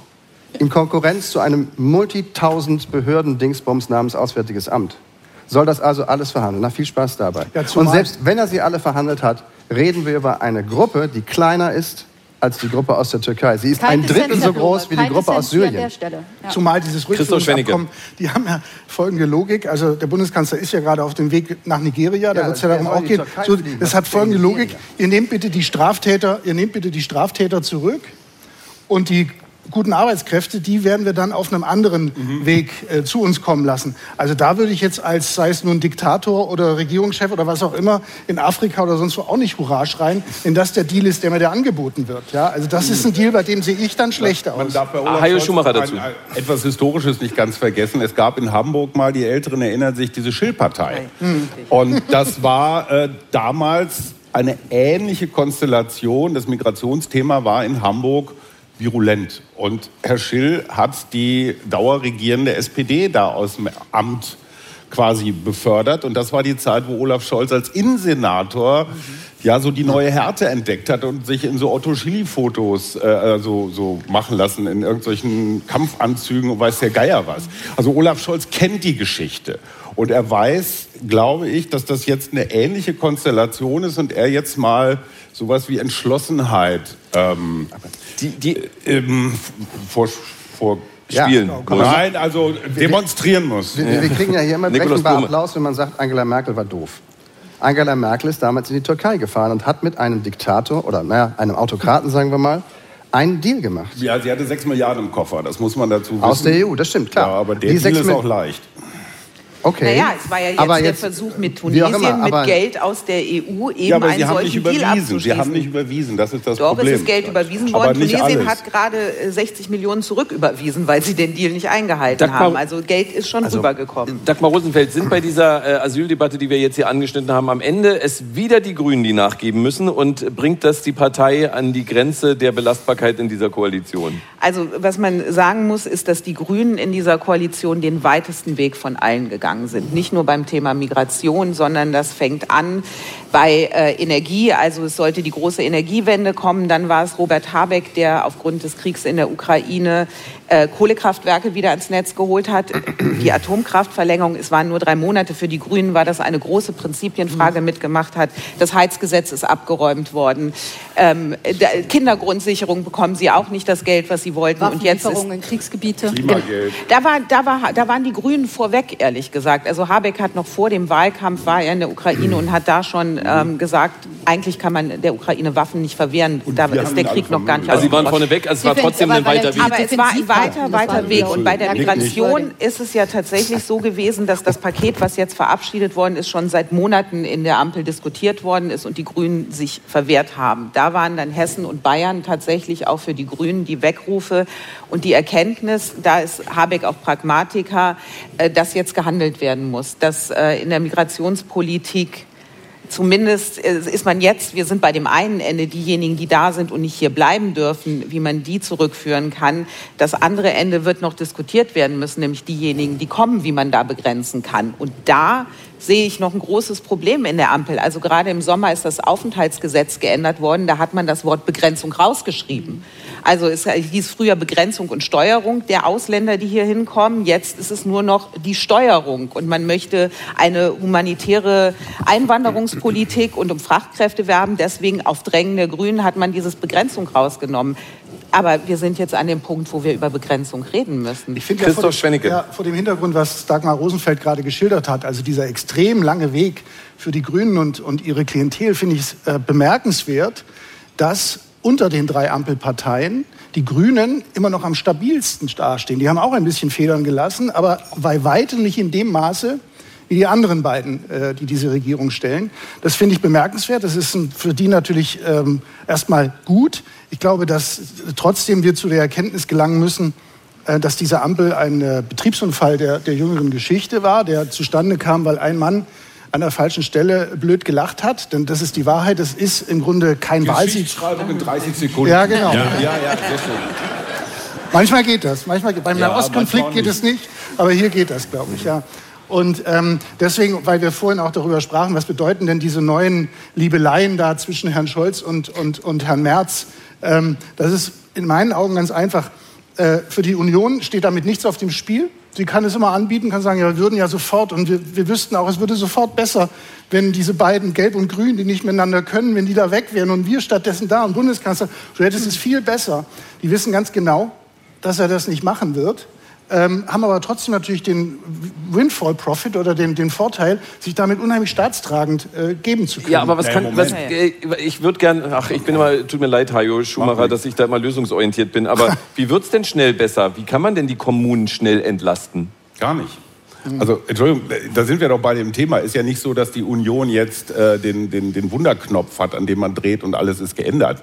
in Konkurrenz zu einem Multi-Tausend-Behörden-Dingsbums namens Auswärtiges Amt. Soll das also alles verhandeln? Na, viel Spaß dabei. Ja, Und selbst wenn er sie alle verhandelt hat, reden wir über eine Gruppe, die kleiner ist als die Gruppe aus der Türkei. Sie ist Kein ein Drittel Dissens, so groß wie die kein Gruppe aus Dissens Syrien. Stelle. Ja. Zumal dieses. Rückführungsabkommen, die haben ja folgende Logik. Also der Bundeskanzler ist ja gerade auf dem Weg nach Nigeria. Da Ja, wird es ja darum auch gehen. So, das hat folgende Nigeria. Logik. Ihr nehmt bitte die Straftäter, ihr nehmt bitte die Straftäter zurück und die guten Arbeitskräfte, die werden wir dann auf einem anderen Weg äh, zu uns kommen lassen. Also da würde ich jetzt als, sei es nun Diktator oder Regierungschef oder was auch immer, in Afrika oder sonst wo auch nicht Hurra schreien, wenn das der Deal ist, der mir da angeboten wird. Ja, also das ist ein Deal, bei dem sehe ich dann schlechter Man aus. darf bei Ah, Olaf Scholz Schumacher dazu. ein- etwas Historisches nicht ganz vergessen. Es gab in Hamburg mal, die Älteren erinnern sich, diese Schillpartei. Und das war äh, damals eine ähnliche Konstellation. Das Migrationsthema war in Hamburg virulent. Und Herr Schill hat die dauerregierende SPD da aus dem Amt quasi befördert. Und das war die Zeit, wo Olaf Scholz als Innensenator ja so die neue Härte entdeckt hat und sich in so Otto Schilly-Fotos äh, so, so machen lassen, in irgendwelchen Kampfanzügen und weiß der Geier was. Also Olaf Scholz kennt die Geschichte. Und er weiß, glaube ich, dass das jetzt eine ähnliche Konstellation ist und er jetzt mal sowas wie Entschlossenheit ähm, Die, die, ähm, vor, vor Ja. spielen. Genau. Nein, also demonstrieren muss. Wir, wir kriegen ja hier immer brechenbar. Applaus, wenn man sagt, Angela Merkel war doof. Angela Merkel ist damals in die Türkei gefahren und hat mit einem Diktator oder naja, einem Autokraten, sagen wir mal, einen Deal gemacht. Ja, sie hatte sechs Milliarden im Koffer, das muss man dazu wissen. Aus der EU, das stimmt, klar. Ja, aber der Die Deal sechs ist auch leicht. Okay. Naja, es war ja jetzt, Aber der jetzt- Versuch mit Tunesien, immer, mit Geld aus der EU eben Ja, aber einen Sie haben nicht solchen Deal überwiesen. Sie abzuschließen. haben nicht überwiesen. Das ist das Doch, Problem. es ist Geld überwiesen Aber worden. nicht Tunesien alles. hat gerade äh, 60 Millionen zurücküberwiesen, weil sie den Deal nicht eingehalten Dagmar- haben. Also Geld ist schon rübergekommen. Dagmar Rosenfeld, sind bei dieser äh, Asyldebatte, die wir jetzt hier angeschnitten haben, am Ende es wieder die Grünen, die nachgeben müssen und bringt das die Partei an die Grenze der Belastbarkeit in dieser Koalition? Also was man sagen muss, ist, dass die Grünen in dieser Koalition den weitesten Weg von allen gegangen sind. Nicht nur beim Thema Migration, sondern das fängt an bei äh, Energie. Also es sollte die große Energiewende kommen. Dann war es Robert Habeck, der aufgrund des Kriegs in der Ukraine äh, Kohlekraftwerke wieder ans Netz geholt hat. Die Atomkraftverlängerung, es waren nur drei Monate. Für die Grünen war das eine große Prinzipienfrage mitgemacht hat. Das Heizgesetz ist abgeräumt worden. Ähm, der- Kindergrundsicherung bekommen sie auch nicht das Geld, was sie wollten. Und jetzt ist in Kriegsgebiete. Klimageld. da, war, da, war, da waren die Grünen vorweg, ehrlich gesagt. Also Habeck hat noch vor dem Wahlkampf, war er in der Ukraine und hat da schon ähm, gesagt, eigentlich kann man der Ukraine Waffen nicht verwehren. Da wir ist der Krieg noch gar nicht Also Sie waren ausgebrochen. vorne weg, es war trotzdem ein weiter er- Weg. Aber es war ein weiter, weiter Weg. so. Und bei der Migration ist es ja tatsächlich so gewesen, dass das Paket, was jetzt verabschiedet worden ist, schon seit Monaten in der Ampel diskutiert worden ist und die Grünen sich verwehrt haben. Da waren dann Hessen und Bayern tatsächlich auch für die Grünen die Wegrufe und die Erkenntnis, da ist Habeck auch Pragmatiker, äh, dass jetzt gehandelt werden muss, dass äh, in der Migrationspolitik zumindest äh, ist man jetzt, wir sind bei dem einen Ende diejenigen, die da sind und nicht hier bleiben dürfen, wie man die zurückführen kann. Das andere Ende wird noch diskutiert werden müssen, nämlich diejenigen, die kommen, wie man da begrenzen kann. Und da sehe ich noch ein großes Problem in der Ampel. Also gerade im Sommer ist das Aufenthaltsgesetz geändert worden. Da hat man das Wort Begrenzung rausgeschrieben. Also es hieß früher Begrenzung und Steuerung der Ausländer, die hier hinkommen. Jetzt ist es nur noch die Steuerung. Und man möchte eine humanitäre Einwanderungspolitik und um Fachkräfte werben. Deswegen auf Drängen der Grünen hat man dieses Begrenzung rausgenommen. Aber wir sind jetzt an dem Punkt, wo wir über Begrenzung reden müssen. Ich finde Christoph ja, vor dem, ja, vor dem Hintergrund, was Dagmar Rosenfeld gerade geschildert hat, also dieser extrem lange Weg für die Grünen und, und ihre Klientel, finde ich es äh, bemerkenswert, dass unter den drei Ampelparteien die Grünen immer noch am stabilsten dastehen. Die haben auch ein bisschen Federn gelassen, aber bei weitem nicht in dem Maße, wie die anderen beiden, äh, die diese Regierung stellen. Das finde ich bemerkenswert. Das ist ein, für die natürlich ähm, erstmal gut. Ich glaube, dass trotzdem wir zu der Erkenntnis gelangen müssen, äh, dass diese Ampel ein äh, Betriebsunfall der, der jüngeren Geschichte war, der zustande kam, weil ein Mann an der falschen Stelle blöd gelacht hat. Denn das ist die Wahrheit. Das ist im Grunde kein Wahlsieg. In 30 Sekunden. Ja, genau. Ja, ja, ja sehr schön. Manchmal geht das. Manchmal, beim Ja, Nahostkonflikt geht es nicht, aber hier geht das, glaube ich. Ja. Und ähm, deswegen, weil wir vorhin auch darüber sprachen, was bedeuten denn diese neuen Liebeleien da zwischen Herrn Scholz und, und, und Herrn Merz, ähm, das ist in meinen Augen ganz einfach. Äh, für die Union steht damit nichts auf dem Spiel. Sie kann es immer anbieten, kann sagen, ja, wir würden ja sofort und wir, wir wüssten auch, es würde sofort besser, wenn diese beiden Gelb und Grün, die nicht miteinander können, wenn die da weg wären und wir stattdessen da und Bundeskanzler, so hätte es viel besser. Die wissen ganz genau, dass er das nicht machen wird, ähm, haben aber trotzdem natürlich den Windfall-Profit oder den, den Vorteil, sich damit unheimlich staatstragend äh, geben zu können. Ja, aber was Ja, kann, was, äh, ich würde gern, ach, ich bin immer, tut mir leid, Hajo Schumacher, dass ich da immer lösungsorientiert bin, aber wie wird's denn schnell besser? Wie kann man denn die Kommunen schnell entlasten? Gar nicht. Also, Entschuldigung, da sind wir doch bei dem Thema. Ist ja nicht so, dass die Union jetzt äh, den, den, den Wunderknopf hat, an dem man dreht und alles ist geändert.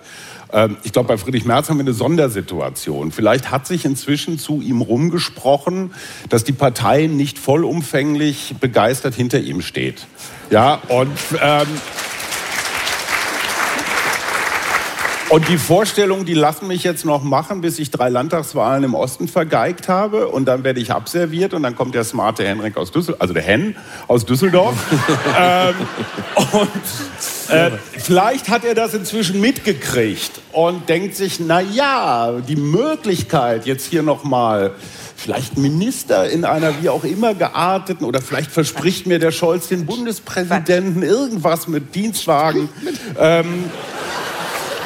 Ähm, ich glaube, bei Friedrich Merz haben wir eine Sondersituation. Vielleicht hat sich inzwischen zu ihm rumgesprochen, dass die Partei nicht vollumfänglich begeistert hinter ihm steht. Ja, und ähm, Und die Vorstellung, die lassen mich jetzt noch machen, bis ich drei Landtagswahlen im Osten vergeigt habe. Und dann werde ich abserviert und dann kommt der smarte Henrik aus Düsseldorf, also der Hen aus Düsseldorf. ähm, und äh, vielleicht hat er das inzwischen mitgekriegt und denkt sich, na ja, die Möglichkeit jetzt hier noch mal vielleicht Minister in einer wie auch immer gearteten oder vielleicht verspricht mir der Scholz den Bundespräsidenten irgendwas mit Dienstwagen. Ähm,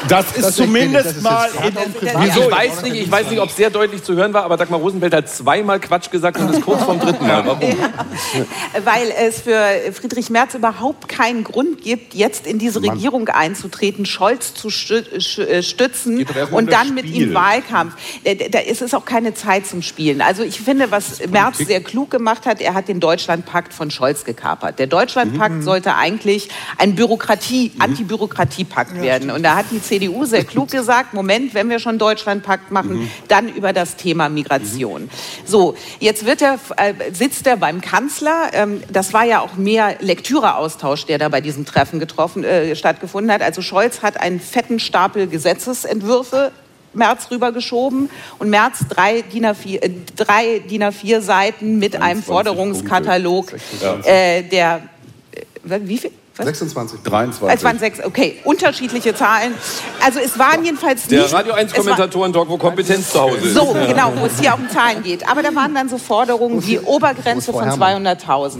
Das ist Das zumindest das ist mal. um privat- Ich weiß, nicht, ich weiß nicht, ob es sehr deutlich zu hören war, aber Dagmar Rosenfeld hat zweimal Quatsch gesagt und ist kurz vorm dritten Mal. Warum? Weil es für Friedrich Merz überhaupt keinen Grund gibt, jetzt in diese Regierung einzutreten, Scholz zu äh, stützen und das dann mit ihm Wahlkampf. Da, da ist es auch keine Zeit zum Spielen. Also ich finde, was Merz sehr klug gemacht hat, er hat den Deutschlandpakt von Scholz gekapert. Der Deutschlandpakt Mhm. sollte eigentlich ein Bürokratie, Anti-Bürokratie-Pakt werden. Und da hat die CDU sehr klug gesagt, Moment, wenn wir schon Deutschlandpakt machen, Mhm. dann über das Thema Migration. So, jetzt wird er, äh, sitzt er beim Kanzler. Ähm, das war ja auch mehr Lektüreaustausch, der da bei diesem Treffen getroffen, äh, stattgefunden hat. Also Scholz hat einen fetten Stapel Gesetzesentwürfe März rübergeschoben und März drei DIN A4, äh, drei DIN A4 Seiten mit einem 21 Forderungskatalog, äh, der wie viel? Was? 26. 23. Es waren sechs, okay, unterschiedliche Zahlen. Also es waren jedenfalls Der nicht... Radio 1 es war- Kommentatoren-Talk, wo Kompetenz zu Hause ist. so, genau, wo es hier um Zahlen geht. Aber da waren dann so Forderungen wie Obergrenze von Herrmann? 200.000.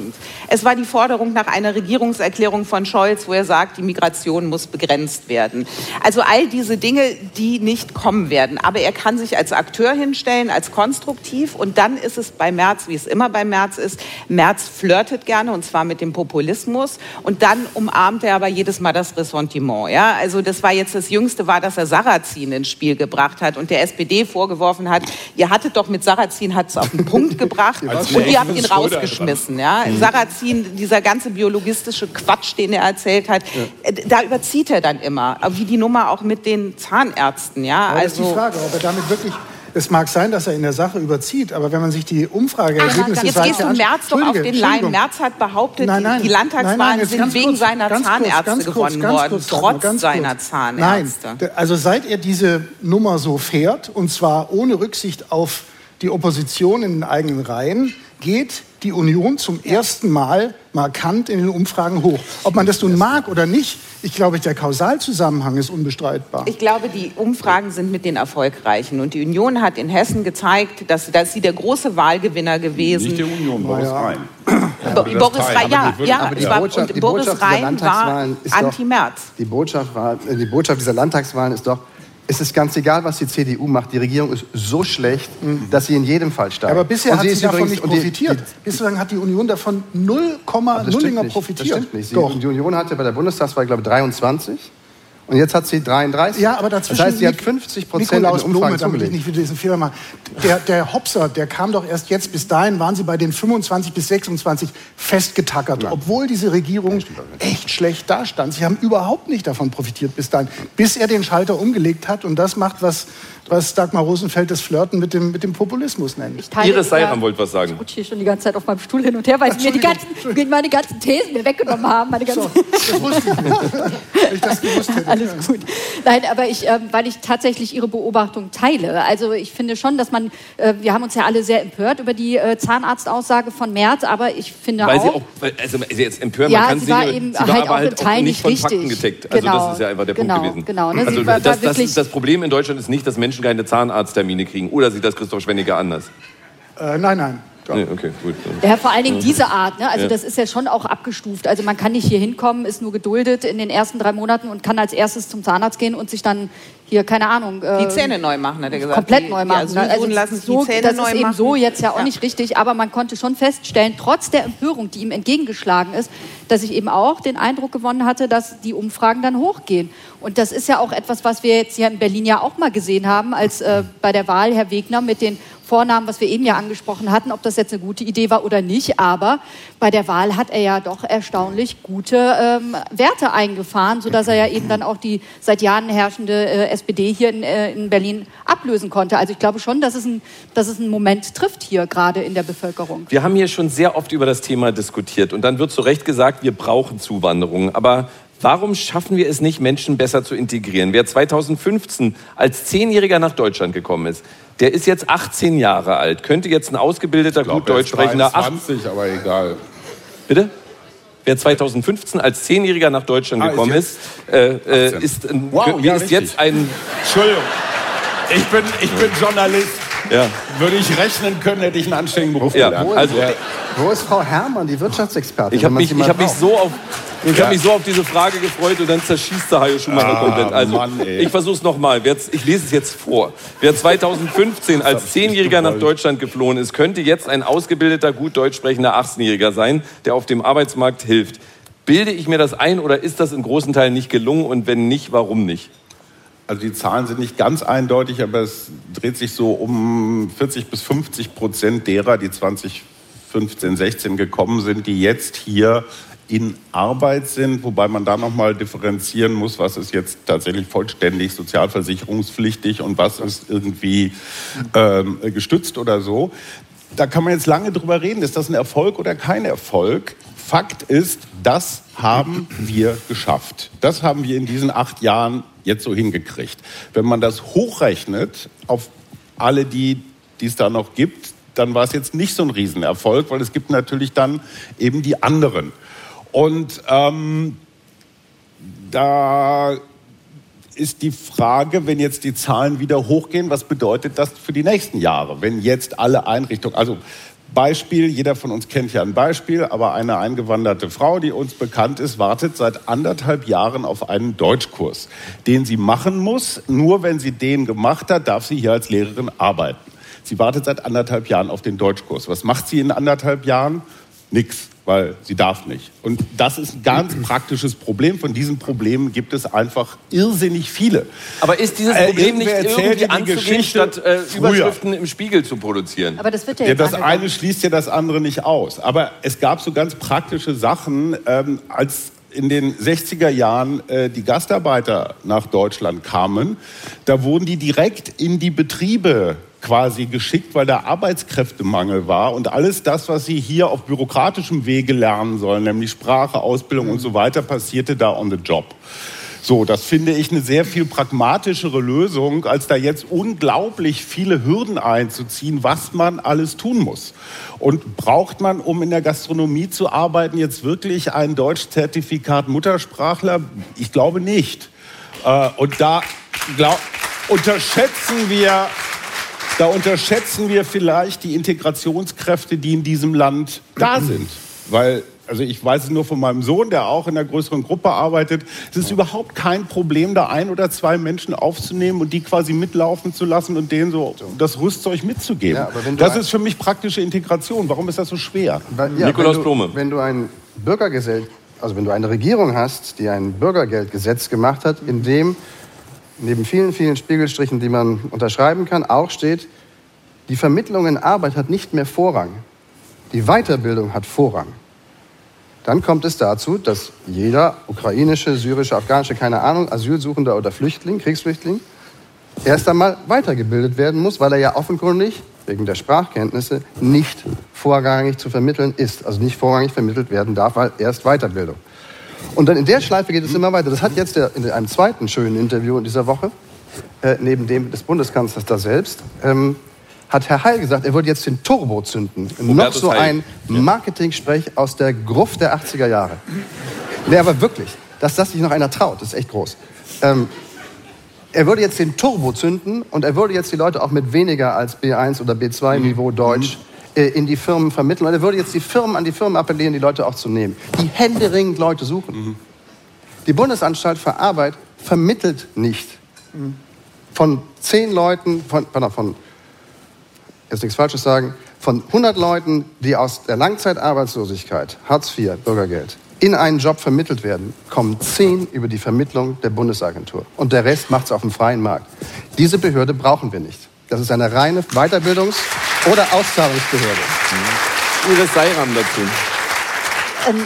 Es war die Forderung nach einer Regierungserklärung von Scholz, wo er sagt, die Migration muss begrenzt werden. Also all diese Dinge, die nicht kommen werden. Aber er kann sich als Akteur hinstellen, als konstruktiv. Und dann ist es bei Merz, wie es immer bei Merz ist, Merz flirtet gerne und zwar mit dem Populismus. Und dann umarmt er aber jedes Mal das Ressentiment. Ja? Also das war jetzt das Jüngste, war, dass er Sarrazin ins Spiel gebracht hat und der SPD vorgeworfen hat, ihr hattet doch mit Sarrazin, hat es auf den Punkt gebracht und ihr habt ihn rausgeschmissen. Ja? Sarrazin, dieser ganze biologistische Quatsch, den er erzählt hat, äh, da überzieht er dann immer. Wie die Nummer auch mit den Zahnärzten. Ja? Aber das ist die Also, Frage, ob er damit wirklich. Es mag sein, dass er in der Sache überzieht, aber wenn man sich die Umfrageergebnisse Jetzt seit gehst du Merz doch auf den Leim. Merz hat behauptet, Nein, nein. die Landtagswahlen Nein, jetzt sind wegen kurz, seiner Zahnärzte kurz, gewonnen worden, kurz, Dagmar, trotz seiner. Zahnärzte. Nein, also seit er diese Nummer so fährt, und zwar ohne Rücksicht auf die Opposition in den eigenen Reihen, geht die Union zum ersten Mal markant in den Umfragen hoch. Ob man das nun mag oder nicht, ich glaube, der Kausalzusammenhang ist unbestreitbar. Ich glaube, die Umfragen sind mit den erfolgreichen. Und die Union hat in Hessen gezeigt, dass, dass sie der große Wahlgewinner gewesen Nicht die Union, Boris ja. Rhein. Bo Boris. Rhein, ja, ja, aber die es war, Botschaft- und die Boris Rhein war Landtagswahlen ist doch- anti-Merz. Äh, die Botschaft dieser Landtagswahlen ist doch, es ist ganz egal, was die CDU macht. Die Regierung ist so schlecht, dass sie in jedem Fall steigt. Aber bisher Und hat sie, davon übrigens- nicht und die- profitiert. die- Bislang hat die Union davon 0,0 Das stimmt nicht. profitiert. Das stimmt nicht. Die Union hatte bei der Bundestagswahl, glaube ich, 23. Und jetzt hat sie 33. Ja, aber dazwischen. Das heißt, sie hat Nik- 50 Prozent in Nikolaus den Blume, damit ich nicht wieder diesen Fehler mache. Der, der Hopser, der kam doch erst jetzt. Bis dahin waren sie bei den 25 bis 26 festgetackert. Obwohl diese Regierung echt schlecht dastand. Sie haben überhaupt nicht davon profitiert bis dahin. Bis er den Schalter umgelegt hat. Und das macht, was, was Dagmar Rosenfeld das Flirten mit dem, mit dem Populismus nennt. Ja- Seilram wollte was sagen. Ich rutsche hier schon die ganze Zeit auf meinem Stuhl hin und her, weil sie mir die ganzen, meine ganzen Thesen mir weggenommen haben. Meine ganzen So, das wusste ich nicht. Ich das gewusst hätte. Alles gut. Nein, aber ich, ähm, weil ich tatsächlich Ihre Beobachtung teile. Also ich finde schon, dass man, äh, wir haben uns ja alle sehr empört über die äh, Zahnarztaussage von Merz, aber ich finde Weil auch, sie auch, also sie jetzt empören, Ja, man kann sie sie, war sie eben war halt aber auch halt auch Teilen nicht von nicht Fakten richtig. gedeckt. Also Genau, das ist ja einfach der genau, Punkt gewesen. genau, ne, sie Also das, das, das Problem in Deutschland ist nicht, dass Menschen keine Zahnarzttermine kriegen. Oder sieht das Christoph Schwenniger anders? Äh, nein, nein. Nee, okay, gut. Ja, vor allen Dingen diese Art. Ne? Also Ja. das ist ja schon auch abgestuft. Also man kann nicht hier hinkommen, ist nur geduldet in den ersten drei Monaten und kann als erstes zum Zahnarzt gehen und sich dann hier, keine Ahnung... Die äh, Zähne neu machen, hat er gesagt. komplett Die- neu die machen. ne? Asylsohn lassen sich so, die Zähne das neu ist eben machen. so jetzt ja auch Ja. nicht richtig, aber man konnte schon feststellen, trotz der Empörung, die ihm entgegengeschlagen ist, dass ich eben auch den Eindruck gewonnen hatte, dass die Umfragen dann hochgehen. Und das ist ja auch etwas, was wir jetzt hier in Berlin ja auch mal gesehen haben, als äh, bei der Wahl Herr Wegner mit den Vornamen, was wir eben ja angesprochen hatten, ob das jetzt eine gute Idee war oder nicht. Aber bei der Wahl hat er ja doch erstaunlich gute ähm, Werte eingefahren, sodass er ja eben dann auch die seit Jahren herrschende äh, SPD hier in, äh, in Berlin ablösen konnte. Also ich glaube schon, dass es, ein, dass es einen Moment trifft hier gerade in der Bevölkerung. Wir haben hier schon sehr oft über das Thema diskutiert und dann wird zu Recht gesagt, wir brauchen Zuwanderung. Aber warum schaffen wir es nicht, Menschen besser zu integrieren? Wer 2015 als Zehnjähriger nach Deutschland gekommen ist, der ist jetzt 18 Jahre alt, könnte jetzt ein ausgebildeter, gut Deutsch sprechender... Ach, 20, aber egal. bitte? Wer 2015 als Zehnjähriger nach Deutschland Ah, ist gekommen ist, jetzt äh, äh, 18. ist, ein, Wow, ja, ist jetzt ein... Entschuldigung. Ich bin, ich bin Journalist. Ja. Würde ich rechnen können, hätte ich einen anständigen Beruf Ja, gelernt. also- Wo ist Frau Herrmann, die Wirtschaftsexpertin? Ich habe mich, ich hab mich so auf Ich habe mich so auf diese Frage gefreut und dann zerschießt der Hajo Schumacher Ah, komplett. Also, Mann, ich versuche es nochmal. Ich lese es jetzt vor. Wer 2015 als Zehnjähriger nach Deutschland geflohen ist, könnte jetzt ein ausgebildeter, gut deutsch sprechender 18-Jähriger sein, der auf dem Arbeitsmarkt hilft. Bilde ich mir das ein oder ist das in großen Teilen nicht gelungen und wenn nicht, warum nicht? Also die Zahlen sind nicht ganz eindeutig, aber es dreht sich so um 40 bis 50 Prozent derer, die 2015, 16 gekommen sind, die jetzt hier in Arbeit sind, wobei man da nochmal differenzieren muss, was ist jetzt tatsächlich vollständig sozialversicherungspflichtig und was ist irgendwie ähm, gestützt oder so. Da kann man jetzt lange drüber reden, ist das ein Erfolg oder kein Erfolg. Fakt ist, das haben wir geschafft. Das haben wir in diesen acht Jahren jetzt so hingekriegt. Wenn man das hochrechnet auf alle die, die es da noch gibt, dann war es jetzt nicht so ein Riesenerfolg, weil es gibt natürlich dann eben die anderen. Und ähm, da ist die Frage, wenn jetzt die Zahlen wieder hochgehen, was bedeutet das für die nächsten Jahre? Wenn jetzt alle Einrichtungen, also Beispiel, jeder von uns kennt ja ein Beispiel, aber eine eingewanderte Frau, die uns bekannt ist, wartet seit anderthalb Jahren auf einen Deutschkurs, den sie machen muss. Nur wenn sie den gemacht hat, darf sie hier als Lehrerin arbeiten. Sie wartet seit anderthalb Jahren auf den Deutschkurs. Was macht sie in anderthalb Jahren? Nix, weil sie darf nicht. Und das ist ein ganz praktisches Problem. Von diesen Problemen gibt es einfach irrsinnig viele. Aber ist dieses Äh, Problem nicht irgendwer erzählt irgendwie anzugehen, Geschichte statt äh. Überschriften im Spiegel zu produzieren? Aber das wird ja Ja, das angegangen. eine schließt ja das andere nicht aus. Aber es gab so ganz praktische Sachen, ähm, als in den 60er Jahren äh, die Gastarbeiter nach Deutschland kamen, da wurden die direkt in die Betriebe quasi geschickt, weil da Arbeitskräftemangel war und alles das, was sie hier auf bürokratischem Wege lernen sollen, nämlich Sprache, Ausbildung und so weiter, passierte da on the job. So, das finde ich eine sehr viel pragmatischere Lösung, als da jetzt unglaublich viele Hürden einzuziehen, was man alles tun muss. Und braucht man, um in der Gastronomie zu arbeiten, jetzt wirklich ein Deutschzertifikat Muttersprachler? Ich glaube nicht. Äh, und da glaub, unterschätzen wir da unterschätzen wir vielleicht die Integrationskräfte, die in diesem Land da sind. Weil, also ich weiß es nur von meinem Sohn, der auch in einer größeren Gruppe arbeitet. Es ist überhaupt kein Problem, da ein oder zwei Menschen aufzunehmen und die quasi mitlaufen zu lassen und denen so das Rüstzeug mitzugeben. Ja, das ist für mich praktische Integration. Warum ist das so schwer? Weil, ja, Nikolaus wenn du, Blome. Wenn du ein Bürgergesetz, also wenn du eine Regierung hast, die ein Bürgergeldgesetz gemacht hat, in dem neben vielen, vielen Spiegelstrichen, die man unterschreiben kann, auch steht, die Vermittlung in Arbeit hat nicht mehr Vorrang. Die Weiterbildung hat Vorrang. Dann kommt es dazu, dass jeder ukrainische, syrische, afghanische, keine Ahnung, Asylsuchender oder Flüchtling, Kriegsflüchtling, erst einmal weitergebildet werden muss, weil er ja offenkundig wegen der Sprachkenntnisse nicht vorrangig zu vermitteln ist, also nicht vorrangig vermittelt werden darf, weil erst Weiterbildung. Und dann in der Schleife geht es immer weiter. Das hat jetzt der, in einem zweiten schönen Interview in dieser Woche, äh, neben dem des Bundeskanzlers da selbst, ähm, hat Herr Heil gesagt, er würde jetzt den Turbo zünden. Noch Hubertus so Heil. ein Marketing-Sprech aus der Gruft der 80er Jahre. Nee, aber wirklich, dass das sich noch einer traut, ist echt groß. Ähm, er würde jetzt den Turbo zünden und er würde jetzt die Leute auch mit weniger als B1 oder B2 Niveau Deutsch äh, in die Firmen vermitteln. Und er würde jetzt die Firmen an die Firmen appellieren, die Leute auch zu nehmen, die händeringend Leute suchen. Die Bundesanstalt für Arbeit vermittelt nicht. Von zehn Leuten, von, pardon, von jetzt nichts Falsches sagen, von 100 Leuten, die aus der Langzeitarbeitslosigkeit, Hartz IV, Bürgergeld, in einen Job vermittelt werden, kommen zehn über die Vermittlung der Bundesagentur. Und der Rest macht es auf dem freien Markt. Diese Behörde brauchen wir nicht. Das ist eine reine Weiterbildungs- oder Auszahlungsbehörde. Iris Seiram dazu. Ähm,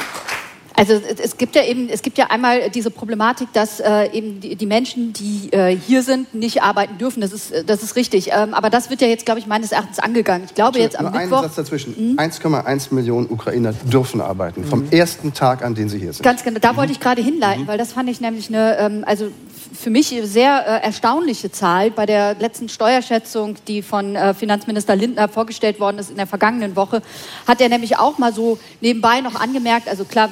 Also es gibt ja eben, es gibt ja einmal diese Problematik, dass äh, eben die, die Menschen, die äh, hier sind, nicht arbeiten dürfen. Das ist, das ist richtig. Ähm, aber das wird ja jetzt, glaube ich, meines Erachtens angegangen. Ich glaube jetzt am Nur einen Mittwoch. Satz dazwischen. 1,1 Millionen Ukrainer dürfen arbeiten, vom ersten Tag an, den sie hier sind. Ganz genau, da wollte ich gerade hinleiten, weil das fand ich nämlich eine, ähm, also für mich sehr äh, erstaunliche Zahl. Bei der letzten Steuerschätzung, die von äh, Finanzminister Lindner vorgestellt worden ist in der vergangenen Woche, hat er nämlich auch mal so nebenbei noch angemerkt, also klar,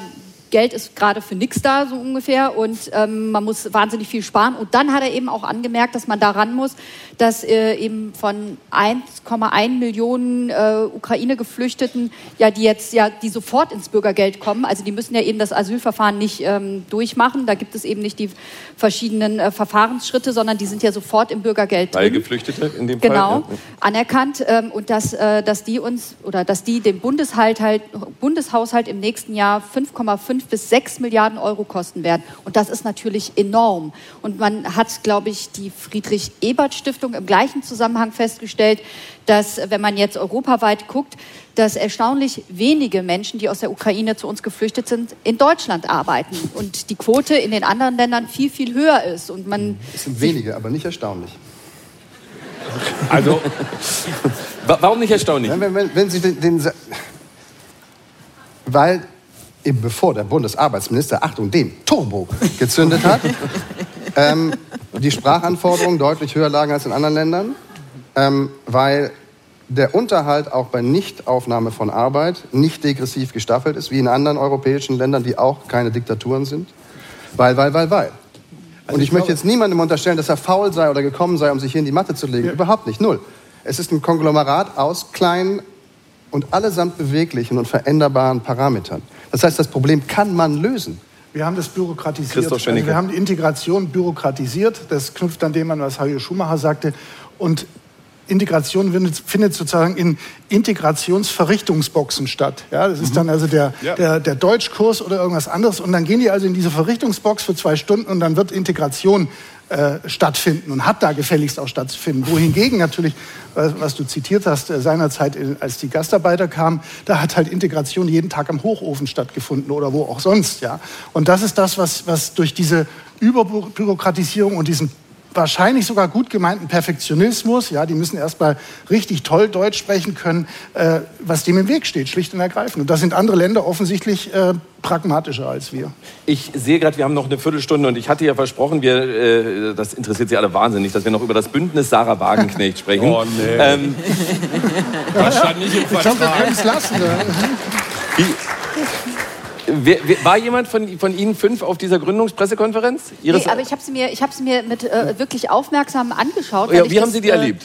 Geld ist gerade für nichts da, so ungefähr, und ähm, man muss wahnsinnig viel sparen. Und dann hat er eben auch angemerkt, dass man daran muss, dass äh, eben von 1,1 Millionen äh, Ukraine-Geflüchteten, ja, die jetzt ja, die sofort ins Bürgergeld kommen, also die müssen ja eben das Asylverfahren nicht ähm, durchmachen. Da gibt es eben nicht die verschiedenen äh, Verfahrensschritte, sondern die sind ja sofort im Bürgergeld Weil. Geflüchtete in dem Genau, Fall. ja. anerkannt ähm, und dass, äh, dass die uns oder dass die den Bundeshalt halt, Bundeshaushalt im nächsten Jahr 5,5 bis 6 Milliarden Euro kosten werden. Und das ist natürlich enorm. Und man hat, glaube ich, die Friedrich-Ebert-Stiftung im gleichen Zusammenhang festgestellt, dass, wenn man jetzt europaweit guckt, dass erstaunlich wenige Menschen, die aus der Ukraine zu uns geflüchtet sind, in Deutschland arbeiten und die Quote in den anderen Ländern viel, viel höher ist. Und man Es sind wenige, aber nicht erstaunlich. Also, wa- warum nicht erstaunlich? Wenn, wenn, wenn, Sie den, den weil eben bevor der Bundesarbeitsminister, Achtung, den Turbo gezündet hat, ähm, die Sprachanforderungen deutlich höher lagen als in anderen Ländern, ähm, weil der Unterhalt auch bei Nichtaufnahme von Arbeit nicht degressiv gestaffelt ist, wie in anderen europäischen Ländern, die auch keine Diktaturen sind. Weil, weil, weil, weil. Und ich, möchte jetzt niemandem unterstellen, dass er faul sei oder gekommen sei, um sich hier in die Matte zu legen. Überhaupt nicht, null. Es ist ein Konglomerat aus kleinen und allesamt beweglichen und veränderbaren Parametern. Das heißt, das Problem kann man lösen. Wir haben das bürokratisiert. Also wir haben die Integration bürokratisiert. Das knüpft an dem an, was Hajo Schumacher sagte. Und Integration findet, sozusagen in Integrationsverrichtungsboxen statt. Ja, das ist dann also der, Ja. der, der Deutschkurs oder irgendwas anderes. Und dann gehen die also in diese Verrichtungsbox für zwei Stunden und dann wird Integration äh, stattfinden und hat da gefälligst auch stattzufinden. Wohingegen natürlich, was, du zitiert hast, äh, seinerzeit, äh, als die Gastarbeiter kamen, da hat halt Integration jeden Tag am Hochofen stattgefunden oder wo auch sonst. Ja. Und das ist das, was, was durch diese Überbürokratisierung und diesen wahrscheinlich sogar gut gemeinten Perfektionismus, ja, die müssen erstmal richtig toll Deutsch sprechen können, äh, was dem im Weg steht, schlicht und ergreifend. Und da sind andere Länder offensichtlich äh, pragmatischer als wir. Ich sehe gerade, wir haben noch eine Viertelstunde und ich hatte ja versprochen, wir, äh, das interessiert Sie alle wahnsinnig, dass wir noch über das Bündnis Sarah Wagenknecht sprechen. Oh, nee. ähm, Das stand nicht im Ich glaube, wir Vertrag. können es lassen. Ne? Wer, wer, war jemand von, von Ihnen fünf auf dieser Gründungspressekonferenz? Ihres, Nee, aber ich habe sie mir, ich hab sie mir mit äh, wirklich aufmerksam angeschaut. Ja, wie haben Sie die erlebt?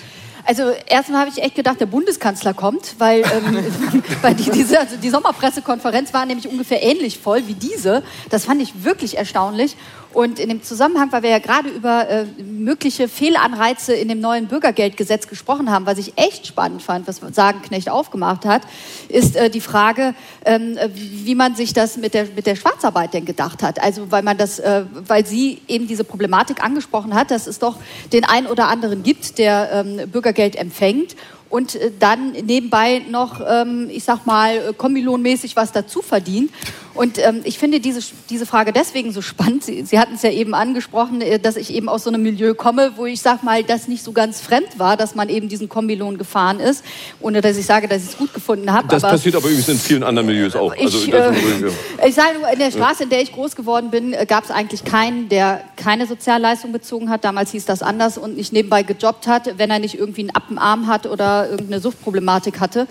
Also erstmal habe ich echt gedacht, der Bundeskanzler kommt, weil, ähm, weil die, diese, also die Sommerpressekonferenz war nämlich ungefähr ähnlich voll wie diese. Das fand ich wirklich erstaunlich. Und in dem Zusammenhang, weil wir ja gerade über äh, mögliche Fehlanreize in dem neuen Bürgergeldgesetz gesprochen haben, was ich echt spannend fand, was Sagenknecht aufgemacht hat, ist äh, die Frage, ähm, wie man sich das mit der, mit der Schwarzarbeit denn gedacht hat. Also weil man das, äh, weil sie eben diese Problematik angesprochen hat, dass es doch den einen oder anderen gibt, der ähm, Bürgergeld empfängt und äh, dann nebenbei noch, ähm, ich sag mal, äh, kombilohnmäßig was dazu verdient. Und ähm, ich finde diese, diese Frage deswegen so spannend. Sie, Sie hatten es ja eben angesprochen, äh, dass ich eben aus so einem Milieu komme, wo ich sag mal, das nicht so ganz fremd war, dass man eben diesen Kombilohn gefahren ist, ohne dass ich sage, dass ich es gut gefunden habe. das aber passiert aber übrigens in vielen anderen Milieus auch. Also, ich, das- äh, ich sage nur, in der Straße, in der ich groß geworden bin, gab es eigentlich keinen, der keine Sozialleistung bezogen hat. Damals hieß das anders und nicht nebenbei gejobbt hat, wenn er nicht irgendwie einen Appenarm hat oder irgendeine Suchtproblematik hatte.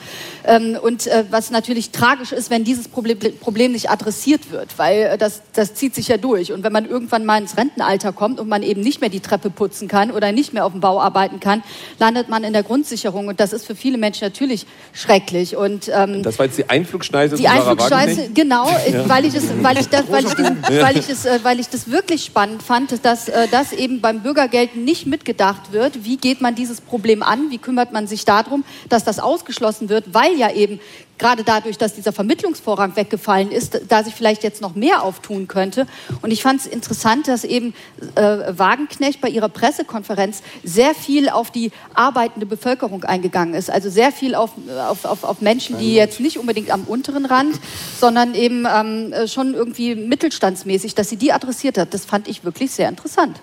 Ähm, und äh, was natürlich tragisch ist, wenn dieses Problem, nicht adressiert wird, weil äh, das, das zieht sich ja durch. Und wenn man irgendwann mal ins Rentenalter kommt und man eben nicht mehr die Treppe putzen kann oder nicht mehr auf dem Bau arbeiten kann, landet man in der Grundsicherung. Und das ist für viele Menschen natürlich schrecklich. Und ähm, das war jetzt die Einflugschneise die Einflugschneise, genau, äh, weil ich es, weil ich das, weil ich, diesen, weil ich es, weil ich das wirklich spannend fand, dass das eben beim Bürgergeld nicht mitgedacht wird. Wie geht man dieses Problem an? Wie kümmert man sich darum, dass das ausgeschlossen wird? Weil ja eben gerade dadurch, dass dieser Vermittlungsvorrang weggefallen ist, da sich vielleicht jetzt noch mehr auftun könnte. Und ich fand es interessant, dass eben äh, Wagenknecht bei ihrer Pressekonferenz sehr viel auf die arbeitende Bevölkerung eingegangen ist. Also sehr viel auf, auf, auf, auf Menschen, die jetzt nicht unbedingt am unteren Rand, sondern eben ähm, äh, schon irgendwie mittelstandsmäßig, dass sie die adressiert hat. Das fand ich wirklich sehr interessant.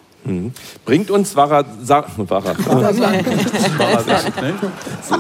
Bringt uns Sarah, Sa Sarah,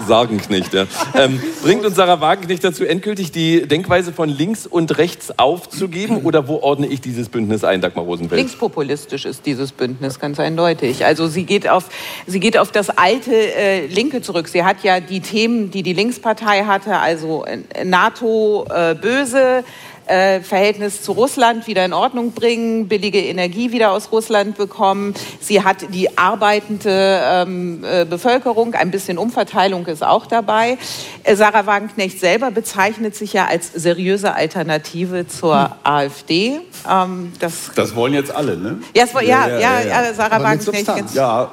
Sagenknecht, ja. Ähm, bringt uns Sarah Wagenknecht dazu, endgültig die Denkweise von links und rechts aufzugeben? Oder wo ordne ich dieses Bündnis ein, Dagmar Rosenfeld? Linkspopulistisch ist dieses Bündnis ganz eindeutig. Also sie geht auf, sie geht auf das alte äh, Linke zurück. Sie hat ja die Themen, die die Linkspartei hatte, also äh, NATO äh, böse, äh, Verhältnis zu Russland wieder in Ordnung bringen, billige Energie wieder aus Russland bekommen. Sie hat die arbeitende ähm, äh, Bevölkerung, ein bisschen Umverteilung ist auch dabei. Äh, Sarah Wagenknecht selber bezeichnet sich ja als seriöse Alternative zur hm. AfD. Ähm, das, das wollen jetzt alle, ne? Ja, ja, ja, ja, ja, ja Sarah Wagenknecht. Ja,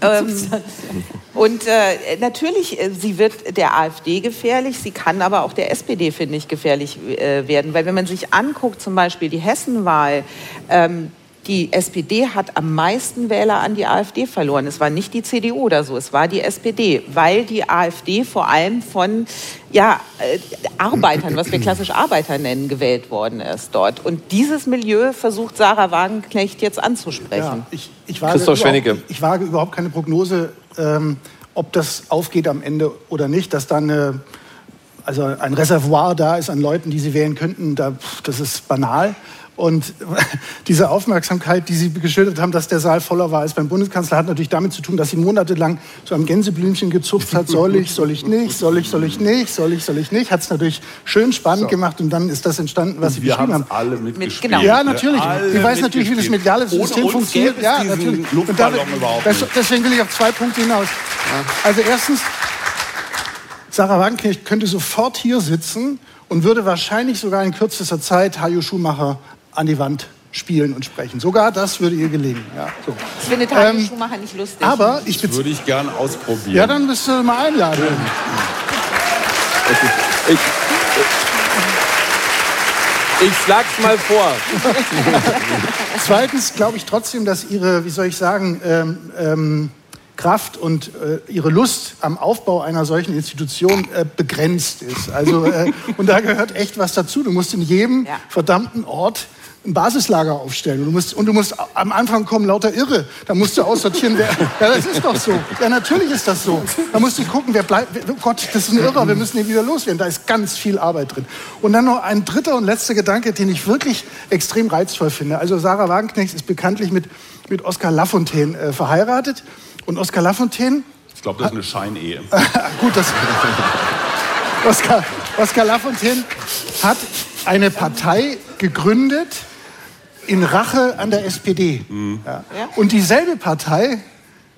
ähm, und äh, natürlich, äh, sie wird der AfD gefährlich, sie kann aber auch der SPD, finde ich, gefährlich äh, werden. Weil wenn man sich anguckt, zum Beispiel die Hessenwahl, ähm, die SPD hat am meisten Wähler an die AfD verloren. Es war nicht die CDU oder so, es war die SPD, weil die AfD vor allem von ja, äh, Arbeitern, was wir klassisch Arbeiter nennen, gewählt worden ist dort. Und dieses Milieu versucht Sarah Wagenknecht jetzt anzusprechen. Ja, ich, ich, wage Christoph Schwennige. ich wage überhaupt keine Prognose, ähm, ob das aufgeht am Ende oder nicht, dass dann eine also ein Reservoir da ist an Leuten, die sie wählen könnten, da, das ist banal. Und diese Aufmerksamkeit, die Sie geschildert haben, dass der Saal voller war als beim Bundeskanzler, hat natürlich damit zu tun, dass sie monatelang so am Gänseblümchen gezupft hat. Soll ich, soll ich nicht, soll ich, soll ich nicht, soll ich, soll ich nicht. Hat es natürlich schön spannend so. gemacht und dann ist das entstanden, was und Sie beschrieben haben. alle mitgespielt. Mit, genau. Ja, natürlich. ich weiß natürlich, wie das mediale System funktioniert. Ja, natürlich. Und damit, deswegen will ich auf zwei Punkte hinaus. Also erstens, Sarah Wagenknecht könnte sofort hier sitzen und würde wahrscheinlich sogar in kürzester Zeit Hajo Schumacher an die Wand spielen und sprechen. Sogar das würde ihr gelingen. Ja, so. Das findet Heidi ähm, Schumacher nicht lustig. Aber ich das würde ich gern ausprobieren. Ja, dann müsst ihr mal einladen. Ich, ich, ich schlag's mal vor. Zweitens glaube ich trotzdem, dass ihre, wie soll ich sagen, ähm, ähm, Kraft und äh, ihre Lust am Aufbau einer solchen Institution äh, begrenzt ist. Also, äh, und da gehört echt was dazu. Du musst in jedem ja. verdammten Ort ein Basislager aufstellen. Und du musst, und du musst am Anfang kommen lauter Irre. Da musst du aussortieren, wer. Ja, das ist doch so. Ja, natürlich ist das so. Da musst du gucken, wer bleibt. Oh Gott, das ist ein Irrer, wir müssen ihn wieder loswerden. Da ist ganz viel Arbeit drin. Und dann noch ein dritter und letzter Gedanke, den ich wirklich extrem reizvoll finde. Also Sarah Wagenknecht ist bekanntlich mit, mit Oskar Lafontaine äh, verheiratet. Und Oskar Lafontaine. Ich glaube, das ist eine Scheinehe. Gut, das. Oskar, Oskar Lafontaine hat eine Partei gegründet, in Rache an der SPD. Mhm. Ja. Und dieselbe Partei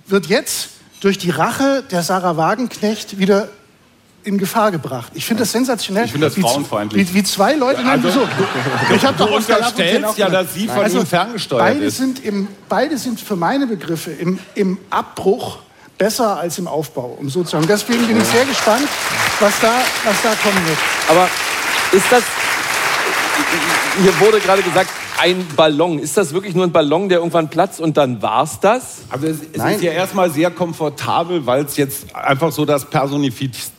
wird jetzt durch die Rache der Sarah Wagenknecht wieder in Gefahr gebracht. Ich finde das sensationell. Ich finde das frauenfeindlich. Wie, wie, zwei Leute. Ja, also, so. Ich habe doch unterstellt ja, dass Sie von also, ihm ferngesteuert beide ist. Sind im, beide sind für meine Begriffe im, im Abbruch besser als im Aufbau, um so zu sagen. Deswegen bin ich sehr gespannt, was da, was da kommen wird. Aber ist das, hier wurde gerade gesagt, ein Ballon. Ist das wirklich nur ein Ballon, der irgendwann platzt und dann war's das? Also es, es ist ja erstmal sehr komfortabel, weil es jetzt einfach so das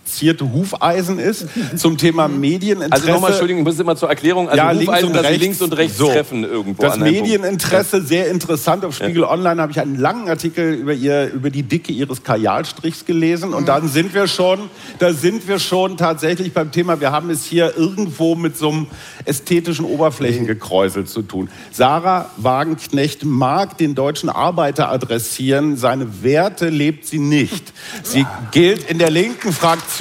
personifizierte Hufeisen ist zum Thema Medieninteresse. Also nochmal, Entschuldigung, ich muss immer zur Erklärung. Also ja, Hufeisen, links und dass rechts, links und rechts so. treffen irgendwo. Das Medieninteresse, sehr interessant. Auf Spiegel ja. Online habe ich einen langen Artikel über, ihr, über die Dicke ihres Kajalstrichs gelesen. Und dann sind wir schon, da sind wir schon tatsächlich beim Thema, wir haben es hier irgendwo mit so einem ästhetischen Oberflächengekräusel zu tun. Sarah Wagenknecht mag den deutschen Arbeiter adressieren, seine Werte lebt sie nicht. Sie gilt in der linken Fraktion,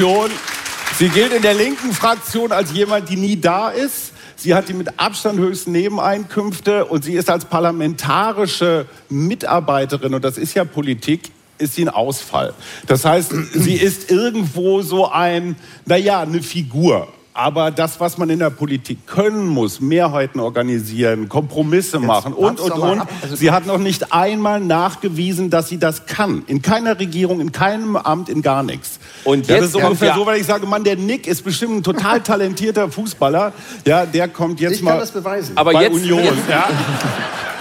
sie gilt in der linken Fraktion als jemand, die nie da ist. Sie hat die mit Abstand höchsten Nebeneinkünfte und sie ist als parlamentarische Mitarbeiterin, und das ist ja Politik, ist sie ein Ausfall. Das heißt, sie ist irgendwo so ein, naja, eine Figur. Aber das, was man in der Politik können muss, Mehrheiten organisieren, Kompromisse Jetzt machen und, und, und. Also sie hat noch nicht einmal nachgewiesen, dass sie das kann. In keiner Regierung, in keinem Amt, in gar nichts. Und jetzt ja, das ist ungefähr ja. so, weil ich sage, Mann, der Nick ist bestimmt ein total talentierter Fußballer. Ja, der kommt jetzt ich mal. Ich kann das beweisen. Aber bei jetzt, Union. Jetzt, ja.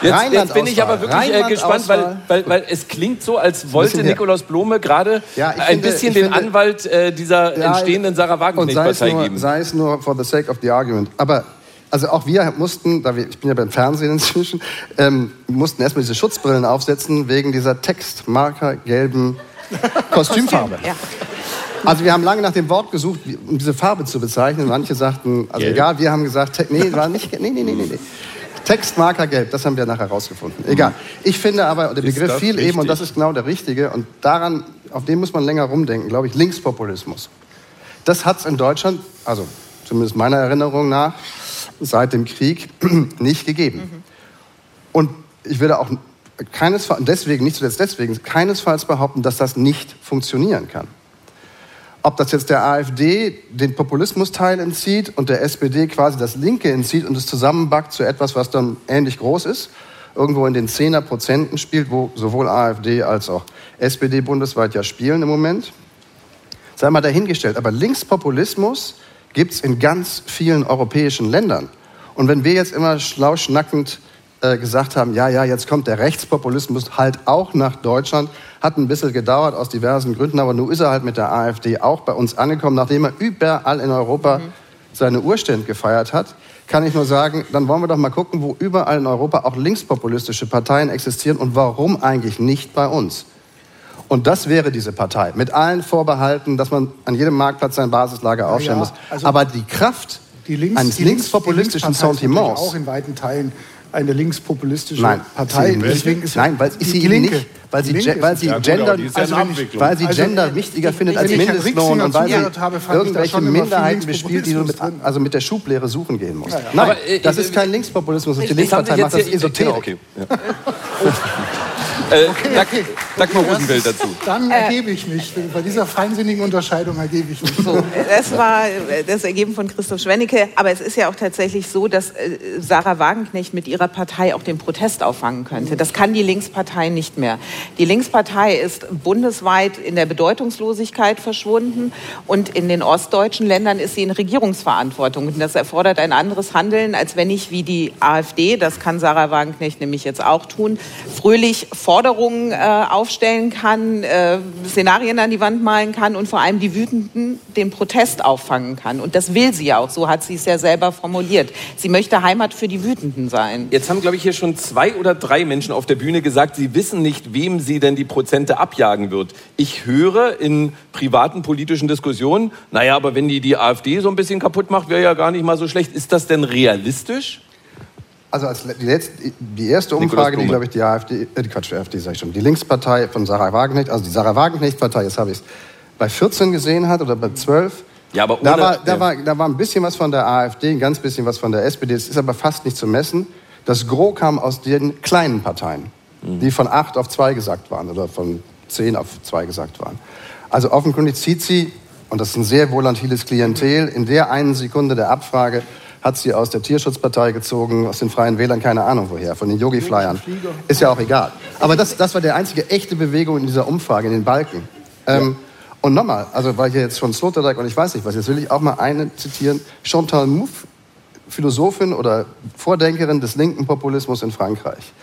Jetzt, jetzt, bin ich aber wirklich äh, gespannt, weil, weil, weil, es klingt so, als wollte Nikolaus Blome gerade ja, ein finde, bisschen den finde, Anwalt äh, dieser ja, entstehenden Sarah Wagenknecht-Partei geben. Sei es nur for the sake of the argument. Aber also auch wir mussten, da wir, ich bin ja beim Fernsehen inzwischen, ähm, mussten erstmal diese Schutzbrillen aufsetzen wegen dieser Textmarker gelben Kostümfarbe. ja. Also wir haben lange nach dem Wort gesucht, um diese Farbe zu bezeichnen. Manche sagten, also Gelb. egal, wir haben gesagt, nee, war nicht, nee, nee, nee, nee. Textmarker gelb, das haben wir nachher herausgefunden. Egal. Ich finde aber, der Begriff fiel eben, und das ist genau der richtige, und daran, auf den muss man länger rumdenken, glaube ich, Linkspopulismus. Das hat es in Deutschland, also zumindest meiner Erinnerung nach, seit dem Krieg nicht gegeben. Mhm. Und ich würde auch keinesfalls, deswegen, nicht zuletzt deswegen, keinesfalls behaupten, dass das nicht funktionieren kann. Ob das jetzt der AfD den Populismusteil entzieht und der SPD quasi das Linke entzieht und es zusammenbackt zu etwas, was dann ähnlich groß ist, irgendwo in den 10er Prozenten spielt, wo sowohl AfD als auch SPD bundesweit ja spielen im Moment, sei mal dahingestellt. Aber Linkspopulismus gibt es in ganz vielen europäischen Ländern. Und wenn wir jetzt immer schlau schnackend äh, gesagt haben, ja, ja, jetzt kommt der Rechtspopulismus halt auch nach Deutschland, hat ein bisschen gedauert aus diversen Gründen, aber nun ist er halt mit der AfD auch bei uns angekommen, nachdem er überall in Europa mhm. seine Urstände gefeiert hat kann ich nur sagen, dann wollen wir doch mal gucken, wo überall in Europa auch linkspopulistische Parteien existieren und warum eigentlich nicht bei uns. Und das wäre diese Partei. Mit allen Vorbehalten, dass man an jedem Marktplatz sein Basislager aufstellen ja, muss. Also Aber die Kraft die links, eines linkspopulistischen Sentiments. Auch in weiten Teilen eine linkspopulistische Nein, Partei. Deswegen ist Nein, weil ist sie die Linke. Nicht, weil sie, ge weil sie ja, Gender, genau, also ich, weil sie also Gender wichtiger findet als Mindestlohn und weil sie habe, irgendwelche Minderheiten bespielt, die du mit, also mit der Schublehre suchen gehen musst. Ja, ja. Nein, Aber, äh, das ist kein Linkspopulismus. Die Linkspartei macht das Esoterik. Genau, okay. Äh, okay, okay. Dagmar Rosenfeld dazu. Dann äh, ergebe ich mich. Bei dieser feinsinnigen Unterscheidung ergebe ich mich. So, das war das Ergeben von Christoph Schwennecke. Aber es ist ja auch tatsächlich so, dass äh, Sarah Wagenknecht mit ihrer Partei auch den Protest auffangen könnte. Das kann die Linkspartei nicht mehr. Die Linkspartei ist bundesweit in der Bedeutungslosigkeit verschwunden und in den ostdeutschen Ländern ist sie in Regierungsverantwortung. Und das erfordert ein anderes Handeln, als wenn ich wie die AfD, das kann Sarah Wagenknecht nämlich jetzt auch tun, fröhlich vor Forderungen äh, aufstellen kann, äh, Szenarien an die Wand malen kann und vor allem die Wütenden den Protest auffangen kann. Und das will sie auch. So hat sie es ja selber formuliert. Sie möchte Heimat für die Wütenden sein. Jetzt haben, glaube ich, hier schon zwei oder drei Menschen auf der Bühne gesagt, sie wissen nicht, wem sie denn die Prozente abjagen wird. Ich höre in privaten politischen Diskussionen, naja, aber wenn die die AfD so ein bisschen kaputt macht, wäre ja gar nicht mal so schlecht. Ist das denn realistisch? Also als die, letzte, die erste Umfrage, die, glaube ich, die AfD, äh, Quatsch, die AfD sag ich schon, die Linkspartei von Sarah Wagenknecht, also die Sarah Wagenknecht-Partei, jetzt habe ich es, bei 14 gesehen hat oder bei 12, ja, aber ohne, da, war, da, war, da war ein bisschen was von der AfD, ein ganz bisschen was von der SPD, das ist aber fast nicht zu messen. Das Gros kam aus den kleinen Parteien, mhm. die von 8 auf 2 gesagt waren oder von 10 auf 2 gesagt waren. Also offenkundig zieht sie, und das ist ein sehr volatiles Klientel, in der einen Sekunde der Abfrage hat sie aus der Tierschutzpartei gezogen, aus den Freien Wählern, keine Ahnung woher, von den Yogi-Flyern. Ist ja auch egal. Aber das, das war die einzige echte Bewegung in dieser Umfrage, in den Balken. Ähm, und nochmal, also weil hier jetzt schon Sloterdijk und ich weiß nicht was, jetzt will ich auch mal eine zitieren. Chantal Mouffe, Philosophin oder Vordenkerin des linken Populismus in Frankreich.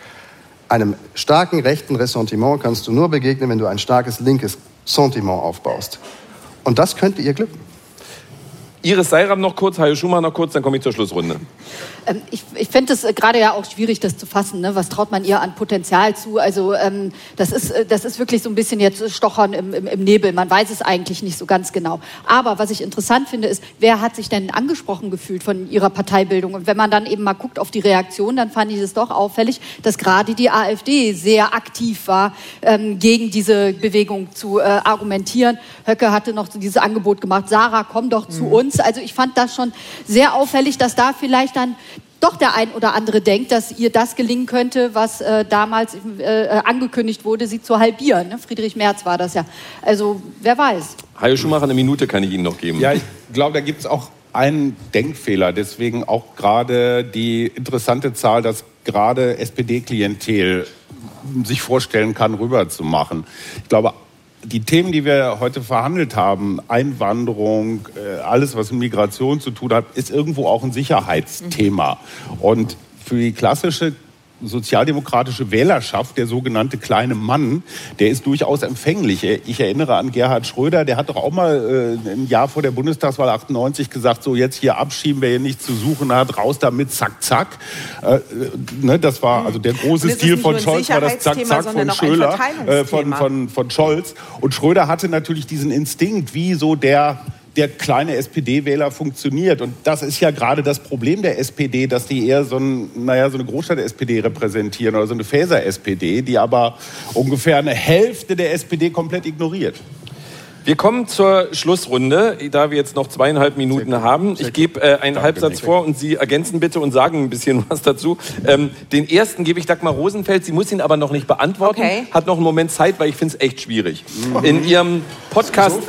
Einem starken rechten Ressentiment kannst du nur begegnen, wenn du ein starkes linkes Sentiment aufbaust. Und das könnte ihr glücken. Iris Seiram noch kurz, Hajo Schumacher noch kurz, dann komme ich zur Schlussrunde. Ähm, ich ich finde es äh, gerade ja auch schwierig, das zu fassen. Ne? Was traut man ihr an Potenzial zu? Also ähm, das, ist, äh, das ist wirklich so ein bisschen jetzt Stochern im, im, im, Nebel. Man weiß es eigentlich nicht so ganz genau. Aber was ich interessant finde, ist, wer hat sich denn angesprochen gefühlt von ihrer Parteibildung? Und wenn man dann eben mal guckt auf die Reaktion, dann fand ich es doch auffällig, dass gerade die AfD sehr aktiv war, ähm, gegen diese Bewegung zu äh, argumentieren. Höcke hatte noch dieses Angebot gemacht, Sarah, komm doch zu mhm. uns uns. Also ich fand das schon sehr auffällig, dass da vielleicht dann doch der ein oder andere denkt, dass ihr das gelingen könnte, was äh, damals äh, angekündigt wurde, sie zu halbieren. Ne? Friedrich Merz war das ja. Also wer weiß. Hajo Schumacher, eine Minute kann ich Ihnen noch geben. Ja, ich glaube, da gibt es auch einen Denkfehler. Deswegen auch gerade die interessante Zahl, dass gerade SPD-Klientel sich vorstellen kann, rüberzumachen. Ich glaube, die Themen, die wir heute verhandelt haben, Einwanderung, äh, alles, was mit Migration zu tun hat, ist irgendwo auch ein Sicherheitsthema. Und für die klassische sozialdemokratische Wählerschaft, der sogenannte kleine Mann, der ist durchaus empfänglich. Ich erinnere an Gerhard Schröder, der hat doch auch mal äh, ein Jahr vor der Bundestagswahl 98 gesagt, so jetzt hier abschieben, wer hier nichts zu suchen hat, raus damit, zack, zack. Äh, ne, das war also der große Stil von Scholz, war das zack, zack von Schröder, äh, von, von, von Scholz. Und Schröder hatte natürlich diesen Instinkt, wie so der der kleine SPD-Wähler funktioniert. Und das ist ja gerade das Problem der SPD, dass die eher so, ein, naja, so eine Großstadt-SPD repräsentieren oder so eine Fäser-SPD, die aber ungefähr eine Hälfte der SPD komplett ignoriert. Wir kommen zur Schlussrunde, da wir jetzt noch zweieinhalb Minuten haben. Ich gebe äh, einen Halbsatz vor und Sie ergänzen bitte und sagen ein bisschen was dazu. Ähm, den ersten gebe ich Dagmar Rosenfeld. Sie muss ihn aber noch nicht beantworten. Okay. Hat noch einen Moment Zeit, weil ich finde es echt schwierig. In Ihrem Podcast...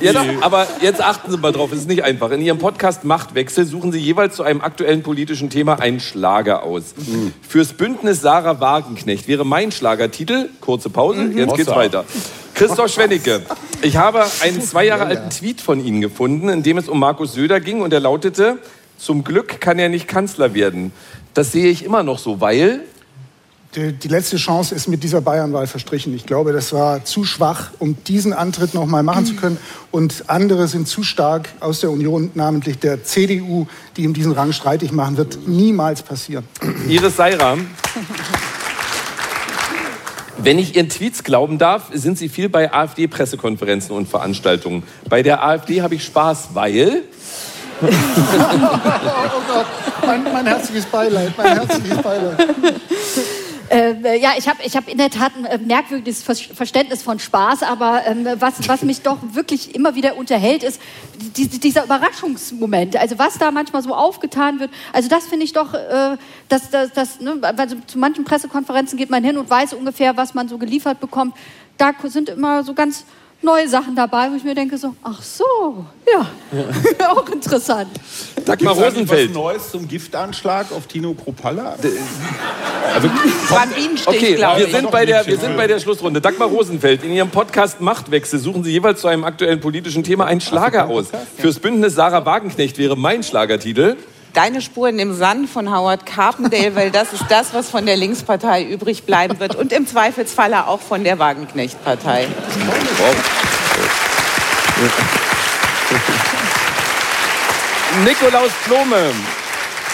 Ja, doch, aber jetzt achten Sie mal drauf, es ist nicht einfach. In Ihrem Podcast Machtwechsel suchen Sie jeweils zu einem aktuellen politischen Thema einen Schlager aus. Fürs Bündnis Sarah Wagenknecht wäre mein Schlagertitel, kurze Pause, jetzt geht's weiter. Christoph Schwennecke, ich habe einen zwei Jahre alten Tweet von Ihnen gefunden, in dem es um Markus Söder ging und er lautete, zum Glück kann er nicht Kanzler werden. Das sehe ich immer noch so, weil... Die, die letzte Chance ist mit dieser Bayernwahl verstrichen. Ich glaube, das war zu schwach, um diesen Antritt noch mal machen zu können. Und andere sind zu stark aus der Union, namentlich der CDU, die ihm diesen Rang streitig machen wird. Niemals passieren. Iris Seiram. Wenn ich Ihren Tweets glauben darf, sind Sie viel bei AfD-Pressekonferenzen und Veranstaltungen. Bei der AfD habe ich Spaß, weil... Oh Gott, mein, mein herzliches Beileid, mein herzliches Beileid. Äh, ja, ich habe ich hab in der Tat ein äh, merkwürdiges Ver Verständnis von Spaß, aber ähm, was, was mich doch wirklich immer wieder unterhält, ist die, dieser Überraschungsmoment. Also was da manchmal so aufgetan wird, also das finde ich doch, äh, dass, dass, dass, ne, also zu manchen Pressekonferenzen geht man hin und weiß ungefähr, was man so geliefert bekommt. Da sind immer so ganz neue Sachen dabei, wo ich mir denke so, ach so, ja, auch interessant. Dagmar eigentlich Rosenfeld. was Neues zum Giftanschlag auf Tino Kruppalla? Also, War ein Bienenstich, okay, glaube wir ich. sind, bei der, wir sind bei der Schlussrunde. Dagmar Rosenfeld, in Ihrem Podcast Machtwechsel suchen Sie jeweils zu einem aktuellen politischen Thema einen Schlager aus. Fürs Bündnis Sarah Wagenknecht wäre mein Schlagertitel. Deine Spuren im Sand von Howard Carpendale, weil das ist das, was von der Linkspartei übrig bleiben wird und im Zweifelsfalle auch von der Wagenknecht-Partei. Nikolaus Blome.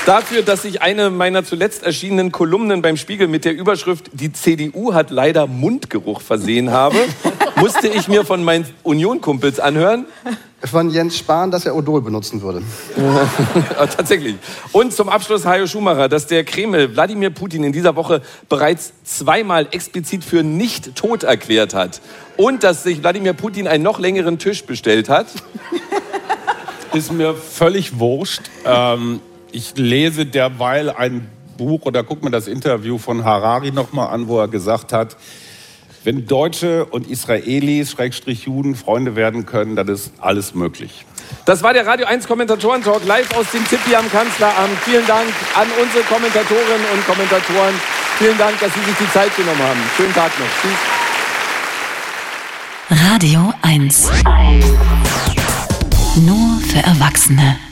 Dafür, dass ich eine meiner zuletzt erschienenen Kolumnen beim Spiegel mit der Überschrift Die CDU hat leider Mundgeruch versehen habe, musste ich mir von meinen Union-Kumpels anhören. Von Jens Spahn, dass er Odol benutzen würde. Ja, tatsächlich. Und zum Abschluss Hajo Schumacher, dass der Kreml Wladimir Putin in dieser Woche bereits zweimal explizit für nicht tot erklärt hat. Und dass sich Wladimir Putin einen noch längeren Tisch bestellt hat. Ist mir völlig wurscht. Ähm, ich lese derweil ein Buch oder guck mir das Interview von Harari nochmal an, wo er gesagt hat, wenn Deutsche und Israelis, Schrägstrich Juden, Freunde werden können, dann ist alles möglich. Das war der Radio 1 Kommentatoren-Talk live aus dem Tippi am Kanzleramt. Vielen Dank an unsere Kommentatorinnen und Kommentatoren. Vielen Dank, dass Sie sich die Zeit genommen haben. Schönen Tag noch. Tschüss. Radio 1. Nur für Erwachsene.